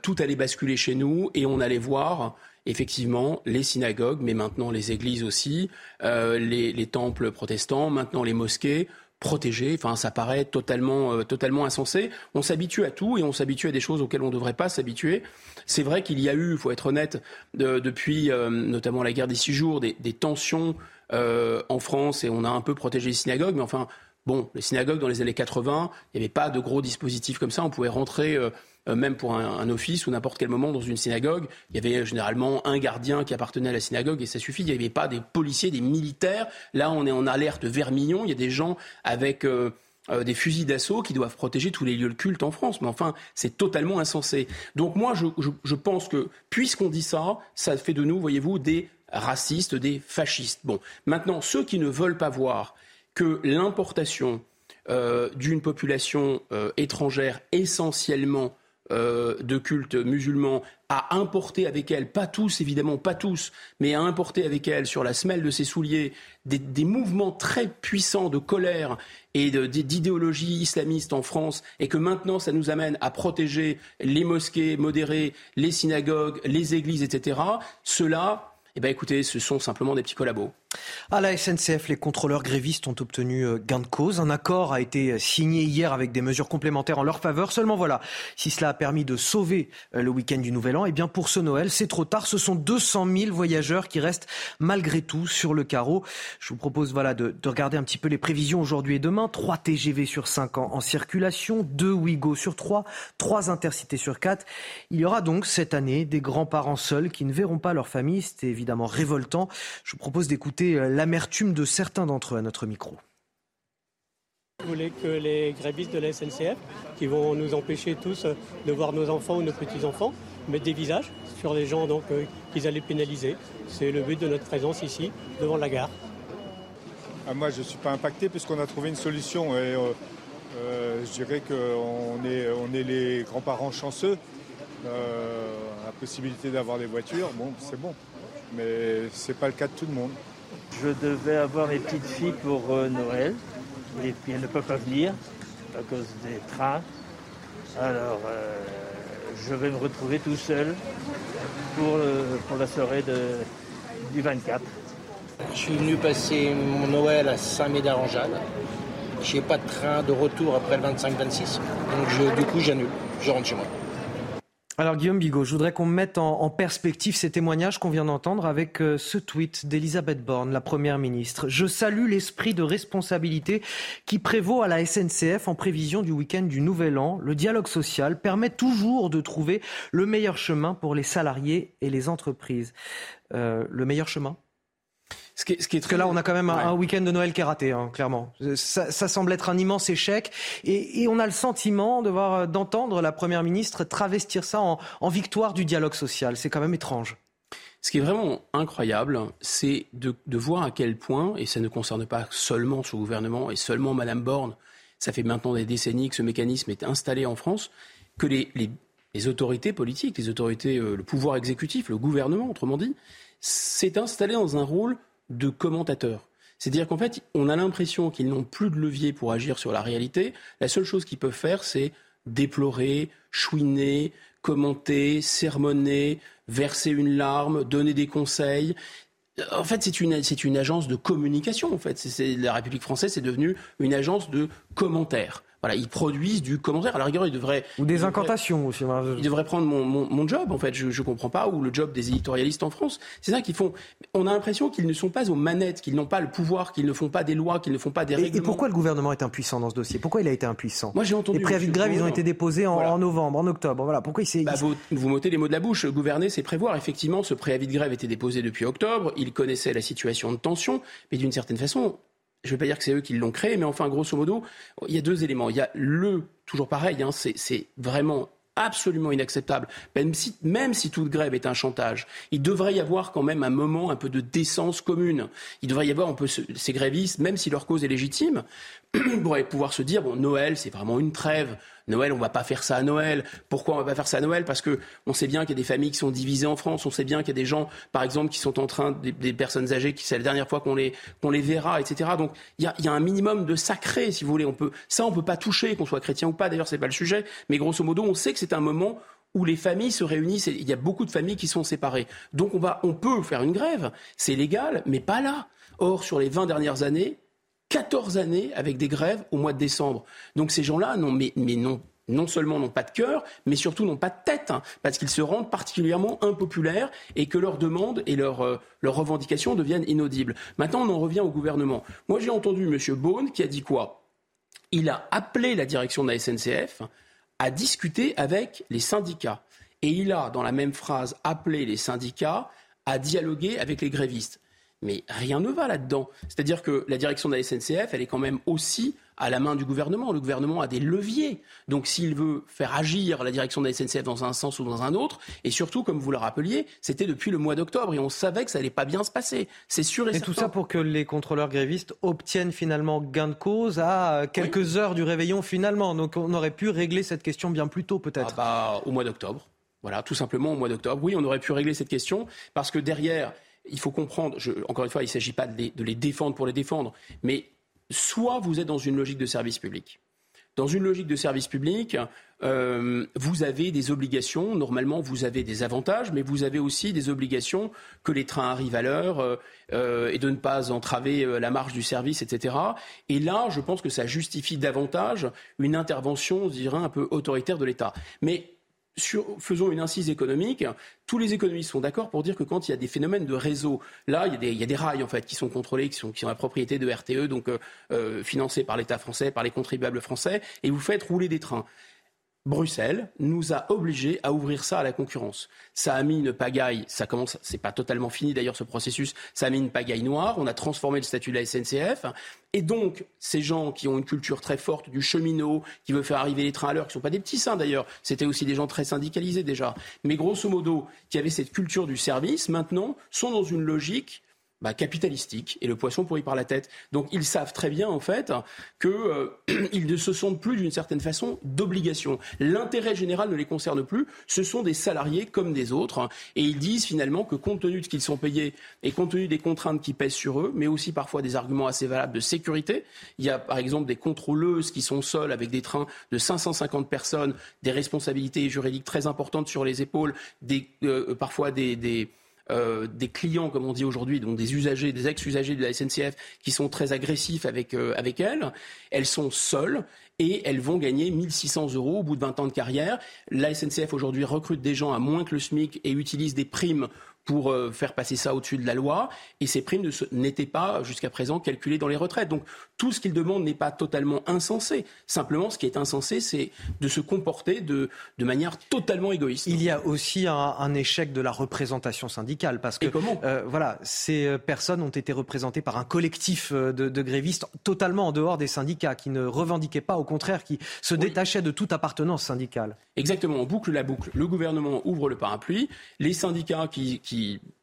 tout allait basculer chez nous et on allait voir effectivement les synagogues, mais maintenant les églises aussi, les, temples protestants, maintenant les mosquées, protégé. Enfin, ça paraît totalement, euh, totalement insensé. On s'habitue à tout et on s'habitue à des choses auxquelles on ne devrait pas s'habituer. C'est vrai qu'il y a eu, il faut être honnête, depuis euh, notamment la guerre des six jours, des, tensions euh, en France et on a un peu protégé les synagogues. Mais enfin, bon, les synagogues dans les années 80, il n'y avait pas de gros dispositifs comme ça. On pouvait rentrer euh, même pour un, office ou n'importe quel moment dans une synagogue, il y avait généralement un gardien qui appartenait à la synagogue et ça suffit. Il n'y avait pas des policiers, des militaires. Là, on est en alerte vermillon. Il y a des gens avec euh, euh, des fusils d'assaut qui doivent protéger tous les lieux de culte en France. Mais enfin, c'est totalement insensé. Donc moi, je pense que puisqu'on dit ça, ça fait de nous, voyez-vous, des racistes, des fascistes. Bon, maintenant, ceux qui ne veulent pas voir que l'importation d'une population étrangère essentiellement euh, de culte musulman à importer avec elle, pas tous évidemment, pas tous, mais à importer avec elle sur la semelle de ses souliers des, mouvements très puissants de colère et d'idéologie islamiste en France, et que maintenant ça nous amène à protéger les mosquées modérées, les synagogues, les églises, etc. Cela eh bien écoutez, ce sont simplement des petits collabos. À la SNCF, les contrôleurs grévistes ont obtenu euh, gain de cause. Un accord a été euh, signé hier avec des mesures complémentaires en leur faveur. Seulement voilà, si cela a permis de sauver euh, le week-end du Nouvel An, eh bien pour ce Noël, c'est trop tard. Ce sont 200 000 voyageurs qui restent malgré tout sur le carreau. Je vous propose voilà de, regarder un petit peu les prévisions aujourd'hui et demain. 3 TGV sur 5 ans en circulation, 2 Ouigo sur 3, 3 intercités sur 4. Il y aura donc cette année des grands-parents seuls qui ne verront pas leur famille. C'est évidemment révoltant. Je vous propose d'écouter euh, l'amertume de certains d'entre eux à notre micro. Vous voulez que les grévistes de la SNCF, qui vont nous empêcher tous de voir nos enfants ou nos petits-enfants, mettent des visages sur les gens donc euh, qu'ils allaient pénaliser. C'est le but de notre présence ici, devant la gare. Ah, moi, je ne suis pas impacté puisqu'on a trouvé une solution. Et, euh, je dirais qu'on est, on est les grands-parents chanceux. la possibilité d'avoir des voitures, bon, c'est bon. Mais ce n'est pas le cas de tout le monde. Je devais avoir mes petites filles pour euh, Noël, et puis elles ne peuvent pas venir à cause des trains. Alors, euh, je vais me retrouver tout seul pour, pour la soirée du 24. Je suis venu passer mon Noël à Saint-Médard-en-Jalles. Je n'ai pas de train de retour après le 25-26. Donc du coup, j'annule. Je rentre chez moi. Alors Guillaume Bigot, je voudrais qu'on mette en, perspective ces témoignages qu'on vient d'entendre avec euh, ce tweet d'Elisabeth Borne, la Première ministre. Je salue l'esprit de responsabilité qui prévaut à la SNCF en prévision du week-end du Nouvel An. Le dialogue social permet toujours de trouver le meilleur chemin pour les salariés et les entreprises. Euh, le meilleur chemin? Ce qui est, ce qui est Parce que là, on a quand même un, week-end de Noël qui est raté, hein, clairement. Ça, ça, semble être un immense échec, et, et on a le sentiment de voir, d'entendre la première ministre travestir ça en, en victoire du dialogue social. C'est quand même étrange. Ce qui est vraiment incroyable, c'est de, de, voir à quel point, et ça ne concerne pas seulement ce gouvernement et seulement Madame Borne, ça fait maintenant des décennies que ce mécanisme est installé en France, que les, les, les autorités politiques, les autorités, euh, le pouvoir exécutif, le gouvernement, autrement dit, s'est installé dans un rôle de commentateurs. C'est-à-dire qu'en fait, on a l'impression qu'ils n'ont plus de levier pour agir sur la réalité. La seule chose qu'ils peuvent faire, c'est déplorer, chouiner, commenter, sermonner, verser une larme, donner des conseils. En fait, c'est une, une agence de communication. En fait, la République française est devenue une agence de commentaires ils produisent du commentaire. À la rigueur, ils devraient... Ou des incantations aussi. Ils devraient prendre mon, job, en fait. Je ne comprends pas. Ou le job des éditorialistes en France. C'est ça qu'ils font. On a l'impression qu'ils ne sont pas aux manettes, qu'ils n'ont pas le pouvoir, qu'ils ne font pas des lois, qu'ils ne font pas des règlements. Et pourquoi le gouvernement est impuissant dans ce dossier? Pourquoi il a été impuissant? Moi, j'ai entendu... Les préavis de grève, ils ont été déposés en, novembre, en octobre. Voilà. Pourquoi il s'est... Bah, vous, vous m'ôtez les mots de la bouche. Gouverner, c'est prévoir. Effectivement, ce préavis de grève était déposé depuis octobre. Il connaissait la situation de tension. Mais d'une certaine façon, je ne vais pas dire que c'est eux qui l'ont créé, mais enfin, grosso modo, il y a deux éléments. Il y a le, toujours pareil, hein, c'est vraiment absolument inacceptable, même si, toute grève est un chantage. Il devrait y avoir quand même un moment un peu de décence commune. Il devrait y avoir un peu ces grévistes, même si leur cause est légitime, pourraient pouvoir se dire, bon, Noël, c'est vraiment une trêve. Noël, on va pas faire ça à Noël. Pourquoi on va pas faire ça à Noël? Parce que on sait bien qu'il y a des familles qui sont divisées en France. On sait bien qu'il y a des gens, par exemple, qui sont en train, des, personnes âgées, qui c'est la dernière fois qu'on les, qu'on les verra, etc. Donc il y a, y a, un minimum de sacré, si vous voulez. On peut, ça, on peut pas toucher, qu'on soit chrétien ou pas. D'ailleurs, c'est pas le sujet. Mais grosso modo, on sait que c'est un moment où les familles se réunissent. Il y a beaucoup de familles qui sont séparées. Donc on, va, on peut faire une grève, c'est légal, mais pas là. Or, sur les 20 dernières années, 14 années avec des grèves au mois de décembre. Donc ces gens-là, non, mais, mais non, non seulement n'ont pas de cœur, mais surtout n'ont pas de tête, hein, parce qu'ils se rendent particulièrement impopulaires et que leurs demandes et leurs, euh, leurs revendications deviennent inaudibles. Maintenant, on en revient au gouvernement. Moi, j'ai entendu M. Beaune qui a dit quoi? Il a appelé la direction de la SNCF à discuter avec les syndicats. Et il a, dans la même phrase, appelé les syndicats à dialoguer avec les grévistes. Mais rien ne va là-dedans. C'est-à-dire que la direction de la SNCF, elle est quand même aussi à la main du gouvernement. Le gouvernement a des leviers. Donc s'il veut faire agir la direction de la SNCF dans un sens ou dans un autre, et surtout, comme vous le rappeliez, c'était depuis le mois d'octobre et on savait que ça allait pas bien se passer. C'est sûr et, et tout ça pour que les contrôleurs grévistes obtiennent finalement gain de cause à quelques heures du réveillon finalement. Donc on aurait pu régler cette question bien plus tôt peut-être. Ah bah, au mois d'octobre. Voilà, tout simplement au mois d'octobre. Oui, on aurait pu régler cette question parce que derrière, il faut comprendre, encore une fois, il ne s'agit pas de les, défendre pour les défendre, mais soit vous êtes dans une logique de service public. Dans une logique de service public, euh, vous avez des obligations. Normalement, vous avez des avantages, mais vous avez aussi des obligations que les trains arrivent à l'heure euh, euh, et de ne pas entraver la marge du service, etc. Et là, je pense que ça justifie davantage une intervention, je dirais, un peu autoritaire de l'État. Mais faisons une incise économique. Tous les économistes sont d'accord pour dire que quand il y a des phénomènes de réseau, là, il y a des, rails en fait qui sont contrôlés, qui sont, qui la propriété de RTE, donc euh, euh, financés par l'État français, par les contribuables français, et vous faites rouler des trains. Bruxelles nous a obligés à ouvrir ça à la concurrence. Ça a mis une pagaille, ça commence, c'est pas totalement fini d'ailleurs ce processus, ça a mis une pagaille noire, on a transformé le statut de la SNCF, et donc ces gens qui ont une culture très forte du cheminot, qui veut faire arriver les trains à l'heure, qui sont pas des petits saints d'ailleurs, c'était aussi des gens très syndicalisés déjà, mais grosso modo, qui avaient cette culture du service, maintenant sont dans une logique bah, capitalistique et le poisson pourrit par la tête. Donc ils savent très bien en fait qu'ils euh, ne se sentent plus d'une certaine façon d'obligation. L'intérêt général ne les concerne plus. Ce sont des salariés comme des autres et ils disent finalement que compte tenu de ce qu'ils sont payés et compte tenu des contraintes qui pèsent sur eux, mais aussi parfois des arguments assez valables de sécurité. Il y a par exemple des contrôleuses qui sont seules avec des trains de 550 personnes, des responsabilités juridiques très importantes sur les épaules, des, euh, parfois des, des euh, des clients, comme on dit aujourd'hui, donc des usagers, des ex-usagers de la SNCF, qui sont très agressifs avec, euh, avec elles. Elles sont seules et elles vont gagner 1600 euros au bout de 20 ans de carrière. La SNCF aujourd'hui recrute des gens à moins que le SMIC et utilise des primes pour euh, faire passer ça au-dessus de la loi. Et ces primes n'étaient pas jusqu'à présent calculées dans les retraites. Donc tout ce qu'ils demandent n'est pas totalement insensé. Simplement, ce qui est insensé, c'est de se comporter de, de, manière totalement égoïste. Il y a aussi un, échec de la représentation syndicale. Parce que comment euh, voilà, ces euh, personnes ont été représentées par un collectif de, de, grévistes totalement en dehors des syndicats, qui ne revendiquaient pas, au contraire, qui se détachaient de toute appartenance syndicale. Exactement, on boucle la boucle. Le gouvernement ouvre le parapluie. Les syndicats qui qui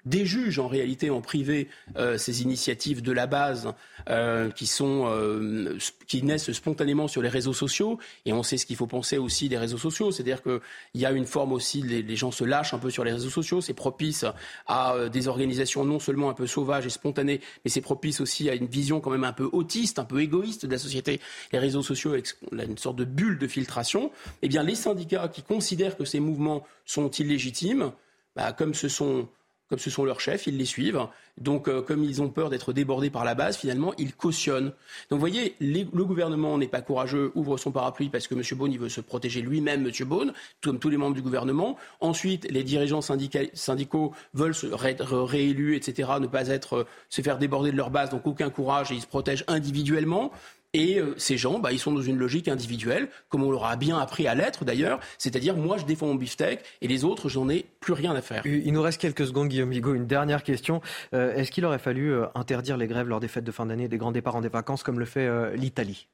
déjugent en réalité en privé euh, ces initiatives de la base euh, qui sont euh, qui naissent spontanément sur les réseaux sociaux. Et on sait ce qu'il faut penser aussi des réseaux sociaux. C'est-à-dire qu'il y a une forme aussi les, les, gens se lâchent un peu sur les réseaux sociaux. C'est propice à des organisations non seulement un peu sauvages et spontanées mais c'est propice aussi à une vision quand même un peu autiste un peu égoïste de la société. Les réseaux sociaux avec une sorte de bulle de filtration. Eh bien les syndicats qui considèrent que ces mouvements sont illégitimes bah, comme ce sont comme ce sont leurs chefs, ils les suivent. Donc, euh, comme ils ont peur d'être débordés par la base, finalement, ils cautionnent. Donc, vous voyez, le gouvernement n'est pas courageux, ouvre son parapluie parce que M. Beaune, il veut se protéger lui-même, M. Beaune, comme tous les membres du gouvernement. Ensuite, les dirigeants syndicaux veulent se être réélus, etc., ne pas être, euh, se faire déborder de leur base, donc aucun courage et ils se protègent individuellement. Et euh, ces gens, bah, ils sont dans une logique individuelle, comme on leur a bien appris à l'être d'ailleurs, c'est-à-dire moi je défends mon beefsteak et les autres, j'en ai plus rien à faire. Il nous reste quelques secondes, Guillaume Bigot. Une dernière question. Euh, est-ce qu'il aurait fallu euh, interdire les grèves lors des fêtes de fin d'année, des grands départs en des vacances, comme le fait l'Italie?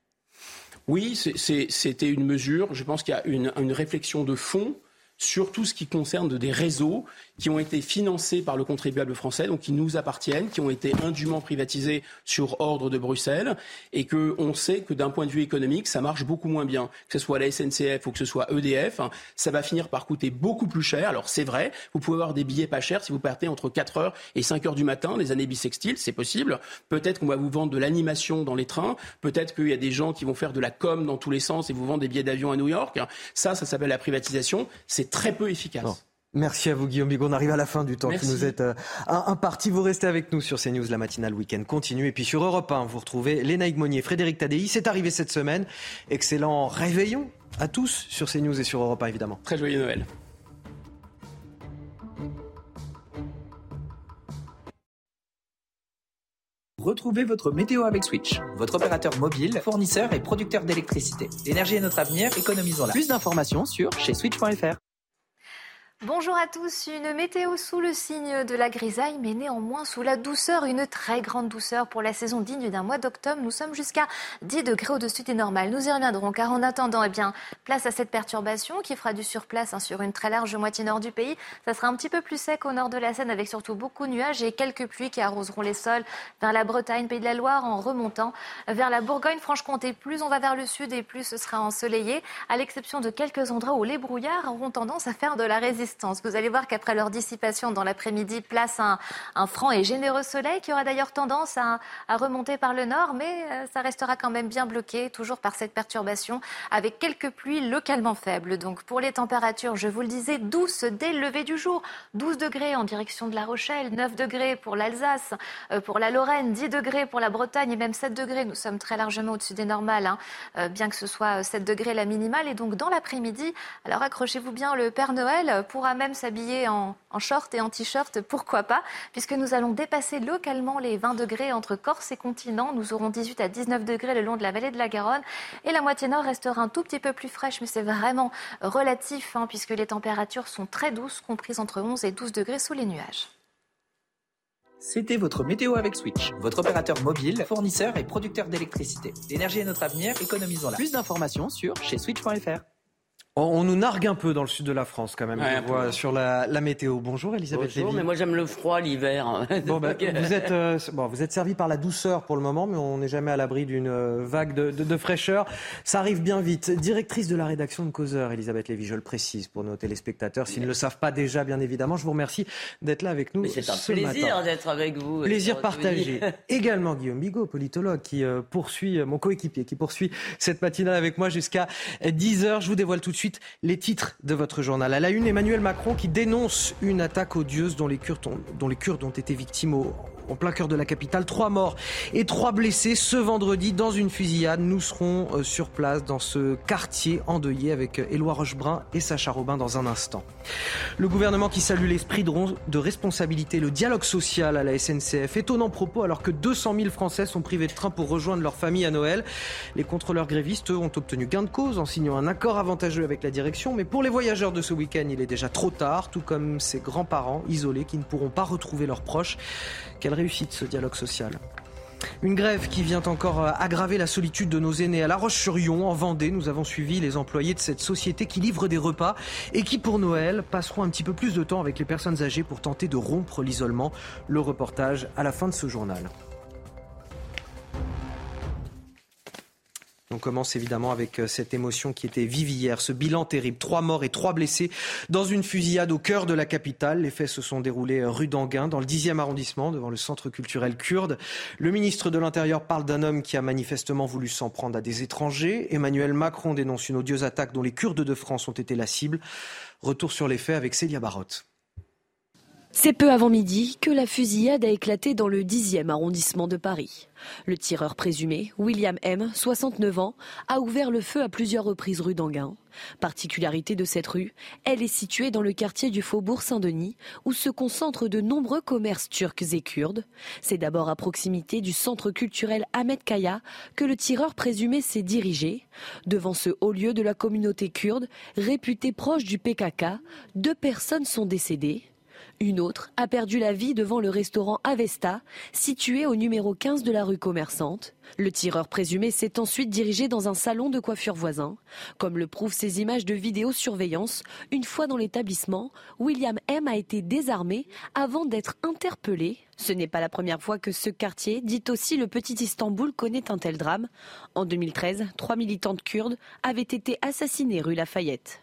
Oui, c'était une mesure. Je pense qu'il y a une, une réflexion de fond sur tout ce qui concerne des réseaux qui ont été financés par le contribuable français, donc qui nous appartiennent, qui ont été indûment privatisés sur ordre de Bruxelles, et que on sait que d'un point de vue économique, ça marche beaucoup moins bien, que ce soit la SNCF ou que ce soit EDF, ça va finir par coûter beaucoup plus cher. Alors c'est vrai, vous pouvez avoir des billets pas chers si vous partez entre 4 heures et 5 heures du matin, les années bissextiles, c'est possible. Peut-être qu'on va vous vendre de l'animation dans les trains, peut-être qu'il y a des gens qui vont faire de la com dans tous les sens et vous vendre des billets d'avion à New York. Ça, ça s'appelle la privatisation. C'est très peu efficace. Merci à vous Guillaume Bigot. On arrive à la fin du temps qui nous est euh, imparti. Vous restez avec nous sur CNews, la matinale week-end continue. Et puis sur Europe 1, vous retrouvez Léna Monnier, Frédéric Tadei. C'est arrivé cette semaine. Excellent réveillon à tous sur CNews et sur Europe 1 évidemment. Très joyeux Noël. Retrouvez votre météo avec Switch, votre opérateur mobile, fournisseur et producteur d'électricité. L'énergie est notre avenir, économisons-la. Plus d'informations sur chez switch.fr. Bonjour à tous, une météo sous le signe de la grisaille, mais néanmoins sous la douceur, une très grande douceur pour la saison digne d'un mois d'octobre. Nous sommes jusqu'à 10 degrés au-dessus des normales. Nous y reviendrons, car en attendant, eh bien, place à cette perturbation qui fera du surplace hein, sur une très large moitié nord du pays. Ça sera un petit peu plus sec au nord de la Seine, avec surtout beaucoup de nuages et quelques pluies qui arroseront les sols vers la Bretagne, Pays de la Loire, en remontant vers la Bourgogne-Franche-Comté. Plus on va vers le sud et plus ce sera ensoleillé, à l'exception de quelques endroits où les brouillards auront tendance à faire de la résistance vous allez voir qu'après leur dissipation dans l'après-midi, place un, franc et généreux soleil qui aura d'ailleurs tendance à, remonter par le nord, mais euh, ça restera quand même bien bloqué, toujours par cette perturbation, avec quelques pluies localement faibles. Donc pour les températures, je vous le disais, douces dès le lever du jour. 12 degrés en direction de La Rochelle, 9 degrés pour l'Alsace, euh, pour la Lorraine, 10 degrés pour la Bretagne et même 7 degrés. Nous sommes très largement au-dessus des normales, hein, euh, bien que ce soit 7 degrés la minimale. Et donc dans l'après-midi, alors accrochez-vous bien, le Père Noël pourra même s'habiller en, short et en t-shirt, pourquoi pas, puisque nous allons dépasser localement les 20 degrés entre Corse et continent. Nous aurons 18 à 19 degrés le long de la vallée de la Garonne et la moitié nord restera un tout petit peu plus fraîche, mais c'est vraiment relatif, hein, puisque les températures sont très douces, comprises entre 11 et 12 degrés sous les nuages. C'était votre météo avec Switch, votre opérateur mobile, fournisseur et producteur d'électricité. L'énergie est notre avenir, économisons-la. Plus d'informations sur chez switch.fr. On nous nargue un peu dans le sud de la France quand même, je vois, sur la, météo. Bonjour Elisabeth Bonjour, mais moi j'aime le froid l'hiver. Bon, bah, vous êtes euh, bon, vous êtes servi par la douceur pour le moment, mais on n'est jamais à l'abri d'une euh, vague de, fraîcheur. Ça arrive bien vite. Directrice de la rédaction de Causeur, Elisabeth Lévy, je le précise pour nos téléspectateurs, s'ils ne le savent pas déjà, bien évidemment, je vous remercie d'être là avec nous. C'est un plaisir d'être avec vous. Plaisir partagé. Également Guillaume Bigot, politologue, qui euh, poursuit, mon coéquipier, qui poursuit cette matinale avec moi jusqu'à 10h. Je vous dévoile tout de suite les titres de votre journal. À la une, Emmanuel Macron qui dénonce une attaque odieuse dont les Kurdes ont, dont les Kurdes ont été victimes au, en plein cœur de la capitale. Trois morts et trois blessés ce vendredi dans une fusillade. Nous serons euh, sur place dans ce quartier endeuillé avec euh, Éloi Rochebrun et Sacha Robin dans un instant. Le gouvernement qui salue l'esprit de responsabilité, le dialogue social à la SNCF. Étonnant propos alors que 200 000 Français sont privés de train pour rejoindre leur famille à Noël. Les contrôleurs grévistes, ont obtenu gain de cause en signant un accord avantageux avec la direction. Mais pour les voyageurs de ce week-end, il est déjà trop tard, tout comme ces grands-parents isolés qui ne pourront pas retrouver leurs proches. Quelle réussite ce dialogue social. Une grève qui vient encore euh, aggraver la solitude de nos aînés. À La Roche-sur-Yon, en Vendée, nous avons suivi les employés de cette société qui livre des repas et qui, pour Noël, passeront un petit peu plus de temps avec les personnes âgées pour tenter de rompre l'isolement. Le reportage à la fin de ce journal. On commence évidemment avec euh, cette émotion qui était vive hier, ce bilan terrible. Trois morts et trois blessés dans une fusillade au cœur de la capitale. Les faits se sont déroulés euh, rue d'Anguin, dans le 10e arrondissement, devant le centre culturel kurde. Le ministre de l'Intérieur parle d'un homme qui a manifestement voulu s'en prendre à des étrangers. Emmanuel Macron dénonce une odieuse attaque dont les Kurdes de France ont été la cible. Retour sur les faits avec Célia Barotte. C'est peu avant midi que la fusillade a éclaté dans le 10e arrondissement de Paris. Le tireur présumé, William M., 69 ans, a ouvert le feu à plusieurs reprises rue d'Anguin. Particularité de cette rue, elle est située dans le quartier du Faubourg Saint-Denis, où se concentrent de nombreux commerces turcs et kurdes. C'est d'abord à proximité du centre culturel Ahmed Kaya que le tireur présumé s'est dirigé. Devant ce haut lieu de la communauté kurde, réputé proche du PKK, deux personnes sont décédées. Une autre a perdu la vie devant le restaurant Avesta, situé au numéro 15 de la rue commerçante. Le tireur présumé s'est ensuite dirigé dans un salon de coiffure voisin. Comme le prouvent ces images de vidéosurveillance, une fois dans l'établissement, William M a été désarmé avant d'être interpellé. Ce n'est pas la première fois que ce quartier, dit aussi le petit Istanbul, connaît un tel drame. En 2013, trois militantes kurdes avaient été assassinées rue Lafayette.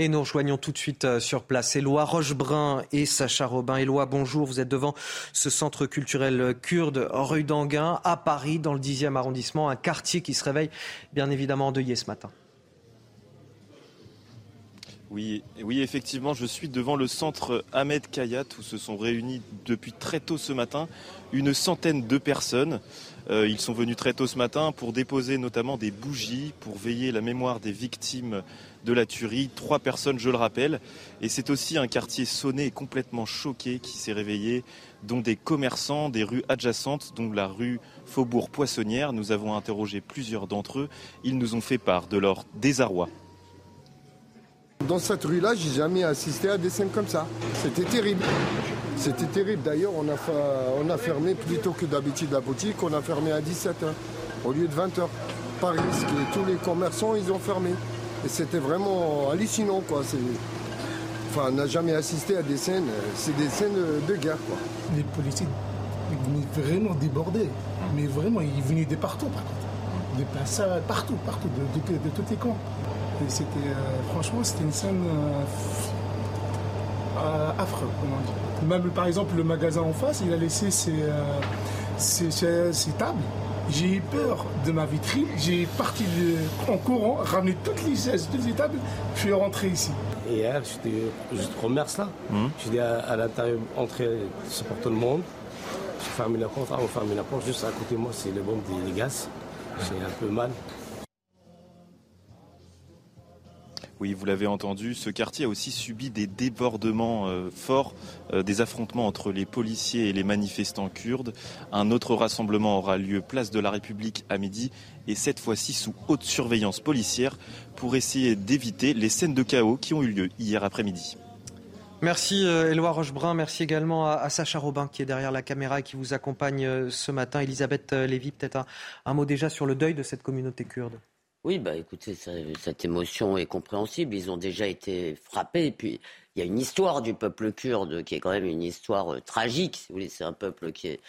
Et nous rejoignons tout de suite euh, sur place Éloi Rochebrun et Sacha Robin. Éloi, bonjour. Vous êtes devant ce centre culturel kurde rue d'Anguin à Paris, dans le 10e arrondissement, un quartier qui se réveille bien évidemment endeuillé ce matin. Oui, oui, effectivement, je suis devant le centre Ahmed Kayat où se sont réunis depuis très tôt ce matin une centaine de personnes. Euh, ils sont venus très tôt ce matin pour déposer notamment des bougies pour veiller la mémoire des victimes de la tuerie. Trois personnes, je le rappelle. Et c'est aussi un quartier sonné et complètement choqué qui s'est réveillé, dont des commerçants des rues adjacentes, dont la rue Faubourg Poissonnière. Nous avons interrogé plusieurs d'entre eux. Ils nous ont fait part de leur désarroi. Dans cette rue-là, j'ai jamais assisté à des scènes comme ça. C'était terrible. C'était terrible. D'ailleurs, on a, on a fermé plutôt que d'habitude la boutique, on a fermé à 17h au lieu de 20h. Paris, tous les commerçants, ils ont fermé. Et c'était vraiment hallucinant, quoi. Enfin, on n'a jamais assisté à des scènes, c'est des scènes de guerre, quoi. Les policiers venaient vraiment débordés, mais vraiment, ils venaient de partout, par contre. Des passages partout, partout, de, de, tous les camps. Et c'était, euh, franchement, c'était une scène euh, euh, affreuse, comment dire. Même, par exemple, le magasin en face, il a laissé ses, ses tables j'ai eu peur de ma vitrine. J'ai parti en courant, ramené toutes les chaises, toutes les tables. Je suis rentré ici. Et hier, j'étais juste commerce là. Mmh. J'étais à, à l'intérieur, entré pour tout le monde. J'ai fermé la porte. Ah, on ferme la porte. Juste à côté de moi, c'est le bombe des, des gaz. J'ai un peu mal. Oui, vous l'avez entendu, ce quartier a aussi subi des débordements euh, forts, euh, des affrontements entre les policiers et les manifestants kurdes. Un autre rassemblement aura lieu place de la République à midi et cette fois-ci sous haute surveillance policière pour essayer d'éviter les scènes de chaos qui ont eu lieu hier après-midi. Merci euh, Éloi Rochebrun, merci également à, Sacha Robin qui est derrière la caméra et qui vous accompagne ce matin. Elisabeth Lévy, peut-être un mot déjà sur le deuil de cette communauté kurde. Oui, bah écoutez, cette émotion est compréhensible. Ils ont déjà été frappés. Et puis, il y a une histoire du peuple kurde qui est quand même une histoire euh, tragique. Si vous voulez, c'est un peuple qui est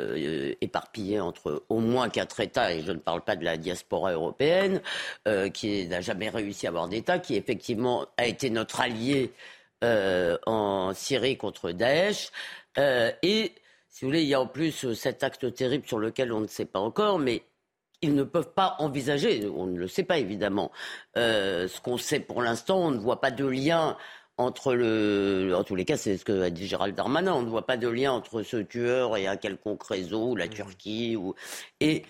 euh, éparpillé entre au moins quatre États, et je ne parle pas de la diaspora européenne, euh, qui n'a jamais réussi à avoir d'État, qui effectivement a été notre allié en Syrie contre Daesh. et si vous voulez, il y a en plus cet acte terrible sur lequel on ne sait pas encore, mais ils ne peuvent pas envisager, on ne le sait pas évidemment, euh, ce qu'on sait pour l'instant, on ne voit pas de lien entre le, en tous les cas, c'est ce que a dit Gérald Darmanin, on ne voit pas de lien entre ce tueur et un quelconque réseau, ou la mmh. Turquie, ou, et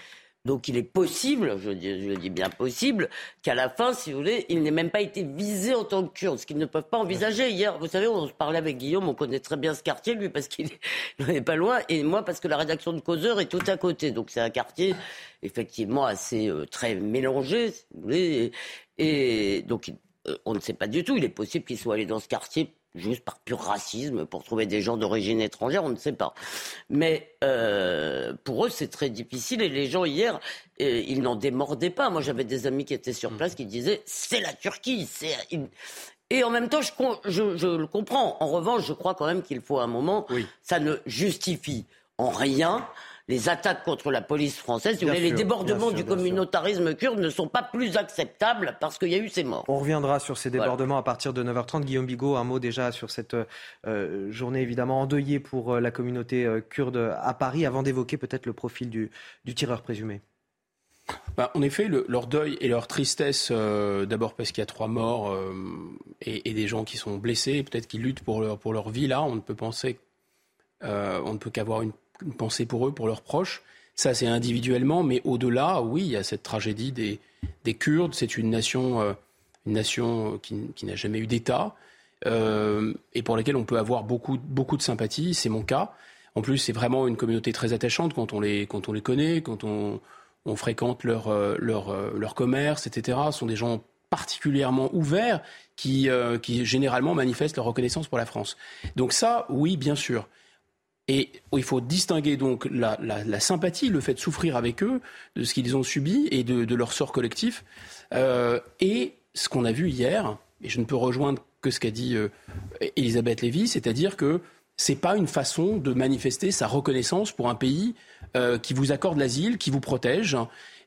donc il est possible, je dis, dis bien possible, qu'à la fin, si vous voulez, il n'ait même pas été visé en tant que kurde, ce qu'ils ne peuvent pas envisager. Hier, vous savez, on se parlait avec Guillaume, on connaît très bien ce quartier, lui, parce qu'il n'est pas loin, et moi, parce que la rédaction de Causeur est tout à côté. Donc c'est un quartier, effectivement, assez euh, très mélangé, si vous voulez. Et, donc, euh, on ne sait pas du tout. Il est possible qu'il soit allé dans ce quartier juste par pur racisme, pour trouver des gens d'origine étrangère, on ne sait pas. Mais euh, pour eux, c'est très difficile. Et les gens, hier, euh, ils n'en démordaient pas. Moi, j'avais des amis qui étaient sur place qui disaient, c'est la Turquie. Et en même temps, je, je, le comprends. En revanche, je crois quand même qu'il faut un moment, ça ne justifie en rien les attaques contre la police française, les débordements du communautarisme kurde ne sont pas plus acceptables parce qu'il y a eu ces morts. On reviendra sur ces débordements à partir de 9h30. Guillaume Bigot, un mot déjà sur cette euh, journée évidemment endeuillée pour euh, la communauté euh, kurde à Paris, avant d'évoquer peut-être le profil du, tireur présumé. Bah, en effet, leur deuil et leur tristesse, d'abord parce qu'il y a trois morts et, des gens qui sont blessés, peut-être qui luttent pour leur, pour leur vie, là, on ne peut penser, on ne peut qu'avoir une une pensée pour eux, pour leurs proches. Ça, c'est individuellement, mais au-delà, oui, il y a cette tragédie des, des Kurdes. C'est une nation, euh, une nation qui, n'a jamais eu d'État euh, et pour laquelle on peut avoir beaucoup, beaucoup de sympathie. C'est mon cas. En plus, c'est vraiment une communauté très attachante quand on les, quand on les connaît, quand on, fréquente leur, euh, leur, leur commerce, etc. Ce sont des gens particulièrement ouverts qui, qui généralement manifestent leur reconnaissance pour la France. Donc ça, oui, bien sûr. Et il faut distinguer donc la, la, sympathie, le fait de souffrir avec eux, de ce qu'ils ont subi et de, de leur sort collectif, euh, et ce qu'on a vu hier, et je ne peux rejoindre que ce qu'a dit euh, Elisabeth Lévy, c'est-à-dire que c'est pas une façon de manifester sa reconnaissance pour un pays euh, qui vous accorde l'asile, qui vous protège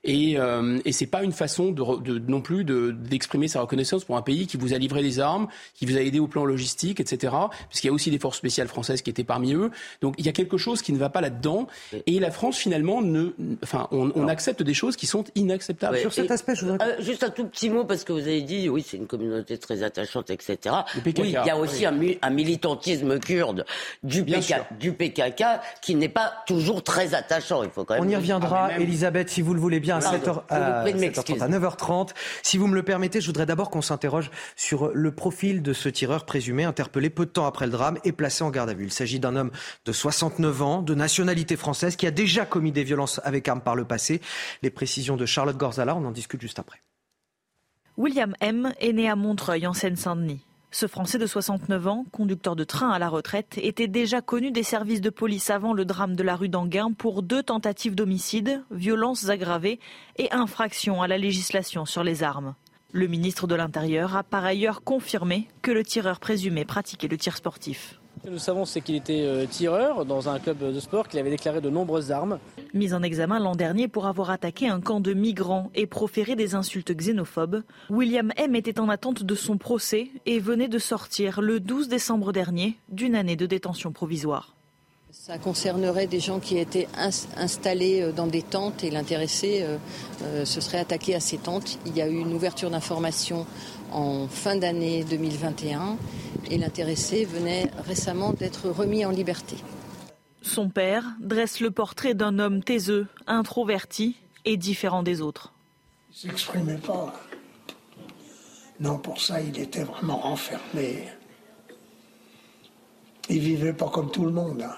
et, euh, et c'est pas une façon de, de non plus d'exprimer sa reconnaissance pour un pays qui vous a livré des armes, qui vous a aidé au plan logistique, etc. Parce qu'il y a aussi des forces spéciales françaises qui étaient parmi eux. Donc il y a quelque chose qui ne va pas là-dedans. Et la France finalement, ne, enfin, on, on accepte des choses qui sont inacceptables. Sur cet aspect, je voudrais... Euh, juste un tout petit mot parce que vous avez dit, oui, c'est une communauté très attachante, etc. Oui, il y a aussi un, un, militantisme kurde du, PK, du PKK qui n'est pas toujours très attachant. Il faut quand même. On y reviendra, ah, Elisabeth, si vous le voulez bien à, 7h, à, 9h30. Si vous me le permettez, je voudrais d'abord qu'on s'interroge sur le profil de ce tireur présumé interpellé peu de temps après le drame et placé en garde à vue. Il s'agit d'un homme de 69 ans, de nationalité française, qui a déjà commis des violences avec armes par le passé. Les précisions de Charlotte Gorzala, on en discute juste après. William M. est né à Montreuil, en Seine-Saint-Denis. Ce Français de 69 ans, conducteur de train à la retraite, était déjà connu des services de police avant le drame de la rue d'Anguin pour deux tentatives d'homicide, violences aggravées et infractions à la législation sur les armes. Le ministre de l'Intérieur a par ailleurs confirmé que le tireur présumé pratiquait le tir sportif. Ce que nous savons, c'est qu'il était euh, tireur dans un club de sport, qu'il avait déclaré de nombreuses armes. Mis en examen l'an dernier pour avoir attaqué un camp de migrants et proféré des insultes xénophobes, William M était en attente de son procès et venait de sortir le 12 décembre dernier d'une année de détention provisoire. Ça concernerait des gens qui étaient installés euh, dans des tentes et l'intéressé euh, se serait attaqué à ces tentes. Il y a eu une ouverture d'information en fin d'année 2021 et l'intéressé venait récemment d'être remis en liberté. Son père dresse le portrait d'un homme taiseux, introverti et différent des autres. Il ne s'exprimait pas. Non, pour ça, il était vraiment renfermé. Il vivait pas comme tout le monde. Hein.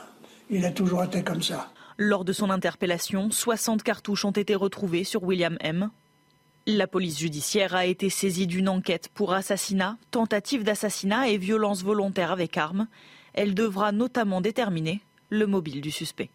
Il a toujours été comme ça. Lors de son interpellation, 60 cartouches ont été retrouvées sur William M. La police judiciaire a été saisie d'une enquête pour assassinat, tentative d'assassinat et violence volontaire avec arme. Elle devra notamment déterminer le mobile du suspect.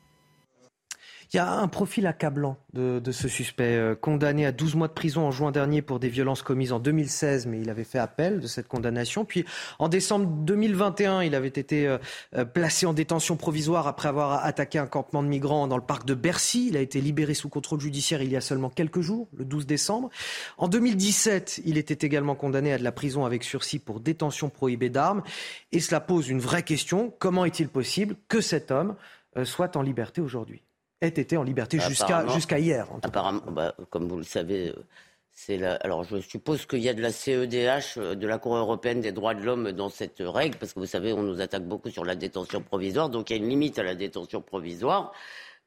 Il y a un profil accablant de, ce suspect, euh, condamné à 12 mois de prison en juin dernier pour des violences commises en 2016, mais il avait fait appel de cette condamnation. Puis en décembre 2021, il avait été euh, euh, placé en détention provisoire après avoir attaqué un campement de migrants dans le parc de Bercy. Il a été libéré sous contrôle judiciaire il y a seulement quelques jours, le 12 décembre. En 2017, il était également condamné à de la prison avec sursis pour détention prohibée d'armes. Et cela pose une vraie question. Comment est-il possible que cet homme soit en liberté aujourd'hui? Ait été en liberté jusqu'à jusqu'à hier. Apparemment, bah, comme vous le savez, euh, c'est la... alors je suppose qu'il y a de la CEDH, euh, de la Cour européenne des droits de l'homme dans cette règle, parce que vous savez, on nous attaque beaucoup sur la détention provisoire, donc il y a une limite à la détention provisoire.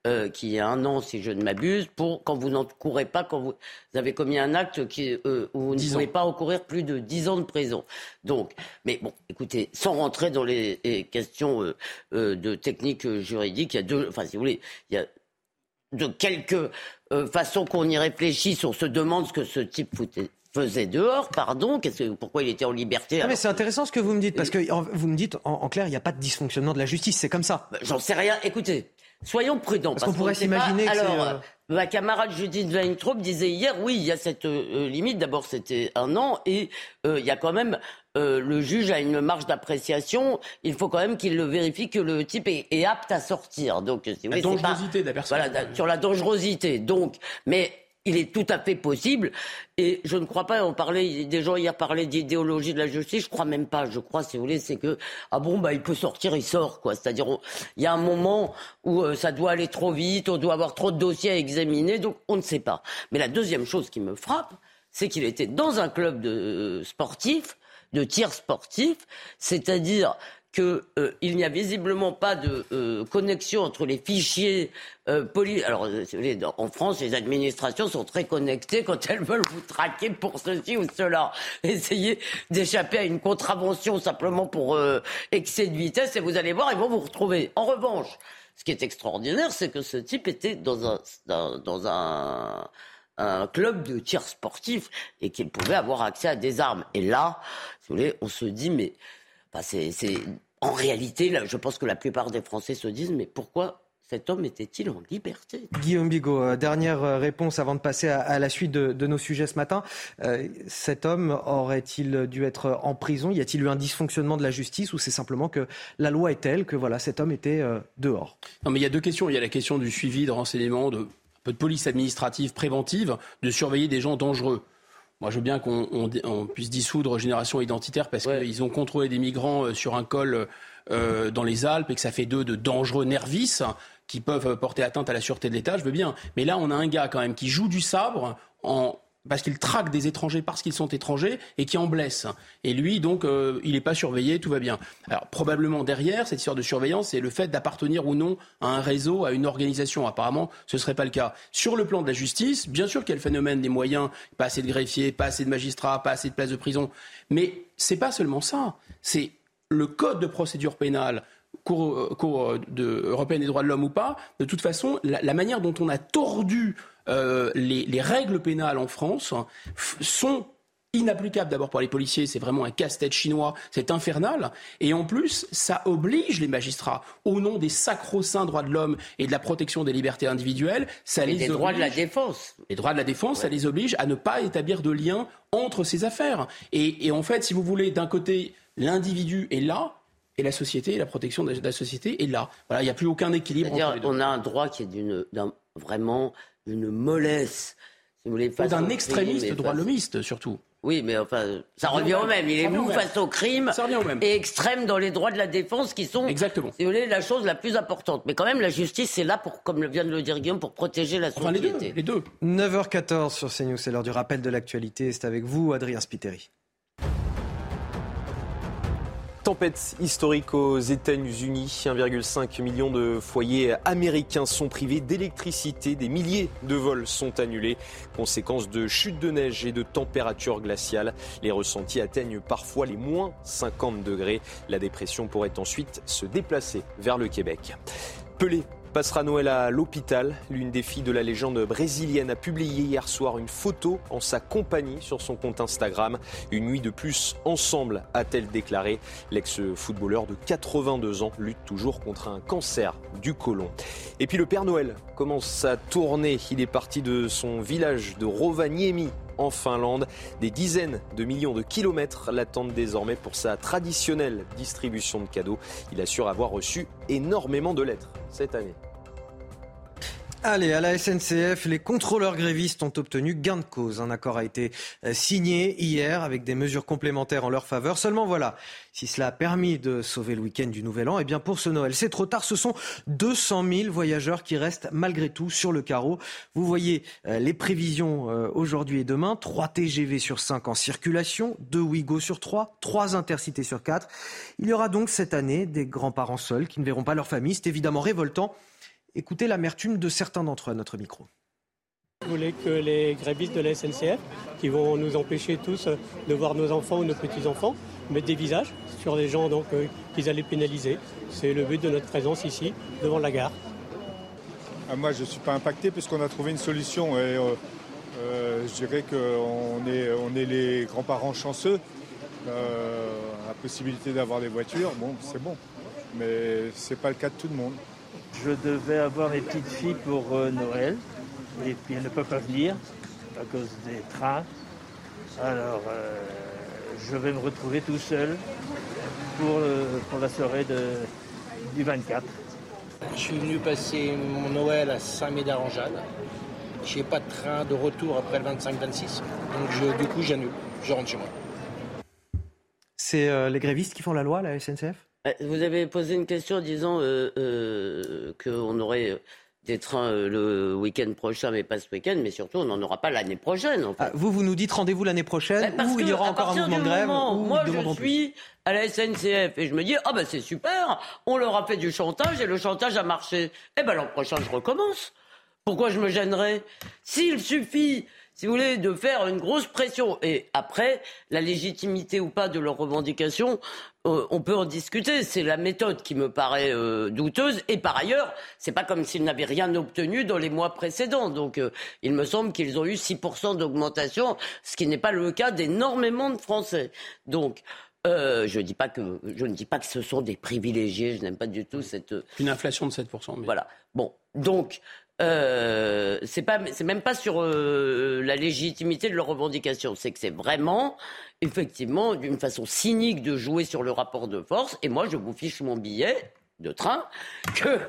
Euh, qui est un an, si je ne m'abuse, pour quand vous n'en courez pas, quand vous avez commis un acte qui, où vous ne pouvez pas encourir plus de 10 ans de prison. Donc, mais bon, écoutez, sans rentrer dans les, questions de technique juridique, il y a deux, enfin, si vous voulez, il y a de quelque euh, façon qu'on y réfléchisse, on se demande ce que ce type faisait dehors, pardon, pourquoi il était en liberté ah, mais c'est intéressant ce que vous me dites, parce que vous me dites, en, clair, il n'y a pas de dysfonctionnement de la justice, c'est comme ça. Bah, j'en sais rien, écoutez, soyons prudents. Parce, qu'on pourrait s'imaginer que Alors, euh, ma camarade Judith Weintraub disait hier, oui, il y a cette euh, limite, d'abord c'était un an, et il y a quand même euh, le juge a une marge d'appréciation. Il faut quand même qu'il le vérifie que le type est, apte à sortir. Donc, la dangerosité de la personne. Voilà, sur la dangerosité. Donc, mais il est tout à fait possible. Et je ne crois pas, on parlait, des gens hier parlaient d'idéologie de la justice, je crois même pas. Je crois, si vous voulez, c'est que, ah bon, bah, il peut sortir, il sort, quoi. C'est-à-dire, il y a un moment où euh, ça doit aller trop vite, on doit avoir trop de dossiers à examiner, donc on ne sait pas. Mais la deuxième chose qui me frappe, c'est qu'il était dans un club de euh, sportif de tir sportif, c'est-à-dire qu'il euh, n'y a visiblement pas de euh, connexion entre les fichiers euh, Alors, en France, les administrations sont très connectées quand elles veulent vous traquer pour ceci ou cela. Essayez d'échapper à une contravention simplement pour euh, excès de vitesse et vous allez voir, ils vont vous retrouver. En revanche, ce qui est extraordinaire, c'est que ce type était dans un, dans, un un club de tir sportif et qu'il pouvait avoir accès à des armes. Et là, si vous voulez, on se dit, mais c'est, en réalité, là, je pense que la plupart des Français se disent, mais pourquoi cet homme était-il en liberté? Guillaume Bigot, euh, dernière euh, réponse avant de passer à, la suite de, nos sujets ce matin. Euh, cet homme aurait-il dû être en prison? Y a-t-il eu un dysfonctionnement de la justice ou c'est simplement que la loi est telle que voilà, cet homme était dehors? Non, mais il y a deux questions. Il y a la question du suivi, de renseignement, de peu de police administrative préventive, de surveiller des gens dangereux. Moi, je veux bien qu'on puisse dissoudre Génération Identitaire parce qu'ils ont contrôlé des migrants sur un col dans les Alpes et que ça fait d'eux de dangereux nervis qui peuvent porter atteinte à la sûreté de l'État, je veux bien. Mais là, on a un gars quand même qui joue du sabre en parce qu'il traque des étrangers parce qu'ils sont étrangers et qui en blesse. Et lui, donc, euh, il n'est pas surveillé, tout va bien. Alors, probablement derrière, cette histoire de surveillance, c'est le fait d'appartenir ou non à un réseau, à une organisation. Apparemment, ce ne serait pas le cas. Sur le plan de la justice, bien sûr qu'il y a le phénomène des moyens, pas assez de greffiers, pas assez de magistrats, pas assez de places de prison. Mais c'est pas seulement ça. C'est le code de procédure pénale Cour, cour de, européenne des droits de l'homme ou pas, de toute façon, la, manière dont on a tordu euh, les, règles pénales en France sont inapplicables d'abord pour les policiers, c'est vraiment un casse-tête chinois, c'est infernal. Et en plus, ça oblige les magistrats, au nom des sacro-saints droits de l'homme et de la protection des libertés individuelles, ça les, droits de la défense. Les droits de la défense, ça les oblige à ne pas établir de lien entre ces affaires. et en fait, si vous voulez, d'un côté, l'individu est là, et la société, la protection de la société est là. Voilà, il n'y a plus aucun équilibre. Entre les deux. On a un droit qui est d'une, vraiment une mollesse. Si vous voulez, d'un extrémiste droit lomiste surtout. Oui, mais enfin, ça, revient au même. Il est mou face au crime et extrême dans les droits de la défense qui sont, Exactement. si vous voulez, la chose la plus importante. Mais quand même, la justice, c'est là pour, comme vient de le dire Guillaume, pour protéger la société. les deux. 9h14 sur CNews, c'est l'heure du rappel de l'actualité. C'est avec vous, Adrien Spiteri. Tempête historique aux États-Unis. 1,5 million de foyers américains sont privés d'électricité. Des milliers de vols sont annulés. Conséquence de chutes de neige et de températures glaciales. Les ressentis atteignent parfois les moins 50 degrés. La dépression pourrait ensuite se déplacer vers le Québec. Pelé passera Noël à l'hôpital. L'une des filles de la légende brésilienne a publié hier soir une photo en sa compagnie sur son compte Instagram. Une nuit de plus ensemble, a-t-elle déclaré. L'ex-footballeur de 82 ans lutte toujours contre un cancer du côlon. Et puis le Père Noël commence sa tournée. Il est parti de son village de Rovaniemi en Finlande. Des dizaines de millions de kilomètres l'attendent désormais pour sa traditionnelle distribution de cadeaux. Il assure avoir reçu énormément de lettres cette année. Allez, à la SNCF, les contrôleurs grévistes ont obtenu gain de cause. Un accord a été euh, signé hier avec des mesures complémentaires en leur faveur. Seulement voilà, si cela a permis de sauver le week-end du Nouvel An, eh bien pour ce Noël, c'est trop tard. Ce sont 200 000 voyageurs qui restent malgré tout sur le carreau. Vous voyez euh, les prévisions euh, aujourd'hui et demain. 3 TGV sur 5 en circulation, 2 Ouigo sur 3, 3 intercités sur 4. Il y aura donc cette année des grands-parents seuls qui ne verront pas leur famille. C'est évidemment révoltant. Écoutez l'amertume de certains d'entre eux à notre micro. Vous voulez que les grévistes de la SNCF, qui vont nous empêcher tous de voir nos enfants ou nos petits-enfants, mettent des visages sur les gens donc euh, qu'ils allaient pénaliser. C'est le but de notre présence ici, devant la gare. Ah, moi, je ne suis pas impacté puisqu'on a trouvé une solution. Et, euh, euh, je dirais qu'on est, on est les grands-parents chanceux. la possibilité d'avoir des voitures, bon, c'est bon. Mais ce n'est pas le cas de tout le monde. Je devais avoir mes petites filles pour euh, Noël, et puis elles ne peuvent pas venir à cause des trains. Alors, euh, je vais me retrouver tout seul pour, euh, pour la soirée de, du 24. Je suis venu passer mon Noël à Saint-Médard-en-Jalles. Je n'ai pas de train de retour après le 25-26. Donc du coup, j'annule. Je rentre chez moi. C'est les grévistes qui font la loi, la SNCF vous avez posé une question en disant euh, euh, qu'on aurait des trains le week-end prochain, mais pas ce week-end, mais surtout on n'en aura pas l'année prochaine. Ah, vous, vous nous dites rendez-vous l'année prochaine, ou il y aura encore un mouvement de grève. moi, je suis à la SNCF et je me dis, ah ben c'est super, on leur a fait du chantage et le chantage a marché. Eh ben l'an prochain, je recommence. Pourquoi je me gênerais? S'il suffit si vous voulez, de faire une grosse pression. Et après, la légitimité ou pas de leurs revendications, euh, on peut en discuter. C'est la méthode qui me paraît euh, douteuse. Et par ailleurs, c'est pas comme s'ils n'avaient rien obtenu dans les mois précédents. Donc, euh, il me semble qu'ils ont eu 6% d'augmentation, ce qui n'est pas le cas d'énormément de Français. Donc, je, dis pas que, je ne dis pas que ce sont des privilégiés, je n'aime pas du tout cette... Une inflation de 7%. Mais... Voilà. Bon, donc, euh, c'est c'est même pas sur euh, la légitimité de leurs revendications. C'est que c'est vraiment, effectivement, d'une façon cynique de jouer sur le rapport de force. Et moi, je vous fiche mon billet de train que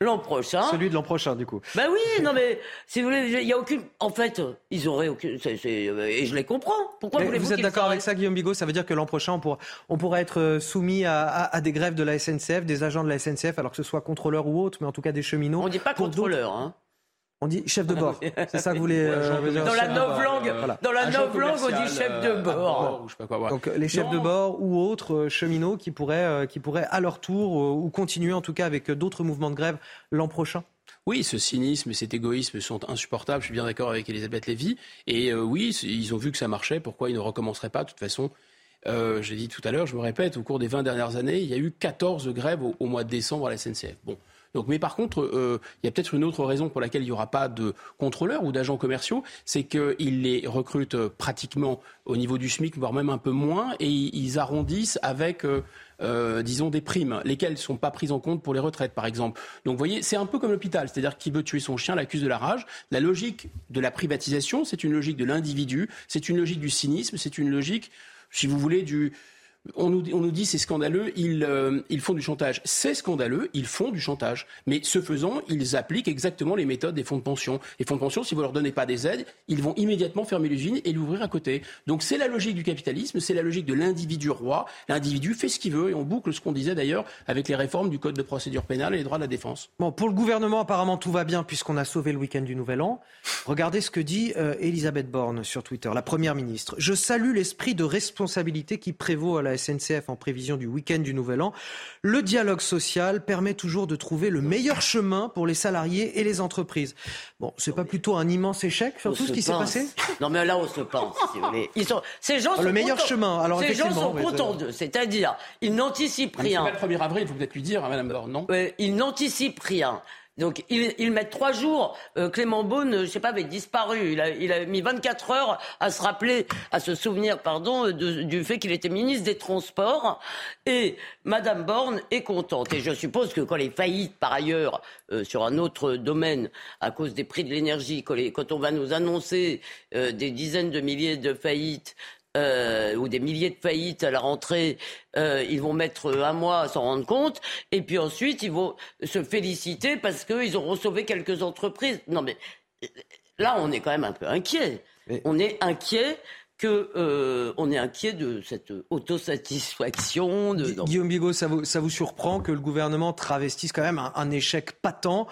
l'an prochain. Celui de l'an prochain, du coup. Ben oui, non mais si vous voulez, il y a aucune. En fait, ils auraient aucune. et je les comprends. Pourquoi vous, vous êtes d'accord avec ça, Guillaume Bigot? Ça veut dire que l'an prochain, on pourra, on pourra être euh, soumis à, à, des grèves de la SNCF, des agents de la SNCF, alors que ce soit contrôleurs ou autres, mais en tout cas des cheminots. On dit pas contrôleurs, hein. On dit chef de bord. C'est ça que vous voulez euh, Dans la langue, dans la langue, on dit chef de euh, bord. Donc les chefs de bord ou autres euh, cheminots qui pourraient, qui pourraient à leur tour ou continuer en tout cas avec d'autres mouvements de grève l'an prochain. Oui, ce cynisme et cet égoïsme sont insupportables. Je suis bien d'accord avec Elisabeth Lévy. Et oui, ils ont vu que ça marchait. Pourquoi ils ne recommenceraient pas De toute façon, j'ai dit tout à l'heure, je me répète, au cours des 20 dernières années, il y a eu 14 grèves au, au mois de décembre à la SNCF. Bon, donc, mais par contre, euh, il y a peut-être une autre raison pour laquelle il n'y aura pas de contrôleurs ou d'agents commerciaux, c'est qu'ils les recrutent euh, pratiquement au niveau du SMIC, voire même un peu moins, et ils arrondissent avec euh, disons, des primes, lesquelles ne sont pas prises en compte pour les retraites, par exemple. Donc, vous voyez, c'est un peu comme l'hôpital, c'est-à-dire qui veut tuer son chien l'accuse de la rage. La logique de la privatisation, c'est une logique de l'individu, c'est une logique du cynisme, c'est une logique, si vous voulez, du, on nous, dit c'est scandaleux, ils, euh, ils, font du chantage. C'est scandaleux, ils font du chantage. Mais ce faisant, ils appliquent exactement les méthodes des fonds de pension. Les fonds de pension, si vous leur donnez pas des aides, ils vont immédiatement fermer l'usine et l'ouvrir à côté. Donc c'est la logique du capitalisme, c'est la logique de l'individu roi. L'individu fait ce qu'il veut et on boucle ce qu'on disait d'ailleurs avec les réformes du code de procédure pénale et les droits de la défense. Bon, pour le gouvernement, apparemment tout va bien puisqu'on a sauvé le week-end du Nouvel An. Regardez ce que dit euh, Elisabeth Borne sur Twitter, la première ministre. Je salue l'esprit de responsabilité qui prévaut à la SNCF en prévision du week-end du Nouvel An. Le dialogue social permet toujours de trouver le meilleur chemin pour les salariés et les entreprises. Bon, c'est pas plutôt un immense échec sur tout ce qui s'est passé? Non, mais là, on se pense, si vous voulez. Ils sont, ces gens le meilleur chemin. Alors, ces gens sont contents d'eux, c'est-à-dire, ils n'anticipent rien. C'est le 1er avril, il faut peut-être lui dire, à Madame Borne, non? Ils n'anticipent rien. Donc ils, mettent trois jours. Euh, Clément Beaune, je sais pas, avait disparu. Il a, il a, mis 24 heures à se rappeler, à se souvenir, pardon, du fait qu'il était ministre des Transports. Et Madame Borne est contente. Et je suppose que quand les faillites, par ailleurs, euh, sur un autre domaine, à cause des prix de l'énergie, quand, on va nous annoncer euh, des dizaines de milliers de faillites euh, ou des milliers de faillites à la rentrée, euh, ils vont mettre un mois à s'en rendre compte, et puis ensuite ils vont se féliciter parce qu'ils ont sauvé quelques entreprises. Non mais là, on est quand même un peu inquiet. On est inquiet que euh, on est inquiet de cette autosatisfaction. De... Guillaume Bigot, ça vous, ça vous surprend que le gouvernement travestisse quand même un, échec patent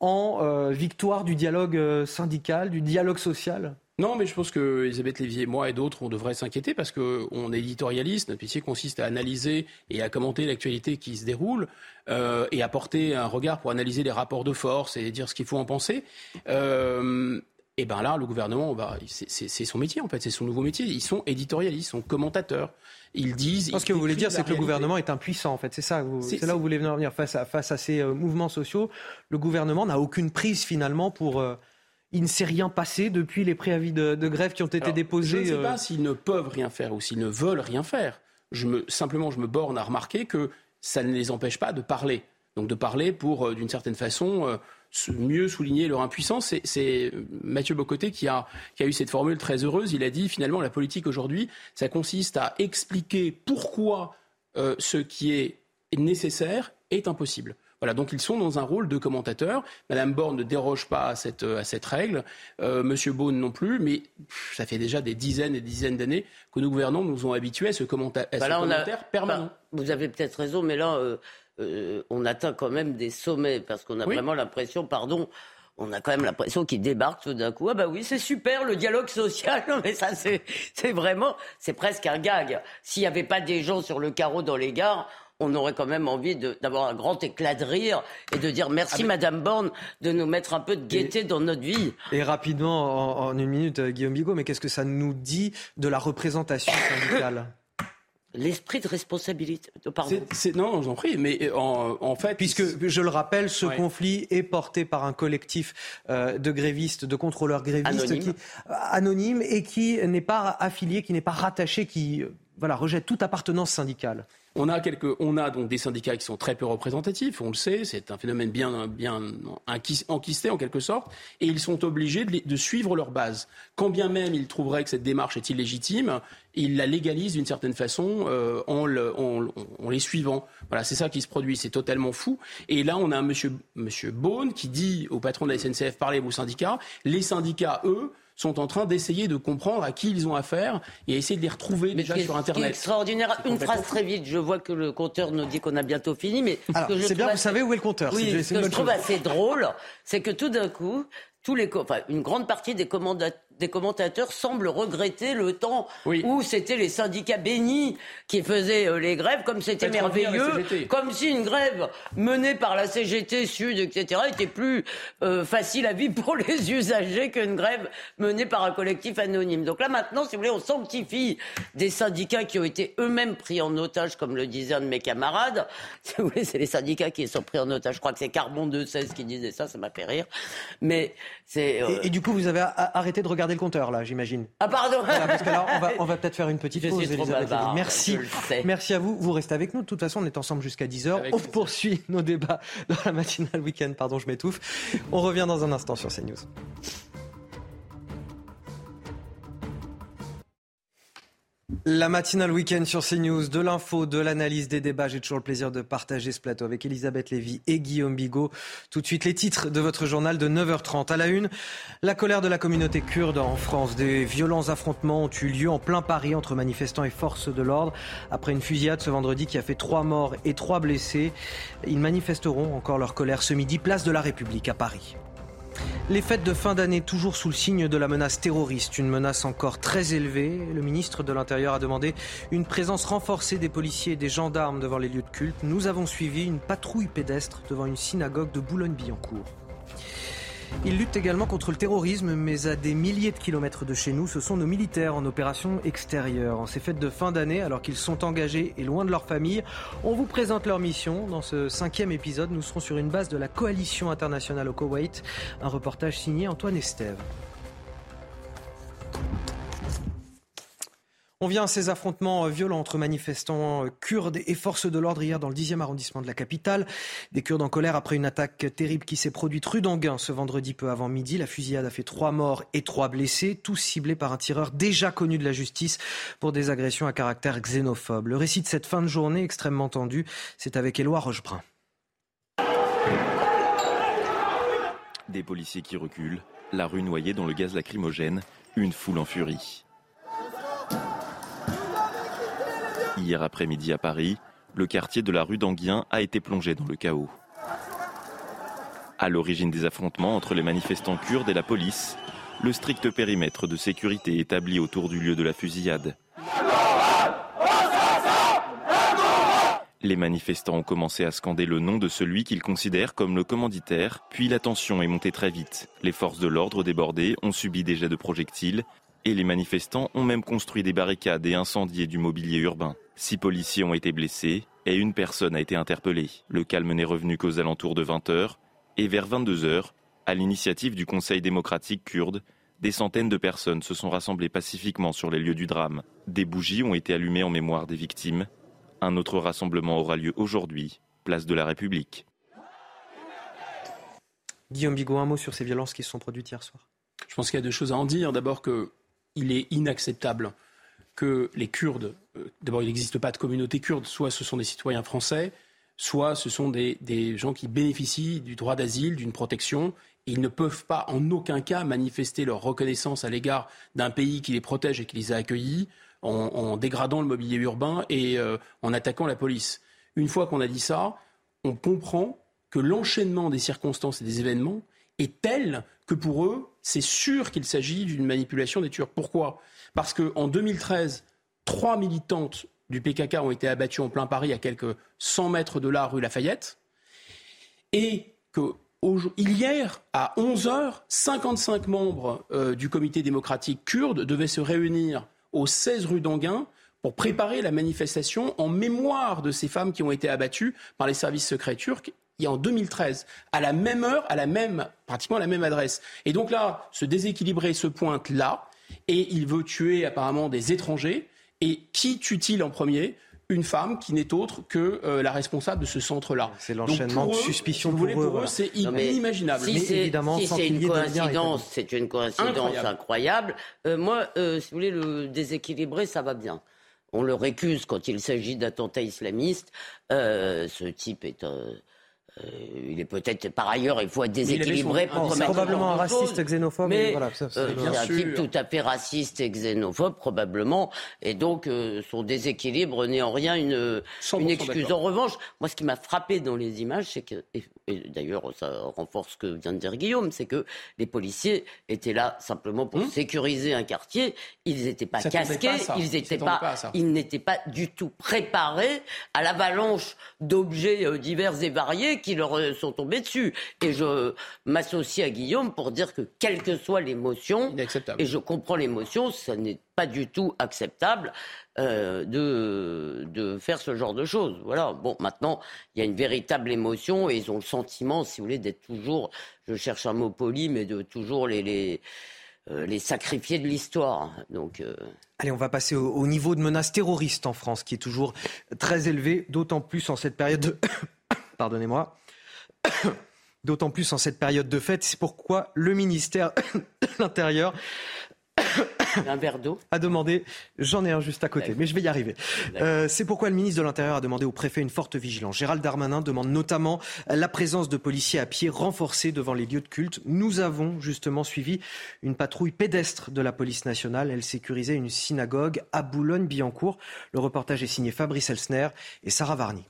en victoire du dialogue syndical, du dialogue social? Non, mais je pense que Elisabeth Lévy et moi et d'autres, on devrait s'inquiéter parce qu'on est éditorialiste. Notre métier consiste à analyser et à commenter l'actualité qui se déroule euh, et apporter un regard pour analyser les rapports de force et dire ce qu'il faut en penser. Euh, et ben là, le gouvernement, bah, c'est son métier en fait, c'est son nouveau métier. Ils sont éditorialistes, ils sont commentateurs. Ils disent. Ce que vous voulez dire, c'est que le gouvernement est impuissant en fait. C'est ça. C'est là où vous voulez venir face à, face à ces euh, mouvements sociaux. Le gouvernement n'a aucune prise finalement pour. Il ne s'est rien passé depuis les préavis de, grève qui ont été déposés. Je ne sais pas euh, s'ils ne peuvent rien faire ou s'ils ne veulent rien faire. Je me, simplement, je me borne à remarquer que ça ne les empêche pas de parler. Donc de parler pour, euh, d'une certaine façon, euh, mieux souligner leur impuissance. C'est Mathieu Bocoté qui a, qui a eu cette formule très heureuse. Il a dit finalement la politique aujourd'hui, ça consiste à expliquer pourquoi ce qui est nécessaire est impossible. Voilà, donc ils sont dans un rôle de commentateur. Madame Borne ne déroge pas à cette, à cette règle, euh, Monsieur Beaune non plus, mais ça fait déjà des dizaines et des dizaines d'années que nos gouvernants nous ont habitués à ce, commenta à bah commentaire permanent. Bah, vous avez peut-être raison, mais là, euh, euh, on atteint quand même des sommets parce qu'on a vraiment l'impression, pardon, on a quand même l'impression qu'il débarque tout d'un coup. Ah bah oui, c'est super le dialogue social. Non mais ça c'est c'est vraiment c'est presque un gag. S'il n'y avait pas des gens sur le carreau dans les gares, on aurait quand même envie d'avoir un grand éclat de rire et de dire merci, ah, Madame Borne, de nous mettre un peu de gaieté dans notre vie. Et rapidement, en, une minute, euh, Guillaume Bigot, mais qu'est-ce que ça nous dit de la représentation syndicale? L'esprit de responsabilité. Pardon. non, j'en prie, mais euh, en, fait. Puisque, je le rappelle, ce conflit est porté par un collectif euh, de grévistes, de contrôleurs grévistes anonyme, anonyme et qui n'est pas affilié, qui n'est pas rattaché, qui voilà, rejette toute appartenance syndicale. On a, quelques, on a donc des syndicats qui sont très peu représentatifs, on le sait, c'est un phénomène bien, bien enquisté en quelque sorte, et ils sont obligés de, suivre leur base. Quand bien même ils trouveraient que cette démarche est illégitime, ils la légalisent d'une certaine façon euh, en, les suivant. Voilà, c'est ça qui se produit, c'est totalement fou. Et là, on a un monsieur, monsieur Beaune qui dit au patron de la SNCF, parlez vos syndicats, les syndicats, eux, sont en train d'essayer de comprendre à qui ils ont affaire et essayer de les retrouver déjà sur Internet. C'est extraordinaire. Une phrase très vite. Je vois que le compteur nous dit qu'on a bientôt fini, mais c'est bien. Vous savez où est le compteur Oui, ce que je trouve assez drôle, c'est que tout d'un coup, tous les, enfin, une grande partie des, des commentateurs semblent regretter le temps où c'était les syndicats bénis qui faisaient euh, les grèves, comme c'était merveilleux, comme si une grève menée par la CGT Sud, etc., était plus euh, facile à vivre pour les usagers qu'une grève menée par un collectif anonyme. Donc là maintenant, si vous voulez, on sanctifie des syndicats qui ont été eux-mêmes pris en otage, comme le disait un de mes camarades. Si vous voulez, c'est les syndicats qui sont pris en otage. Je crois que c'est Carbon 216 qui disait ça, ça m'a fait rire. Mais euh, et, du coup, vous avez arrêté de regarder le compteur, là, j'imagine. Ah, pardon Parce que là, on va, peut-être faire une petite pause, Merci. Merci à vous. Vous restez avec nous. De toute façon, on est ensemble jusqu'à 10h. on poursuit nos débats dans la matinale week-end. Pardon, je m'étouffe. On revient dans un instant sur CNews. La matinale week-end sur CNews, de l'info, de l'analyse, des débats. J'ai toujours le plaisir de partager ce plateau avec Elisabeth Lévy et Guillaume Bigot. Tout de suite, les titres de votre journal de 9h30. À la une, la colère de la communauté kurde en France. Des violents affrontements ont eu lieu en plein Paris entre manifestants et forces de l'ordre. Après une fusillade ce vendredi qui a fait trois morts et trois blessés, ils manifesteront encore leur colère ce midi, place de la République à Paris. Les fêtes de fin d'année toujours sous le signe de la menace terroriste, une menace encore très élevée. Le ministre de l'Intérieur a demandé une présence renforcée des policiers et des gendarmes devant les lieux de culte. Nous avons suivi une patrouille pédestre devant une synagogue de Boulogne-Billancourt. Il lutte également contre le terrorisme, mais à des milliers de kilomètres de chez nous, ce sont nos militaires en opération extérieure. En ces fêtes de fin d'année, alors qu'ils sont engagés et loin de leur famille, on vous présente leur mission. Dans ce cinquième épisode, nous serons sur une base de la coalition internationale au Koweït. Un reportage signé Antoine Estève. On vient à ces affrontements euh, violents entre manifestants euh, kurdes et forces de l'ordre hier dans le 10e arrondissement de la capitale. Des Kurdes en colère après une attaque terrible qui s'est produite rue d'Anguin ce vendredi peu avant midi. La fusillade a fait trois morts et trois blessés, tous ciblés par un tireur déjà connu de la justice pour des agressions à caractère xénophobe. Le récit de cette fin de journée extrêmement tendue, c'est avec Éloi Rochebrun. Des policiers qui reculent, la rue noyée dans le gaz lacrymogène, une foule en furie. Hier après-midi à Paris, le quartier de la rue d'Anguien a été plongé dans le chaos. À l'origine des affrontements entre les manifestants kurdes et la police, le strict périmètre de sécurité établi autour du lieu de la fusillade. Les manifestants ont commencé à scander le nom de celui qu'ils considèrent comme le commanditaire, puis la tension est montée très vite. Les forces de l'ordre débordées ont subi des jets de projectiles et les manifestants ont même construit des barricades et incendié du mobilier urbain. Six policiers ont été blessés et une personne a été interpellée. Le calme n'est revenu qu'aux alentours de 20h et vers 22h, à l'initiative du Conseil démocratique kurde, des centaines de personnes se sont rassemblées pacifiquement sur les lieux du drame. Des bougies ont été allumées en mémoire des victimes. Un autre rassemblement aura lieu aujourd'hui, place de la République. Guillaume Bigot, un mot sur ces violences qui se sont produites hier soir. Je pense qu'il y a deux choses à en dire. D'abord que il est inacceptable que les Kurdes, euh, d'abord il n'existe pas de communauté kurde, soit ce sont des citoyens français, soit ce sont des, gens qui bénéficient du droit d'asile, d'une protection. ils ne peuvent pas en aucun cas manifester leur reconnaissance à l'égard d'un pays qui les protège et qui les a accueillis en, dégradant le mobilier urbain et euh, en attaquant la police. Une fois qu'on a dit ça, on comprend que l'enchaînement des circonstances et des événements est tel que pour eux, c'est sûr qu'il s'agit d'une manipulation des Turcs. Pourquoi? Parce qu'en 2013, trois militantes du PKK ont été abattus en plein Paris, à quelques 100 mètres de là, rue Lafayette, et que hier, à 11h, 55 membres euh, du comité démocratique kurde devaient se réunir au 16 rue d'Anguin pour préparer la manifestation en mémoire de ces femmes qui ont été abattues par les services secrets turcs il y a en 2013, à la même heure, à la même, pratiquement à la même adresse. Et donc là, ce déséquilibré se pointe là, et il veut tuer apparemment des étrangers. Et qui tue-t-il en premier? Une femme qui n'est autre que euh, la responsable de ce centre-là. C'est l'enchaînement de suspicions pour, eux. c'est inimaginable. Si c'est si une coïncidence, c'est une coïncidence incroyable. Euh, moi, euh, si vous voulez, le déséquilibré, ça va bien. On le récuse quand il s'agit d'attentats islamistes. ce type est euh, il est peut-être par ailleurs, il faut être déséquilibré pour remettre probablement un raciste xénophobe. Mais voilà, ça, euh, un type tout à fait raciste et xénophobe probablement, et donc euh, son déséquilibre n'est en rien une, une excuse. En revanche, moi, ce qui m'a frappé dans les images, c'est que, et, d'ailleurs, ça renforce ce que vient de dire Guillaume, c'est que les policiers étaient là simplement pour hum sécuriser un quartier. Ils n'étaient pas casqués, ils n'étaient pas, ils n'étaient pas du tout préparés à l'avalanche d'objets divers et variés qui leur euh, sont tombés dessus. Et je m'associe à Guillaume pour dire que quelle que soit l'émotion, et je comprends l'émotion, ça n'est pas du tout acceptable euh, de, de faire ce genre de choses. Voilà. Bon, maintenant, il y a une véritable émotion et ils ont le sentiment, si vous voulez, d'être toujours, je cherche un mot poli, mais de toujours les, les, euh, les sacrifiés de l'histoire. Donc. Allez, on va passer au, au, niveau de menaces terroristes en France, qui est toujours très élevé, d'autant plus en cette période de pardonnez-moi. D'autant plus en cette période de fête, c'est pourquoi le ministère de l'Intérieur un verre d'eau a demandé, j'en ai un juste à côté, mais je vais y arriver. Euh, c'est pourquoi le ministre de l'Intérieur a demandé au préfet une forte vigilance. Gérald Darmanin demande notamment la présence de policiers à pied renforcés devant les lieux de culte. Nous avons justement suivi une patrouille pédestre de la police nationale. Elle sécurisait une synagogue à Boulogne-Billancourt. Le reportage est signé Fabrice Elsner et Sarah Varny.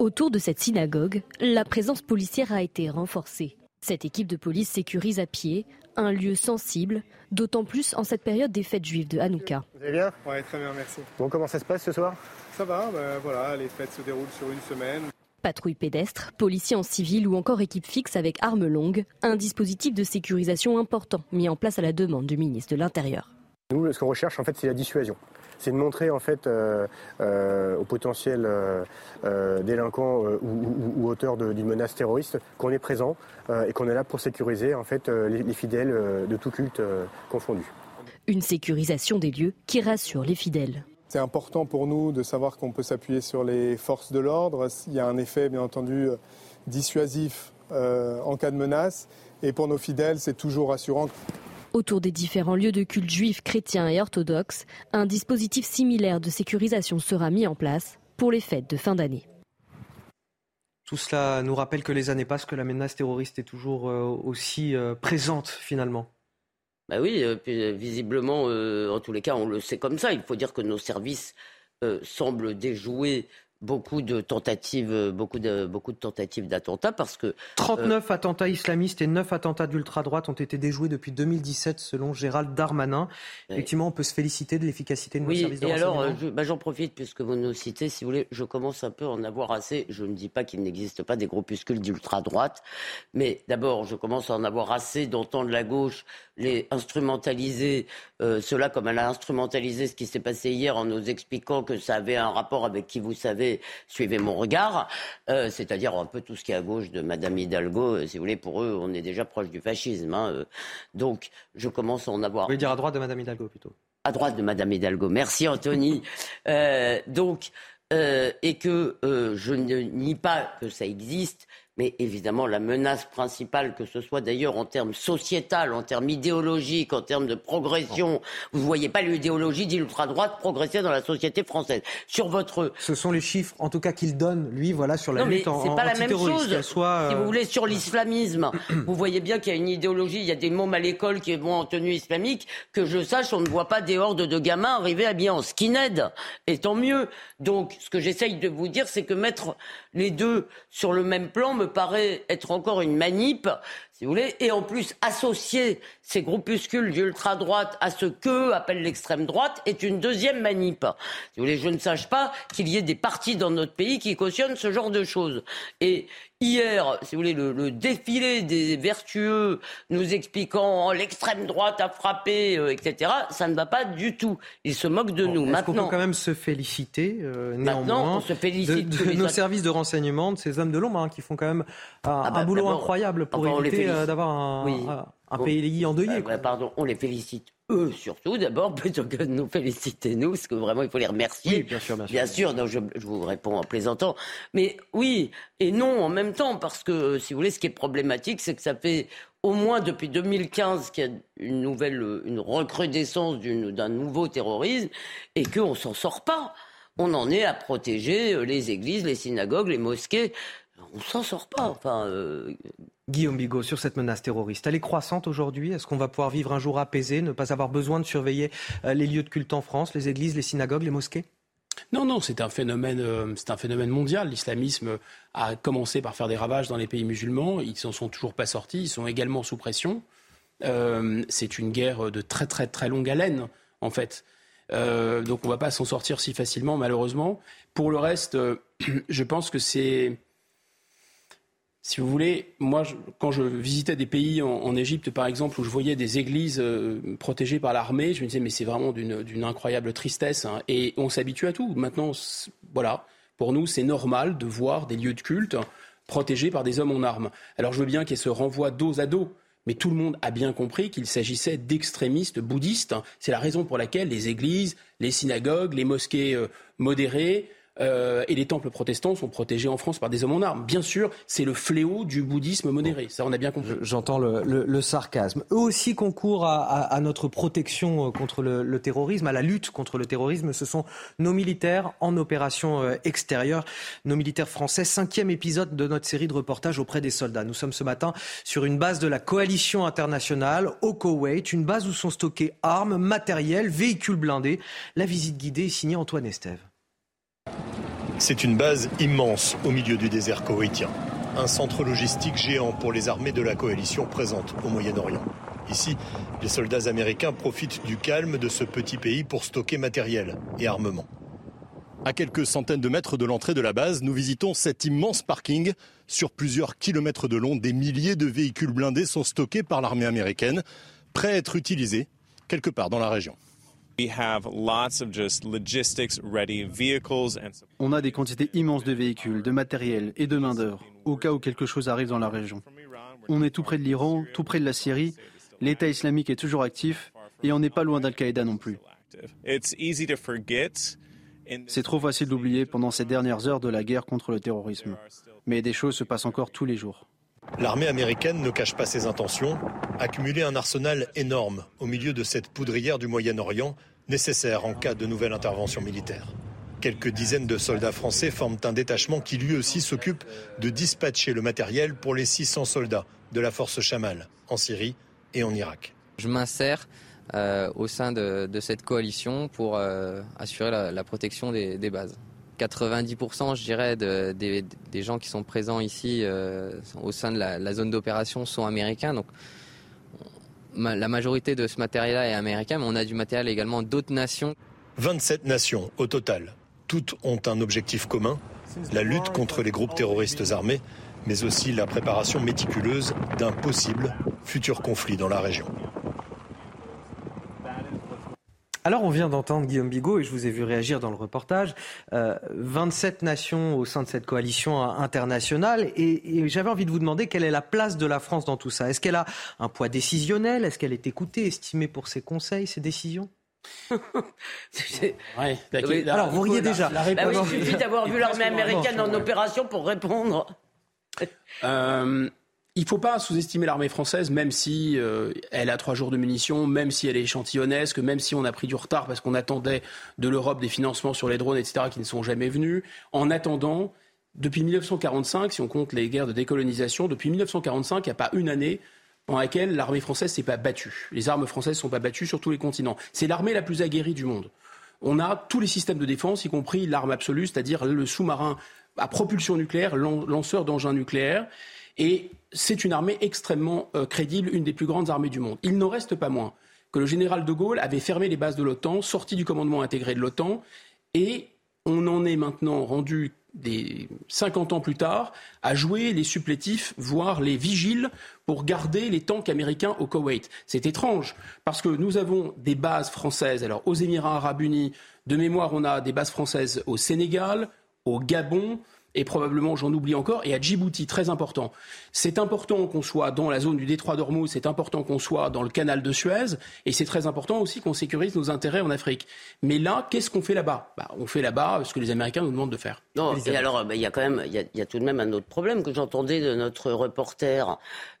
Autour de cette synagogue, la présence policière a été renforcée. Cette équipe de police sécurise à pied un lieu sensible, d'autant plus en cette période des fêtes juives de Hanouka. Vous allez bien? Oui, très bien, merci. Bon, comment ça se passe ce soir? Ça va, ben voilà, les fêtes se déroulent sur une semaine. Patrouille pédestre, policiers en civil ou encore équipe fixe avec armes longues, un dispositif de sécurisation important mis en place à la demande du ministre de l'Intérieur. Nous, ce qu'on recherche, en fait, c'est la dissuasion c'est de montrer en fait euh, euh, aux potentiels euh, délinquants ou, auteurs d'une menace terroriste qu'on est présent et qu'on est là pour sécuriser en fait les, fidèles de tout culte confondu. Une sécurisation des lieux qui rassure les fidèles. C'est important pour nous de savoir qu'on peut s'appuyer sur les forces de l'ordre. Il y a un effet, bien entendu, dissuasif en cas de menace. Et pour nos fidèles, c'est toujours rassurant. Autour des différents lieux de culte juifs, chrétiens et orthodoxes, un dispositif similaire de sécurisation sera mis en place pour les fêtes de fin d'année. Tout cela nous rappelle que les années passent, que la menace terroriste est toujours euh, aussi euh, présente finalement. Bah oui, euh, visiblement, en tous les cas, on le sait comme ça. Il faut dire que nos services semblent déjouer beaucoup de tentatives, beaucoup de, beaucoup de tentatives d'attentats parce que 39 euh, attentats islamistes et 9 attentats d'ultra-droite ont été déjoués depuis 2017 selon Gérald Darmanin. Effectivement, on peut se féliciter de l'efficacité de nos services de et alors, euh, bah, j'en profite puisque vous nous citez, si vous voulez, je commence un peu à en avoir assez. Je ne dis pas qu'il n'existe pas des groupuscules d'ultra-droite, mais d'abord, je commence à en avoir assez d'entendre la gauche les instrumentaliser, euh, cela comme elle a instrumentalisé ce qui s'est passé hier en nous expliquant que ça avait un rapport avec qui vous savez, suivez mon regard, euh, c'est-à-dire un peu tout ce qui est à gauche de Madame Hidalgo, euh, si vous voulez, pour eux, on est déjà proche du fascisme. Hein, donc, je commence à en avoir. Vous voulez dire à droite de Madame Hidalgo plutôt? À droite de Madame Hidalgo. Merci Anthony. donc, et que je ne nie pas que ça existe, mais évidemment, la menace principale, que ce soit d'ailleurs en termes sociétal, en termes idéologiques, en termes de progression, vous ne voyez pas l'idéologie d'ultra-droite progresser dans la société française. Sur votre... Ce sont les chiffres, en tout cas, qu'il donne, lui, voilà, sur la non, lutte mais c'est pas la même chose. Soit, Si vous voulez, sur l'islamisme, vous voyez bien qu'il y a une idéologie, il y a des mômes à l'école qui vont en tenue islamique, que je sache, on ne voit pas des hordes de gamins arriver habillés en skinhead. Et tant mieux. Donc, ce que j'essaye de vous dire, c'est que mettre les deux sur le même plan me paraît être encore une manip si vous voulez, et en plus associer ces groupuscules d'ultra-droite à ce qu'eux appellent l'extrême droite est une deuxième manip. Si vous voulez, je ne sache pas qu'il y ait des partis dans notre pays qui cautionnent ce genre de choses. Et hier, si vous voulez, le, défilé des vertueux nous expliquant oh, l'extrême droite a frappé, euh, etc., ça ne va pas du tout. Ils se moquent de nous. Maintenant, on peut quand même se féliciter, euh, néanmoins, on se félicite de, nos services de renseignement, de ces hommes de l'ombre, hein, qui font quand même un, ah bah, boulot incroyable pour éviter euh, d'avoir un, un, pays endeuillé. pardon, on les félicite eux surtout d'abord, plutôt que de nous féliciter nous, parce que vraiment il faut les remercier. Oui, bien sûr, bien sûr. Bien sûr, donc je, vous réponds en plaisantant. Mais oui et non en même temps, parce que si vous voulez, ce qui est problématique, c'est que ça fait au moins depuis 2015 qu'il y a une nouvelle, une recrudescence d'un nouveau terrorisme et qu'on s'en sort pas. On en est à protéger les églises, les synagogues, les mosquées on s'en sort pas. Enfin, euh, Guillaume Bigot, sur cette menace terroriste, elle est croissante aujourd'hui? Est-ce qu'on va pouvoir vivre un jour apaisé, ne pas avoir besoin de surveiller euh, les lieux de culte en France, les églises, les synagogues, les mosquées? Non, non, c'est un phénomène, euh, c'est un phénomène mondial. L'islamisme a commencé par faire des ravages dans les pays musulmans. Ils s'en sont toujours pas sortis. Ils sont également sous pression. c'est une guerre de très très très longue haleine, en fait. donc on ne va pas s'en sortir si facilement, malheureusement. Pour le reste, je pense que c'est si vous voulez, moi, quand je visitais des pays en, Égypte, par exemple, où je voyais des églises euh, protégées par l'armée, je me disais, mais c'est vraiment d'une incroyable tristesse. Hein. Et on s'habitue à tout. Maintenant, voilà, pour nous, c'est normal de voir des lieux de culte protégés par des hommes en armes. Alors, je veux bien qu'il se renvoie dos à dos. Mais tout le monde a bien compris qu'il s'agissait d'extrémistes bouddhistes. C'est la raison pour laquelle les églises, les synagogues, les mosquées euh, modérées, euh, et les temples protestants sont protégés en France par des hommes en armes. Bien sûr, c'est le fléau du bouddhisme modéré. Ça, on a bien compris. J'entends le, sarcasme. Eux aussi concourent à, notre protection euh, contre le, terrorisme, à la lutte contre le terrorisme. Ce sont nos militaires en opération euh, extérieure, nos militaires français. Cinquième épisode de notre série de reportages auprès des soldats. Nous sommes ce matin sur une base de la coalition internationale au Koweït, une base où sont stockés armes, matériel, véhicules blindés. La visite guidée est signée Antoine Estève. C'est une base immense au milieu du désert koweïtien. Un centre logistique géant pour les armées de la coalition présentes au Moyen-Orient. Ici, les soldats américains profitent du calme de ce petit pays pour stocker matériel et armement. À quelques centaines de mètres de l'entrée de la base, nous visitons cet immense parking. Sur plusieurs kilomètres de long, des milliers de véhicules blindés sont stockés par l'armée américaine, prêts à être utilisés quelque part dans la région. On a des quantités immenses de véhicules, de matériel et de main-d'œuvre, au cas où quelque chose arrive dans la région. On est tout près de l'Iran, tout près de la Syrie, l'État islamique est toujours actif et on n'est pas loin d'Al-Qaïda non plus. C'est trop facile d'oublier pendant ces dernières heures de la guerre contre le terrorisme. Mais des choses se passent encore tous les jours. L'armée américaine ne cache pas ses intentions, accumuler un arsenal énorme au milieu de cette poudrière du Moyen-Orient nécessaire en cas de nouvelle intervention militaire. Quelques dizaines de soldats français forment un détachement qui lui aussi s'occupe de dispatcher le matériel pour les 600 soldats de la force Chamal en Syrie et en Irak. Je m'insère euh, au sein de, cette coalition pour euh, assurer la, protection des, bases. 90% je dirais des, gens qui sont présents ici euh, au sein de la, zone d'opération sont américains. La majorité de ce matériel-là est américain, mais on a du matériel également d'autres nations. 27 nations au total. Toutes ont un objectif commun, la lutte contre les groupes terroristes armés, mais aussi la préparation méticuleuse d'un possible futur conflit dans la région. Alors on vient d'entendre Guillaume Bigot et je vous ai vu réagir dans le reportage. 27 euh, nations au sein de cette coalition internationale et, j'avais envie de vous demander quelle est la place de la France dans tout ça. Est-ce qu'elle a un poids décisionnel? Est-ce qu'elle est écoutée, estimée pour ses conseils, ses décisions? Alors vous riez déjà. Bah il suffit d'avoir vu l'armée américaine en opération pour répondre. Euh, il ne faut pas sous-estimer l'armée française, même si euh, elle a trois jours de munitions, même si elle est échantillonnesque, même si on a pris du retard parce qu'on attendait de l'Europe des financements sur les drones, etc., qui ne sont jamais venus. En attendant, depuis 1945, si on compte les guerres de décolonisation, depuis 1945, il n'y a pas une année dans laquelle l'armée française s'est pas battue. Les armes françaises ne sont pas battues sur tous les continents. C'est l'armée la plus aguerrie du monde. On a tous les systèmes de défense, y compris l'arme absolue, c'est-à-dire le sous-marin à propulsion nucléaire, lanceur d'engins nucléaires. Et c'est une armée extrêmement euh, crédible, une des plus grandes armées du monde. Il n'en reste pas moins que le général de Gaulle avait fermé les bases de l'OTAN, sorti du commandement intégré de l'OTAN, et on en est maintenant rendu des 50 ans plus tard, à jouer les supplétifs, voire les vigiles, pour garder les tanks américains au Koweït. C'est étrange, parce que nous avons des bases françaises, alors aux Émirats arabes unis, de mémoire, on a des bases françaises au Sénégal, au Gabon, et probablement j'en oublie encore, et à Djibouti, très important. C'est important qu'on soit dans la zone du détroit d'Ormuz, c'est important qu'on soit dans le canal de Suez, et c'est très important aussi qu'on sécurise nos intérêts en Afrique. Mais là, qu'est-ce qu'on fait là-bas? Bah, On fait là-bas ce que les Américains nous demandent de faire. Non, et alors, bah, il y a quand même, il y, a tout de même un autre problème que j'entendais de notre reporter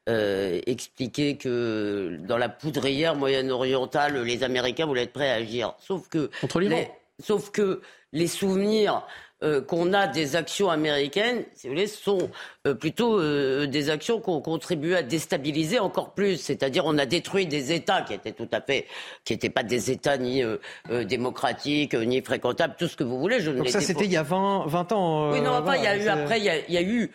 euh, expliquer que dans la poudrière moyen-orientale, les Américains voulaient être prêts à agir. Sauf que... Contre l'Iran Sauf que les souvenirs euh, qu'on a des actions américaines, si vous voulez, sont euh, plutôt euh, des actions qui ont contribué à déstabiliser encore plus. C'est-à-dire, on a détruit des États qui étaient tout à fait, qui n'étaient pas des États ni démocratiques, ni fréquentables, tout ce que vous voulez. Je Donc ça, c'était il y a 20, 20 ans. oui, non, enfin, il y a eu après, il y a, il y a eu,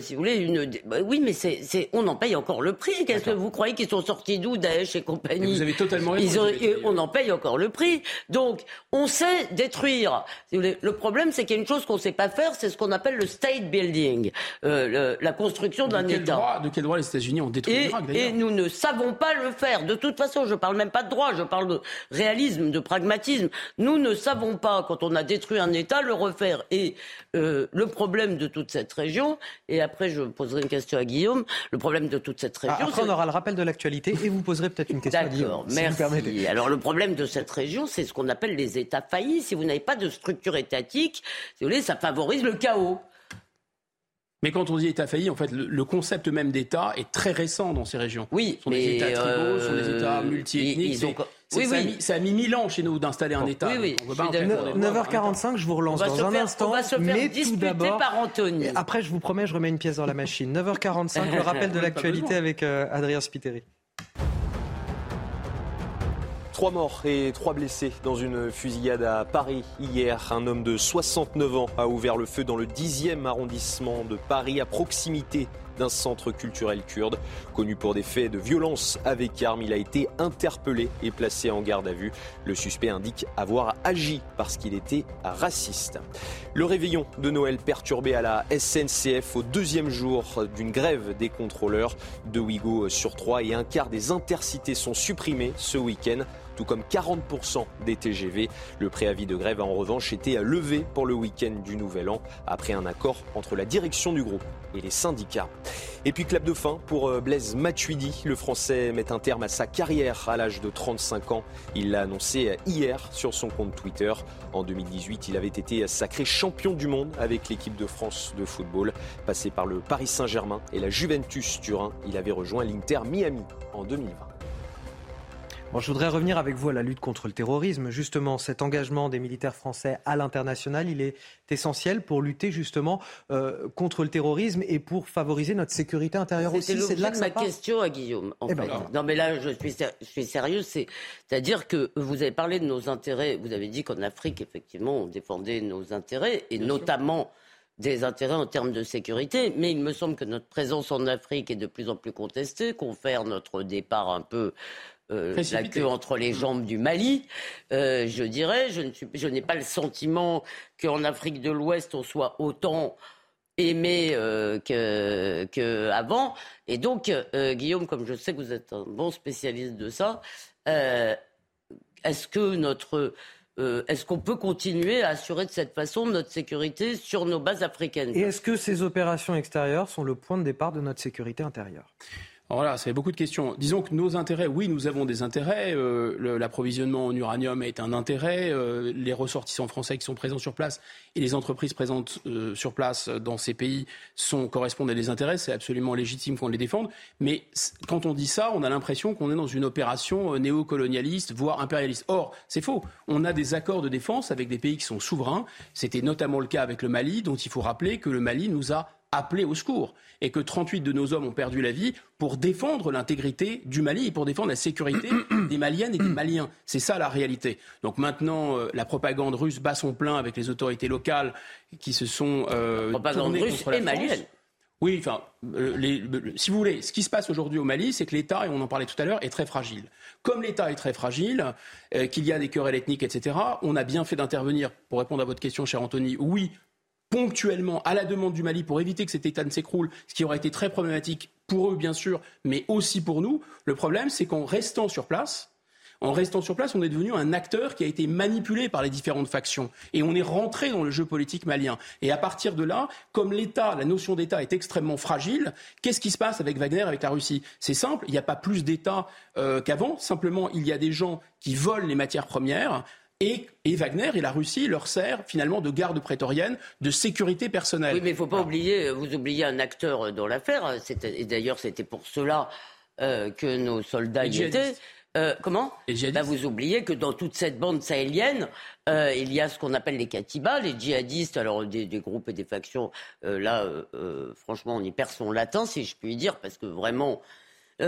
si vous voulez, une. Bah oui, mais c'est, on en paye encore le prix. Qu'est-ce que vous croyez qu'ils sont sortis d'où, Daesh et compagnie? Vous avez totalement raison. on en paye encore le prix. Donc, on sait détruire. Si vous voulez. Le problème, c'est qu'il y a une chose qu'on ne sait pas faire, c'est ce qu'on appelle le state building, euh, la construction d'un État. de quel droit les États-Unis ont détruit l'Irak Et nous ne savons pas le faire. De toute façon, je ne parle même pas de droit, je parle de réalisme, de pragmatisme. Nous ne savons pas, quand on a détruit un État, le refaire. Et euh, le problème de toute cette région, et après je poserai une question à Guillaume, le problème de toute cette région... Ah, après, on aura le rappel de l'actualité et vous poserez peut-être une question à Guillaume. D'accord, merci. Alors le problème de cette région, c'est ce qu'on appelle les États faillis. Si vous n'avez pas de structure étatique, si vous voulez, ça favorise le chaos. Mais quand on dit État failli, en fait, le, concept même d'État est très récent dans ces régions. Oui, ce sont des États tribaux, ce sont des États euh, multiethniques. Oui, oui. Ça, a mis, mille ans chez nous d'installer un État. Oui, oui. 9h45, je vous relance dans un instant. On va se faire mais tout d'abord, par Anthony. Après, je vous promets, je remets une pièce dans la machine. 9h45, le rappel de l'actualité avec euh, Adrien Spiteri. Trois morts et trois blessés dans une fusillade à Paris hier. Un homme de 69 ans a ouvert le feu dans le 10e arrondissement de Paris à proximité d'un centre culturel kurde. Connu pour des faits de violence avec armes, il a été interpellé et placé en garde à vue. Le suspect indique avoir agi parce qu'il était raciste. Le réveillon de Noël perturbé à la SNCF au deuxième jour d'une grève des contrôleurs. Deux Ouigo sur trois et un quart des intercités sont supprimés ce week-end tout comme 40% des TGV. Le préavis de grève a en revanche été levé pour le week-end du Nouvel An après un accord entre la direction du groupe et les syndicats. Et puis clap de fin pour euh, Blaise Matuidi. Le Français met un terme à sa carrière à l'âge de 35 ans. Il l'a annoncé hier sur son compte Twitter. En 2018, il avait été sacré champion du monde avec l'équipe de France de football. Passé par le Paris Saint-Germain et la Juventus Turin, il avait rejoint l'Inter Miami en 2020 je voudrais revenir avec vous à la lutte contre le terrorisme. Justement, cet engagement des militaires français à l'international, il est essentiel pour lutter justement euh, contre le terrorisme et pour favoriser notre sécurité intérieure aussi. C'est de ma question à Guillaume. En eh ben fait. non, mais là, je suis, je suis sérieux. C'est-à-dire que vous avez parlé de nos intérêts. Vous avez dit qu'en Afrique, effectivement, on défendait nos intérêts et notamment des intérêts en termes de sécurité, mais il me semble que notre présence en Afrique est de plus en plus contestée, confère notre départ un peu euh, la queue entre les jambes du Mali, euh, je dirais. Je, n'ai pas le sentiment qu'en Afrique de l'Ouest, on soit autant aimé euh, qu'avant. Et donc, Guillaume, comme je sais que vous êtes un bon spécialiste de ça, est-ce que notre est-ce qu'on peut continuer à assurer de cette façon notre sécurité sur nos bases africaines? Et est-ce que ces opérations extérieures sont le point de départ de notre sécurité intérieure? Voilà, fait beaucoup de questions. Disons que nos intérêts, oui, nous avons des intérêts. Euh, l'approvisionnement en uranium est un intérêt. Euh, les ressortissants français qui sont présents sur place et les entreprises présentes euh, sur place dans ces pays sont, correspondent à des intérêts. C'est absolument légitime qu'on les défende. Mais quand on dit ça, on a l'impression qu'on est dans une opération néocolonialiste, voire impérialiste. Or, c'est faux. On a des accords de défense avec des pays qui sont souverains. C'était notamment le cas avec le Mali, dont il faut rappeler que le Mali nous a appelés au secours et que 38 de nos hommes ont perdu la vie pour défendre l'intégrité du Mali et pour défendre la sécurité des Maliennes et des Maliens. C'est ça la réalité. Donc maintenant, euh, la propagande russe bat son plein avec les autorités locales qui se sont euh, propagande russe et malienne. Oui, enfin, si vous voulez, ce qui se passe aujourd'hui au Mali, c'est que l'État, et on en parlait tout à l'heure, est très fragile. Comme l'État est très fragile, qu'il y a des querelles ethniques, etc., on a bien fait d'intervenir, pour répondre à votre question, cher Anthony, oui, ponctuellement à la demande du Mali pour éviter que cet État ne s'écroule, ce qui aurait été très problématique pour eux, bien sûr, mais aussi pour nous. Le problème, c'est qu'en restant sur place, en restant sur place, on est devenu un acteur qui a été manipulé par les différentes factions. Et on est rentré dans le jeu politique malien. Et à partir de là, comme l'État, la notion d'État est extrêmement fragile, qu'est-ce qui se passe avec Wagner, avec la Russie? C'est simple, il n'y a pas plus d'État euh, qu'avant. Simplement, il y a des gens qui volent les matières premières et, Wagner et la Russie leur sert finalement de garde prétorienne, de sécurité personnelle. Oui, mais il ne faut pas oublier, vous oubliez un acteur dans l'affaire, et d'ailleurs c'était pour cela euh, que nos soldats y étaient. Euh, comment bah, Vous oubliez que dans toute cette bande sahélienne, euh, il y a ce qu'on appelle les katibas, les djihadistes, alors des, groupes et des factions. là, franchement, on y perd son latin, si je puis dire, parce que vraiment,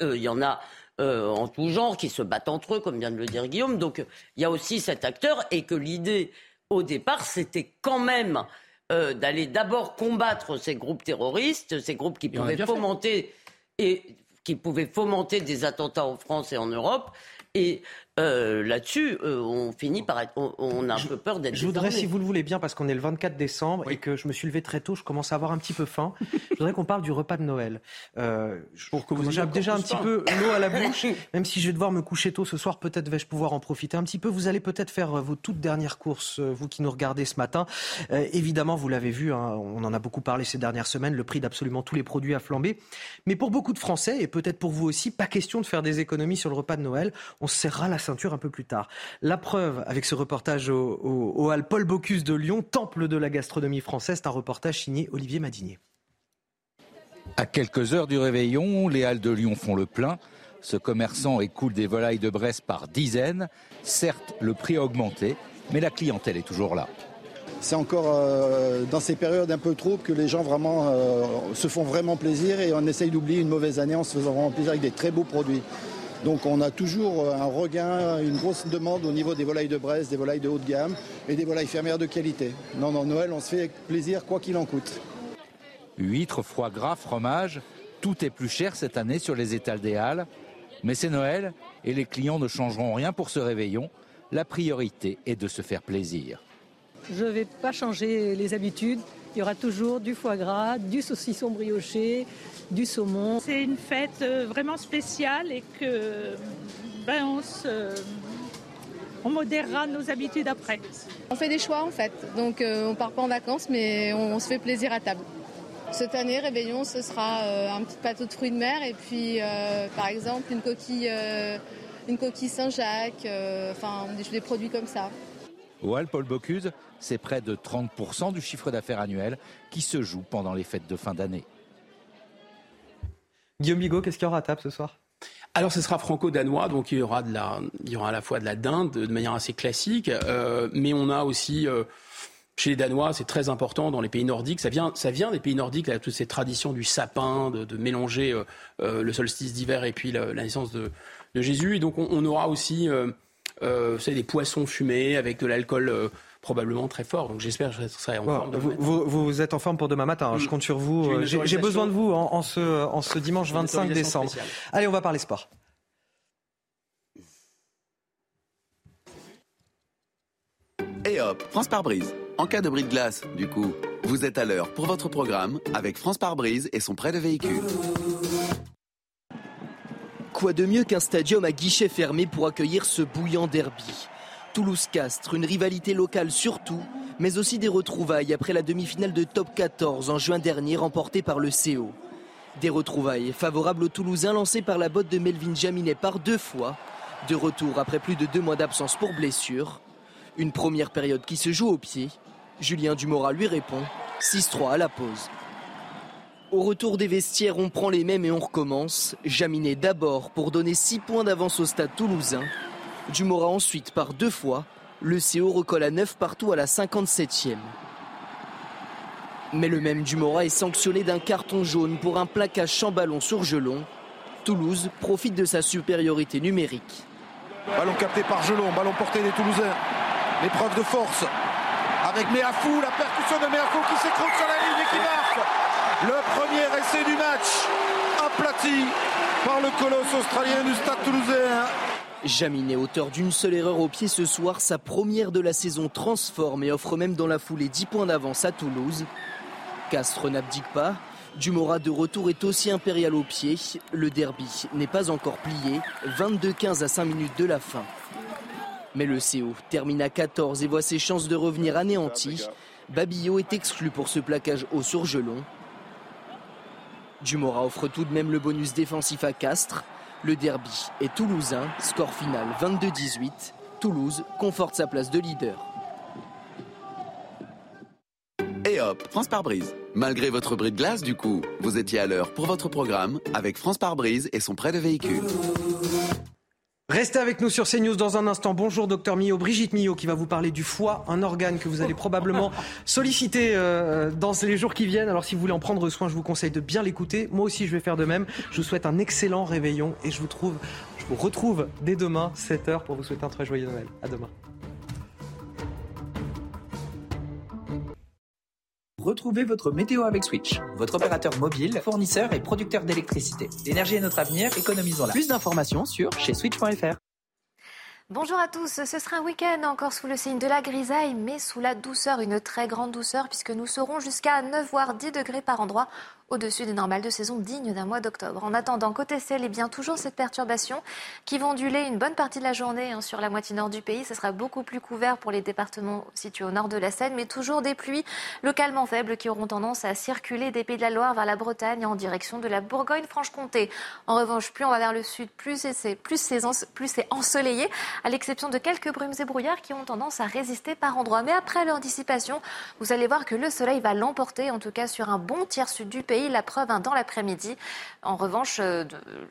il y en a euh, en tout genre, qui se battent entre eux, comme vient de le dire Guillaume. Donc il y a aussi cet acteur et que l'idée, au départ, c'était quand même euh, d'aller d'abord combattre ces groupes terroristes, ces groupes qui pouvaient fomenter et qui pouvaient fomenter des attentats en France et en Europe. Et euh, là-dessus, euh, on finit par être, on, a un peu peur d'être. Je voudrais, si vous le voulez bien, parce qu'on est le 24 décembre et que je me suis levé très tôt, je commence à avoir un petit peu faim. je voudrais qu'on parle du repas de Noël. Euh, Pour que vous j'ai déjà un petit peu l'eau à la bouche, même si je vais devoir me coucher tôt ce soir, peut-être vais-je pouvoir en profiter un petit peu. Vous allez peut-être faire vos toutes dernières courses, vous qui nous regardez ce matin. évidemment, vous l'avez vu, hein, on en a beaucoup parlé ces dernières semaines. Le prix d'absolument tous les produits a flambé, mais pour beaucoup de Français et peut-être pour vous aussi, pas question de faire des économies sur le repas de Noël. On serrera la ceinture un peu plus tard. La preuve avec ce reportage au, au, Hall Paul Bocuse de Lyon, temple de la gastronomie française, c'est un reportage signé Olivier Madinier. À quelques heures du réveillon, les Halles de Lyon font le plein. Ce commerçant écoule des volailles de Bresse par dizaines. Certes, le prix a augmenté, mais la clientèle est toujours là. C'est encore euh, dans ces périodes un peu troubles que les gens vraiment euh, se font vraiment plaisir et on essaye d'oublier une mauvaise année en se faisant vraiment plaisir avec des très beaux produits. Donc on a toujours euh, un regain, une grosse demande au niveau des volailles de Brest, des volailles de haut de gamme et des volailles fermières de qualité. Non, non, Noël, on se fait plaisir quoi qu'il en coûte. Huîtres, foie gras, fromage, tout est plus cher cette année sur les étals des Halles. Mais c'est Noël et les clients ne changeront rien pour ce réveillon. La priorité est de se faire plaisir. Je ne vais pas changer les habitudes. Il y aura toujours du foie gras, du saucisson brioché, du saumon. C'est une fête euh, vraiment spéciale et que ben, on, on modérera nos habitudes après. On fait des choix en fait, donc euh, on part pas en vacances mais on, se fait plaisir à table. Cette année, réveillon, ce sera euh, un petit plateau de fruits de mer et puis par exemple une coquille, une coquille Saint-Jacques, enfin des, des produits comme ça. Au Paul Bocuse, c'est près de 30% du chiffre d'affaires annuel qui se joue pendant les fêtes de fin d'année. Guillaume Bigot, qu'est-ce qu'il y aura à table ce soir? Alors, ce sera franco-danois, donc il y aura de la, il y aura à la fois de la dinde de manière assez classique, euh, mais on a aussi euh, chez les Danois, c'est très important dans les pays nordiques. Ça vient, ça vient des pays nordiques, là, toutes ces traditions du sapin, de, mélanger euh, le solstice d'hiver et puis la, naissance de, Jésus. Et donc, on, aura aussi, euh, des poissons fumés avec de l'alcool probablement très fort. Donc j'espère que je serai en forme. Vous, vous, êtes en forme pour demain matin. Hein. Je compte sur vous. J'ai besoin de vous en, ce, en ce dimanche 25 décembre. Allez, on va parler sport. Et hop, France par brise. En cas de bris de glace, du coup, vous êtes à l'heure pour votre programme avec France par brise et son prêt de véhicule. Quoi de mieux qu'un stadium à guichet fermé pour accueillir ce bouillant derby? Toulouse-Castres, une rivalité locale surtout, mais aussi des retrouvailles après la demi-finale de top 14 en juin dernier remportée par le CO. Des retrouvailles favorables aux Toulousains lancés par la botte de Melvin Jaminet par deux fois, de retour après plus de deux mois d'absence pour blessure. Une première période qui se joue au pied. Julien Dumora lui répond 6-3 à la pause. Au retour des vestiaires, on prend les mêmes et on recommence. Jaminet d'abord pour donner 6 points d'avance au stade toulousain Dumora ensuite par deux fois. Le CO recolle à 9 partout à la 57e. Mais le même Dumora est sanctionné d'un carton jaune pour un plaquage sans ballon sur Gelon. Toulouse profite de sa supériorité numérique. Ballon capté par Gelon, ballon porté des Toulousains. L'épreuve de force avec Méafou, la percussion de Méafou qui s'écroule sur la ligne et qui marque. Le premier essai du match, aplati par le colosse australien du Stade toulousain. Jaminet, auteur d'une seule erreur au pied ce soir, sa première de la saison transforme et offre même dans la foulée 10 points d'avance à Toulouse. Castres n'abdique pas. Dumora de retour est aussi impérial au pied. Le derby n'est pas encore plié. 22-15 à 5 minutes de la fin. Mais le CO termine à 14 et voit ses chances de revenir anéanties. Babillot est exclu pour ce plaquage au surgelon. Dumora offre tout de même le bonus défensif à Castres. Le derby est toulousain, score final 22-18. Toulouse conforte sa place de leader. Et hop, France par brise. Malgré votre bris de glace, du coup, vous étiez à l'heure pour votre programme avec France par brise et son prêt de véhicule. Restez avec nous sur CNews dans un instant. Bonjour docteur Millot, Brigitte Millot qui va vous parler du foie, un organe que vous allez probablement solliciter euh, dans les jours qui viennent. Alors si vous voulez en prendre soin, je vous conseille de bien l'écouter. Moi aussi je vais faire de même. Je vous souhaite un excellent réveillon et je vous trouve, je vous retrouve dès demain 7h pour vous souhaiter un très joyeux Noël. À demain. Retrouvez votre météo avec Switch, votre opérateur mobile, fournisseur et producteur d'électricité. L'énergie est notre avenir, économisons-la. Plus d'informations sur chez switch.fr. Bonjour à tous, ce sera un week-end encore sous le signe de la grisaille, mais sous la douceur, une très grande douceur, puisque nous serons jusqu'à 9 voire 10 degrés par endroit au-dessus des normales de saison dignes d'un mois d'octobre. En attendant, côté ciel, et eh bien toujours cette perturbation qui va onduler une bonne partie de la journée hein, sur la moitié nord du pays. Ce sera beaucoup plus couvert pour les départements situés au nord de la Seine, mais toujours des pluies localement faibles qui auront tendance à circuler des Pays de la Loire vers la Bretagne en direction de la Bourgogne-Franche-Comté. En revanche, plus on va vers le sud, plus c'est plus c'est ensoleillé, à l'exception de quelques brumes et brouillards qui ont tendance à résister par endroits. Mais après leur dissipation, vous allez voir que le soleil va l'emporter, en tout cas sur un bon tiers sud du pays la preuve hein, dans l'après-midi. En revanche, euh,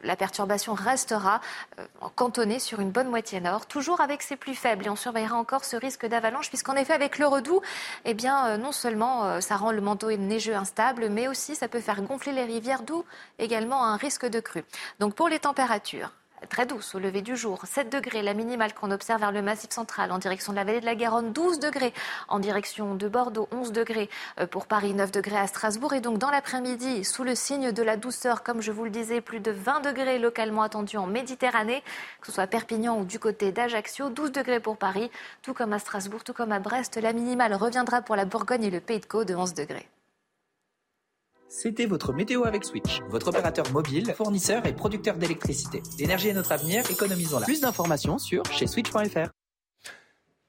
la perturbation restera euh, cantonnée sur une bonne moitié nord, toujours avec ses pluies faibles. Et on surveillera encore ce risque d'avalanche, puisqu'en effet, avec le redoux, eh bien, euh, non seulement ça rend le manteau neigeux instable, mais aussi ça peut faire gonfler les rivières, d'où également un risque de crue. Donc pour les températures, très douce au lever du jour. 7 degrés, la minimale qu'on observe vers le massif central en direction de la vallée de la Garonne. 12 degrés en direction de Bordeaux. 11 degrés euh, pour Paris. 9 degrés à Strasbourg. Et donc dans l'après-midi, sous le signe de la douceur, comme je vous le disais, plus de 20 degrés localement attendus en Méditerranée, que ce soit à Perpignan ou du côté d'Ajaccio. 12 degrés pour Paris, tout comme à Strasbourg, tout comme à Brest. La minimale reviendra pour la Bourgogne et le Pays de Caux de 11 degrés. C'était votre météo avec Switch, votre opérateur mobile, fournisseur et producteur d'électricité. L'énergie est notre avenir, économisons-la. Plus d'informations sur chez switch.fr.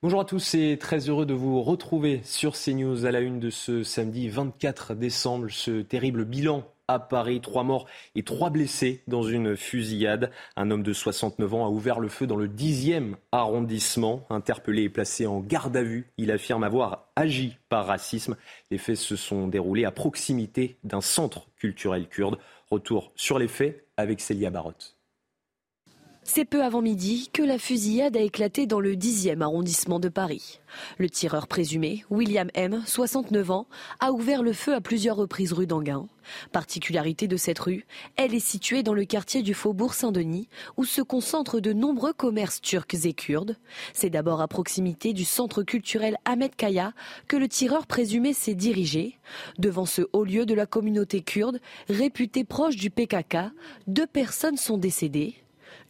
Bonjour à tous et très heureux de vous retrouver sur CNews à la une de ce samedi 24 décembre. Ce terrible bilan à Paris. Trois morts et trois blessés dans une fusillade. Un homme de 69 ans a ouvert le feu dans le 10e arrondissement. Interpellé et placé en garde à vue, il affirme avoir agi par racisme. Les faits se sont déroulés à proximité d'un centre culturel kurde. Retour sur les faits avec Célia Barotte. C'est peu avant midi que la fusillade a éclaté dans le 10e arrondissement de Paris. Le tireur présumé, William M., 69 ans, a ouvert le feu à plusieurs reprises rue d'Anguin. Particularité de cette rue, elle est située dans le quartier du Faubourg Saint-Denis, où se concentrent de nombreux commerces turcs et kurdes. C'est d'abord à proximité du centre culturel Ahmed Kaya que le tireur présumé s'est dirigé. Devant ce haut lieu de la communauté kurde, réputé proche du PKK, deux personnes sont décédées.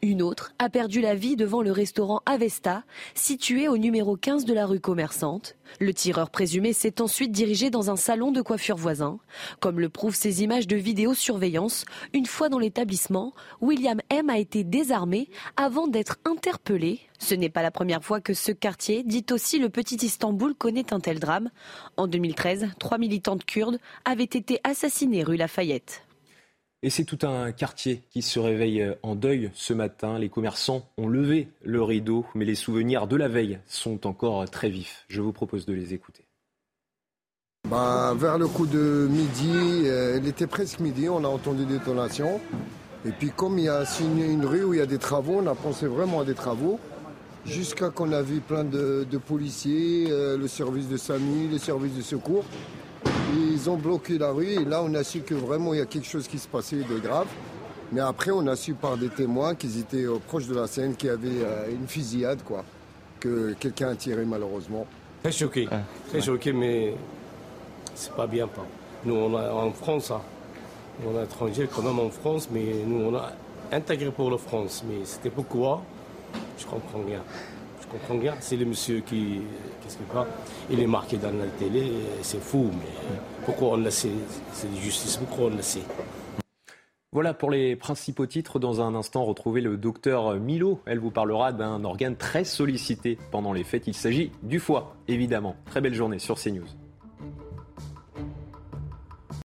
Une autre a perdu la vie devant le restaurant Avesta, situé au numéro 15 de la rue commerçante. Le tireur présumé s'est ensuite dirigé dans un salon de coiffure voisin. Comme le prouvent ces images de vidéosurveillance, une fois dans l'établissement, William M a été désarmé avant d'être interpellé. Ce n'est pas la première fois que ce quartier, dit aussi le petit Istanbul, connaît un tel drame. En 2013, trois militantes kurdes avaient été assassinées rue Lafayette. Et c'est tout un quartier qui se réveille euh, en deuil ce matin. Les commerçants ont levé le rideau, mais les souvenirs de la veille sont encore très vifs. Je vous propose de les écouter. Ben, vers le coup de midi, euh, il était presque midi, on a entendu des détonations. Et puis comme il y a une, rue où il y a des travaux, on a pensé vraiment à des travaux. Jusqu'à qu'on a vu plein de, policiers, euh, le service de SAMU, le service de secours. Ils ont bloqué la rue et là on a su que vraiment il y a quelque chose qui se passait de grave. Mais après on a su par des témoins qu'ils étaient euh, proches de la scène, qu'il y avait euh, une fusillade quoi, que quelqu'un a tiré malheureusement. Très choqué, très choqué mais c'est pas bien pas. Nous, on a en France, hein. on est étranger quand même en France, mais nous, on a intégré pour la France. Mais c'était pourquoi? Je comprends bien. Comprends bien. C'est le monsieur qui, qu'est-ce qu'il fait Il est marqué dans la télé, c'est fou, mais pourquoi on sait? C'est justice, pourquoi on sait? Voilà pour les principaux titres. Dans un instant, retrouvez le docteur Milo. Elle vous parlera d'un organe très sollicité pendant les fêtes. Il s'agit du foie, évidemment. Très belle journée sur CNews.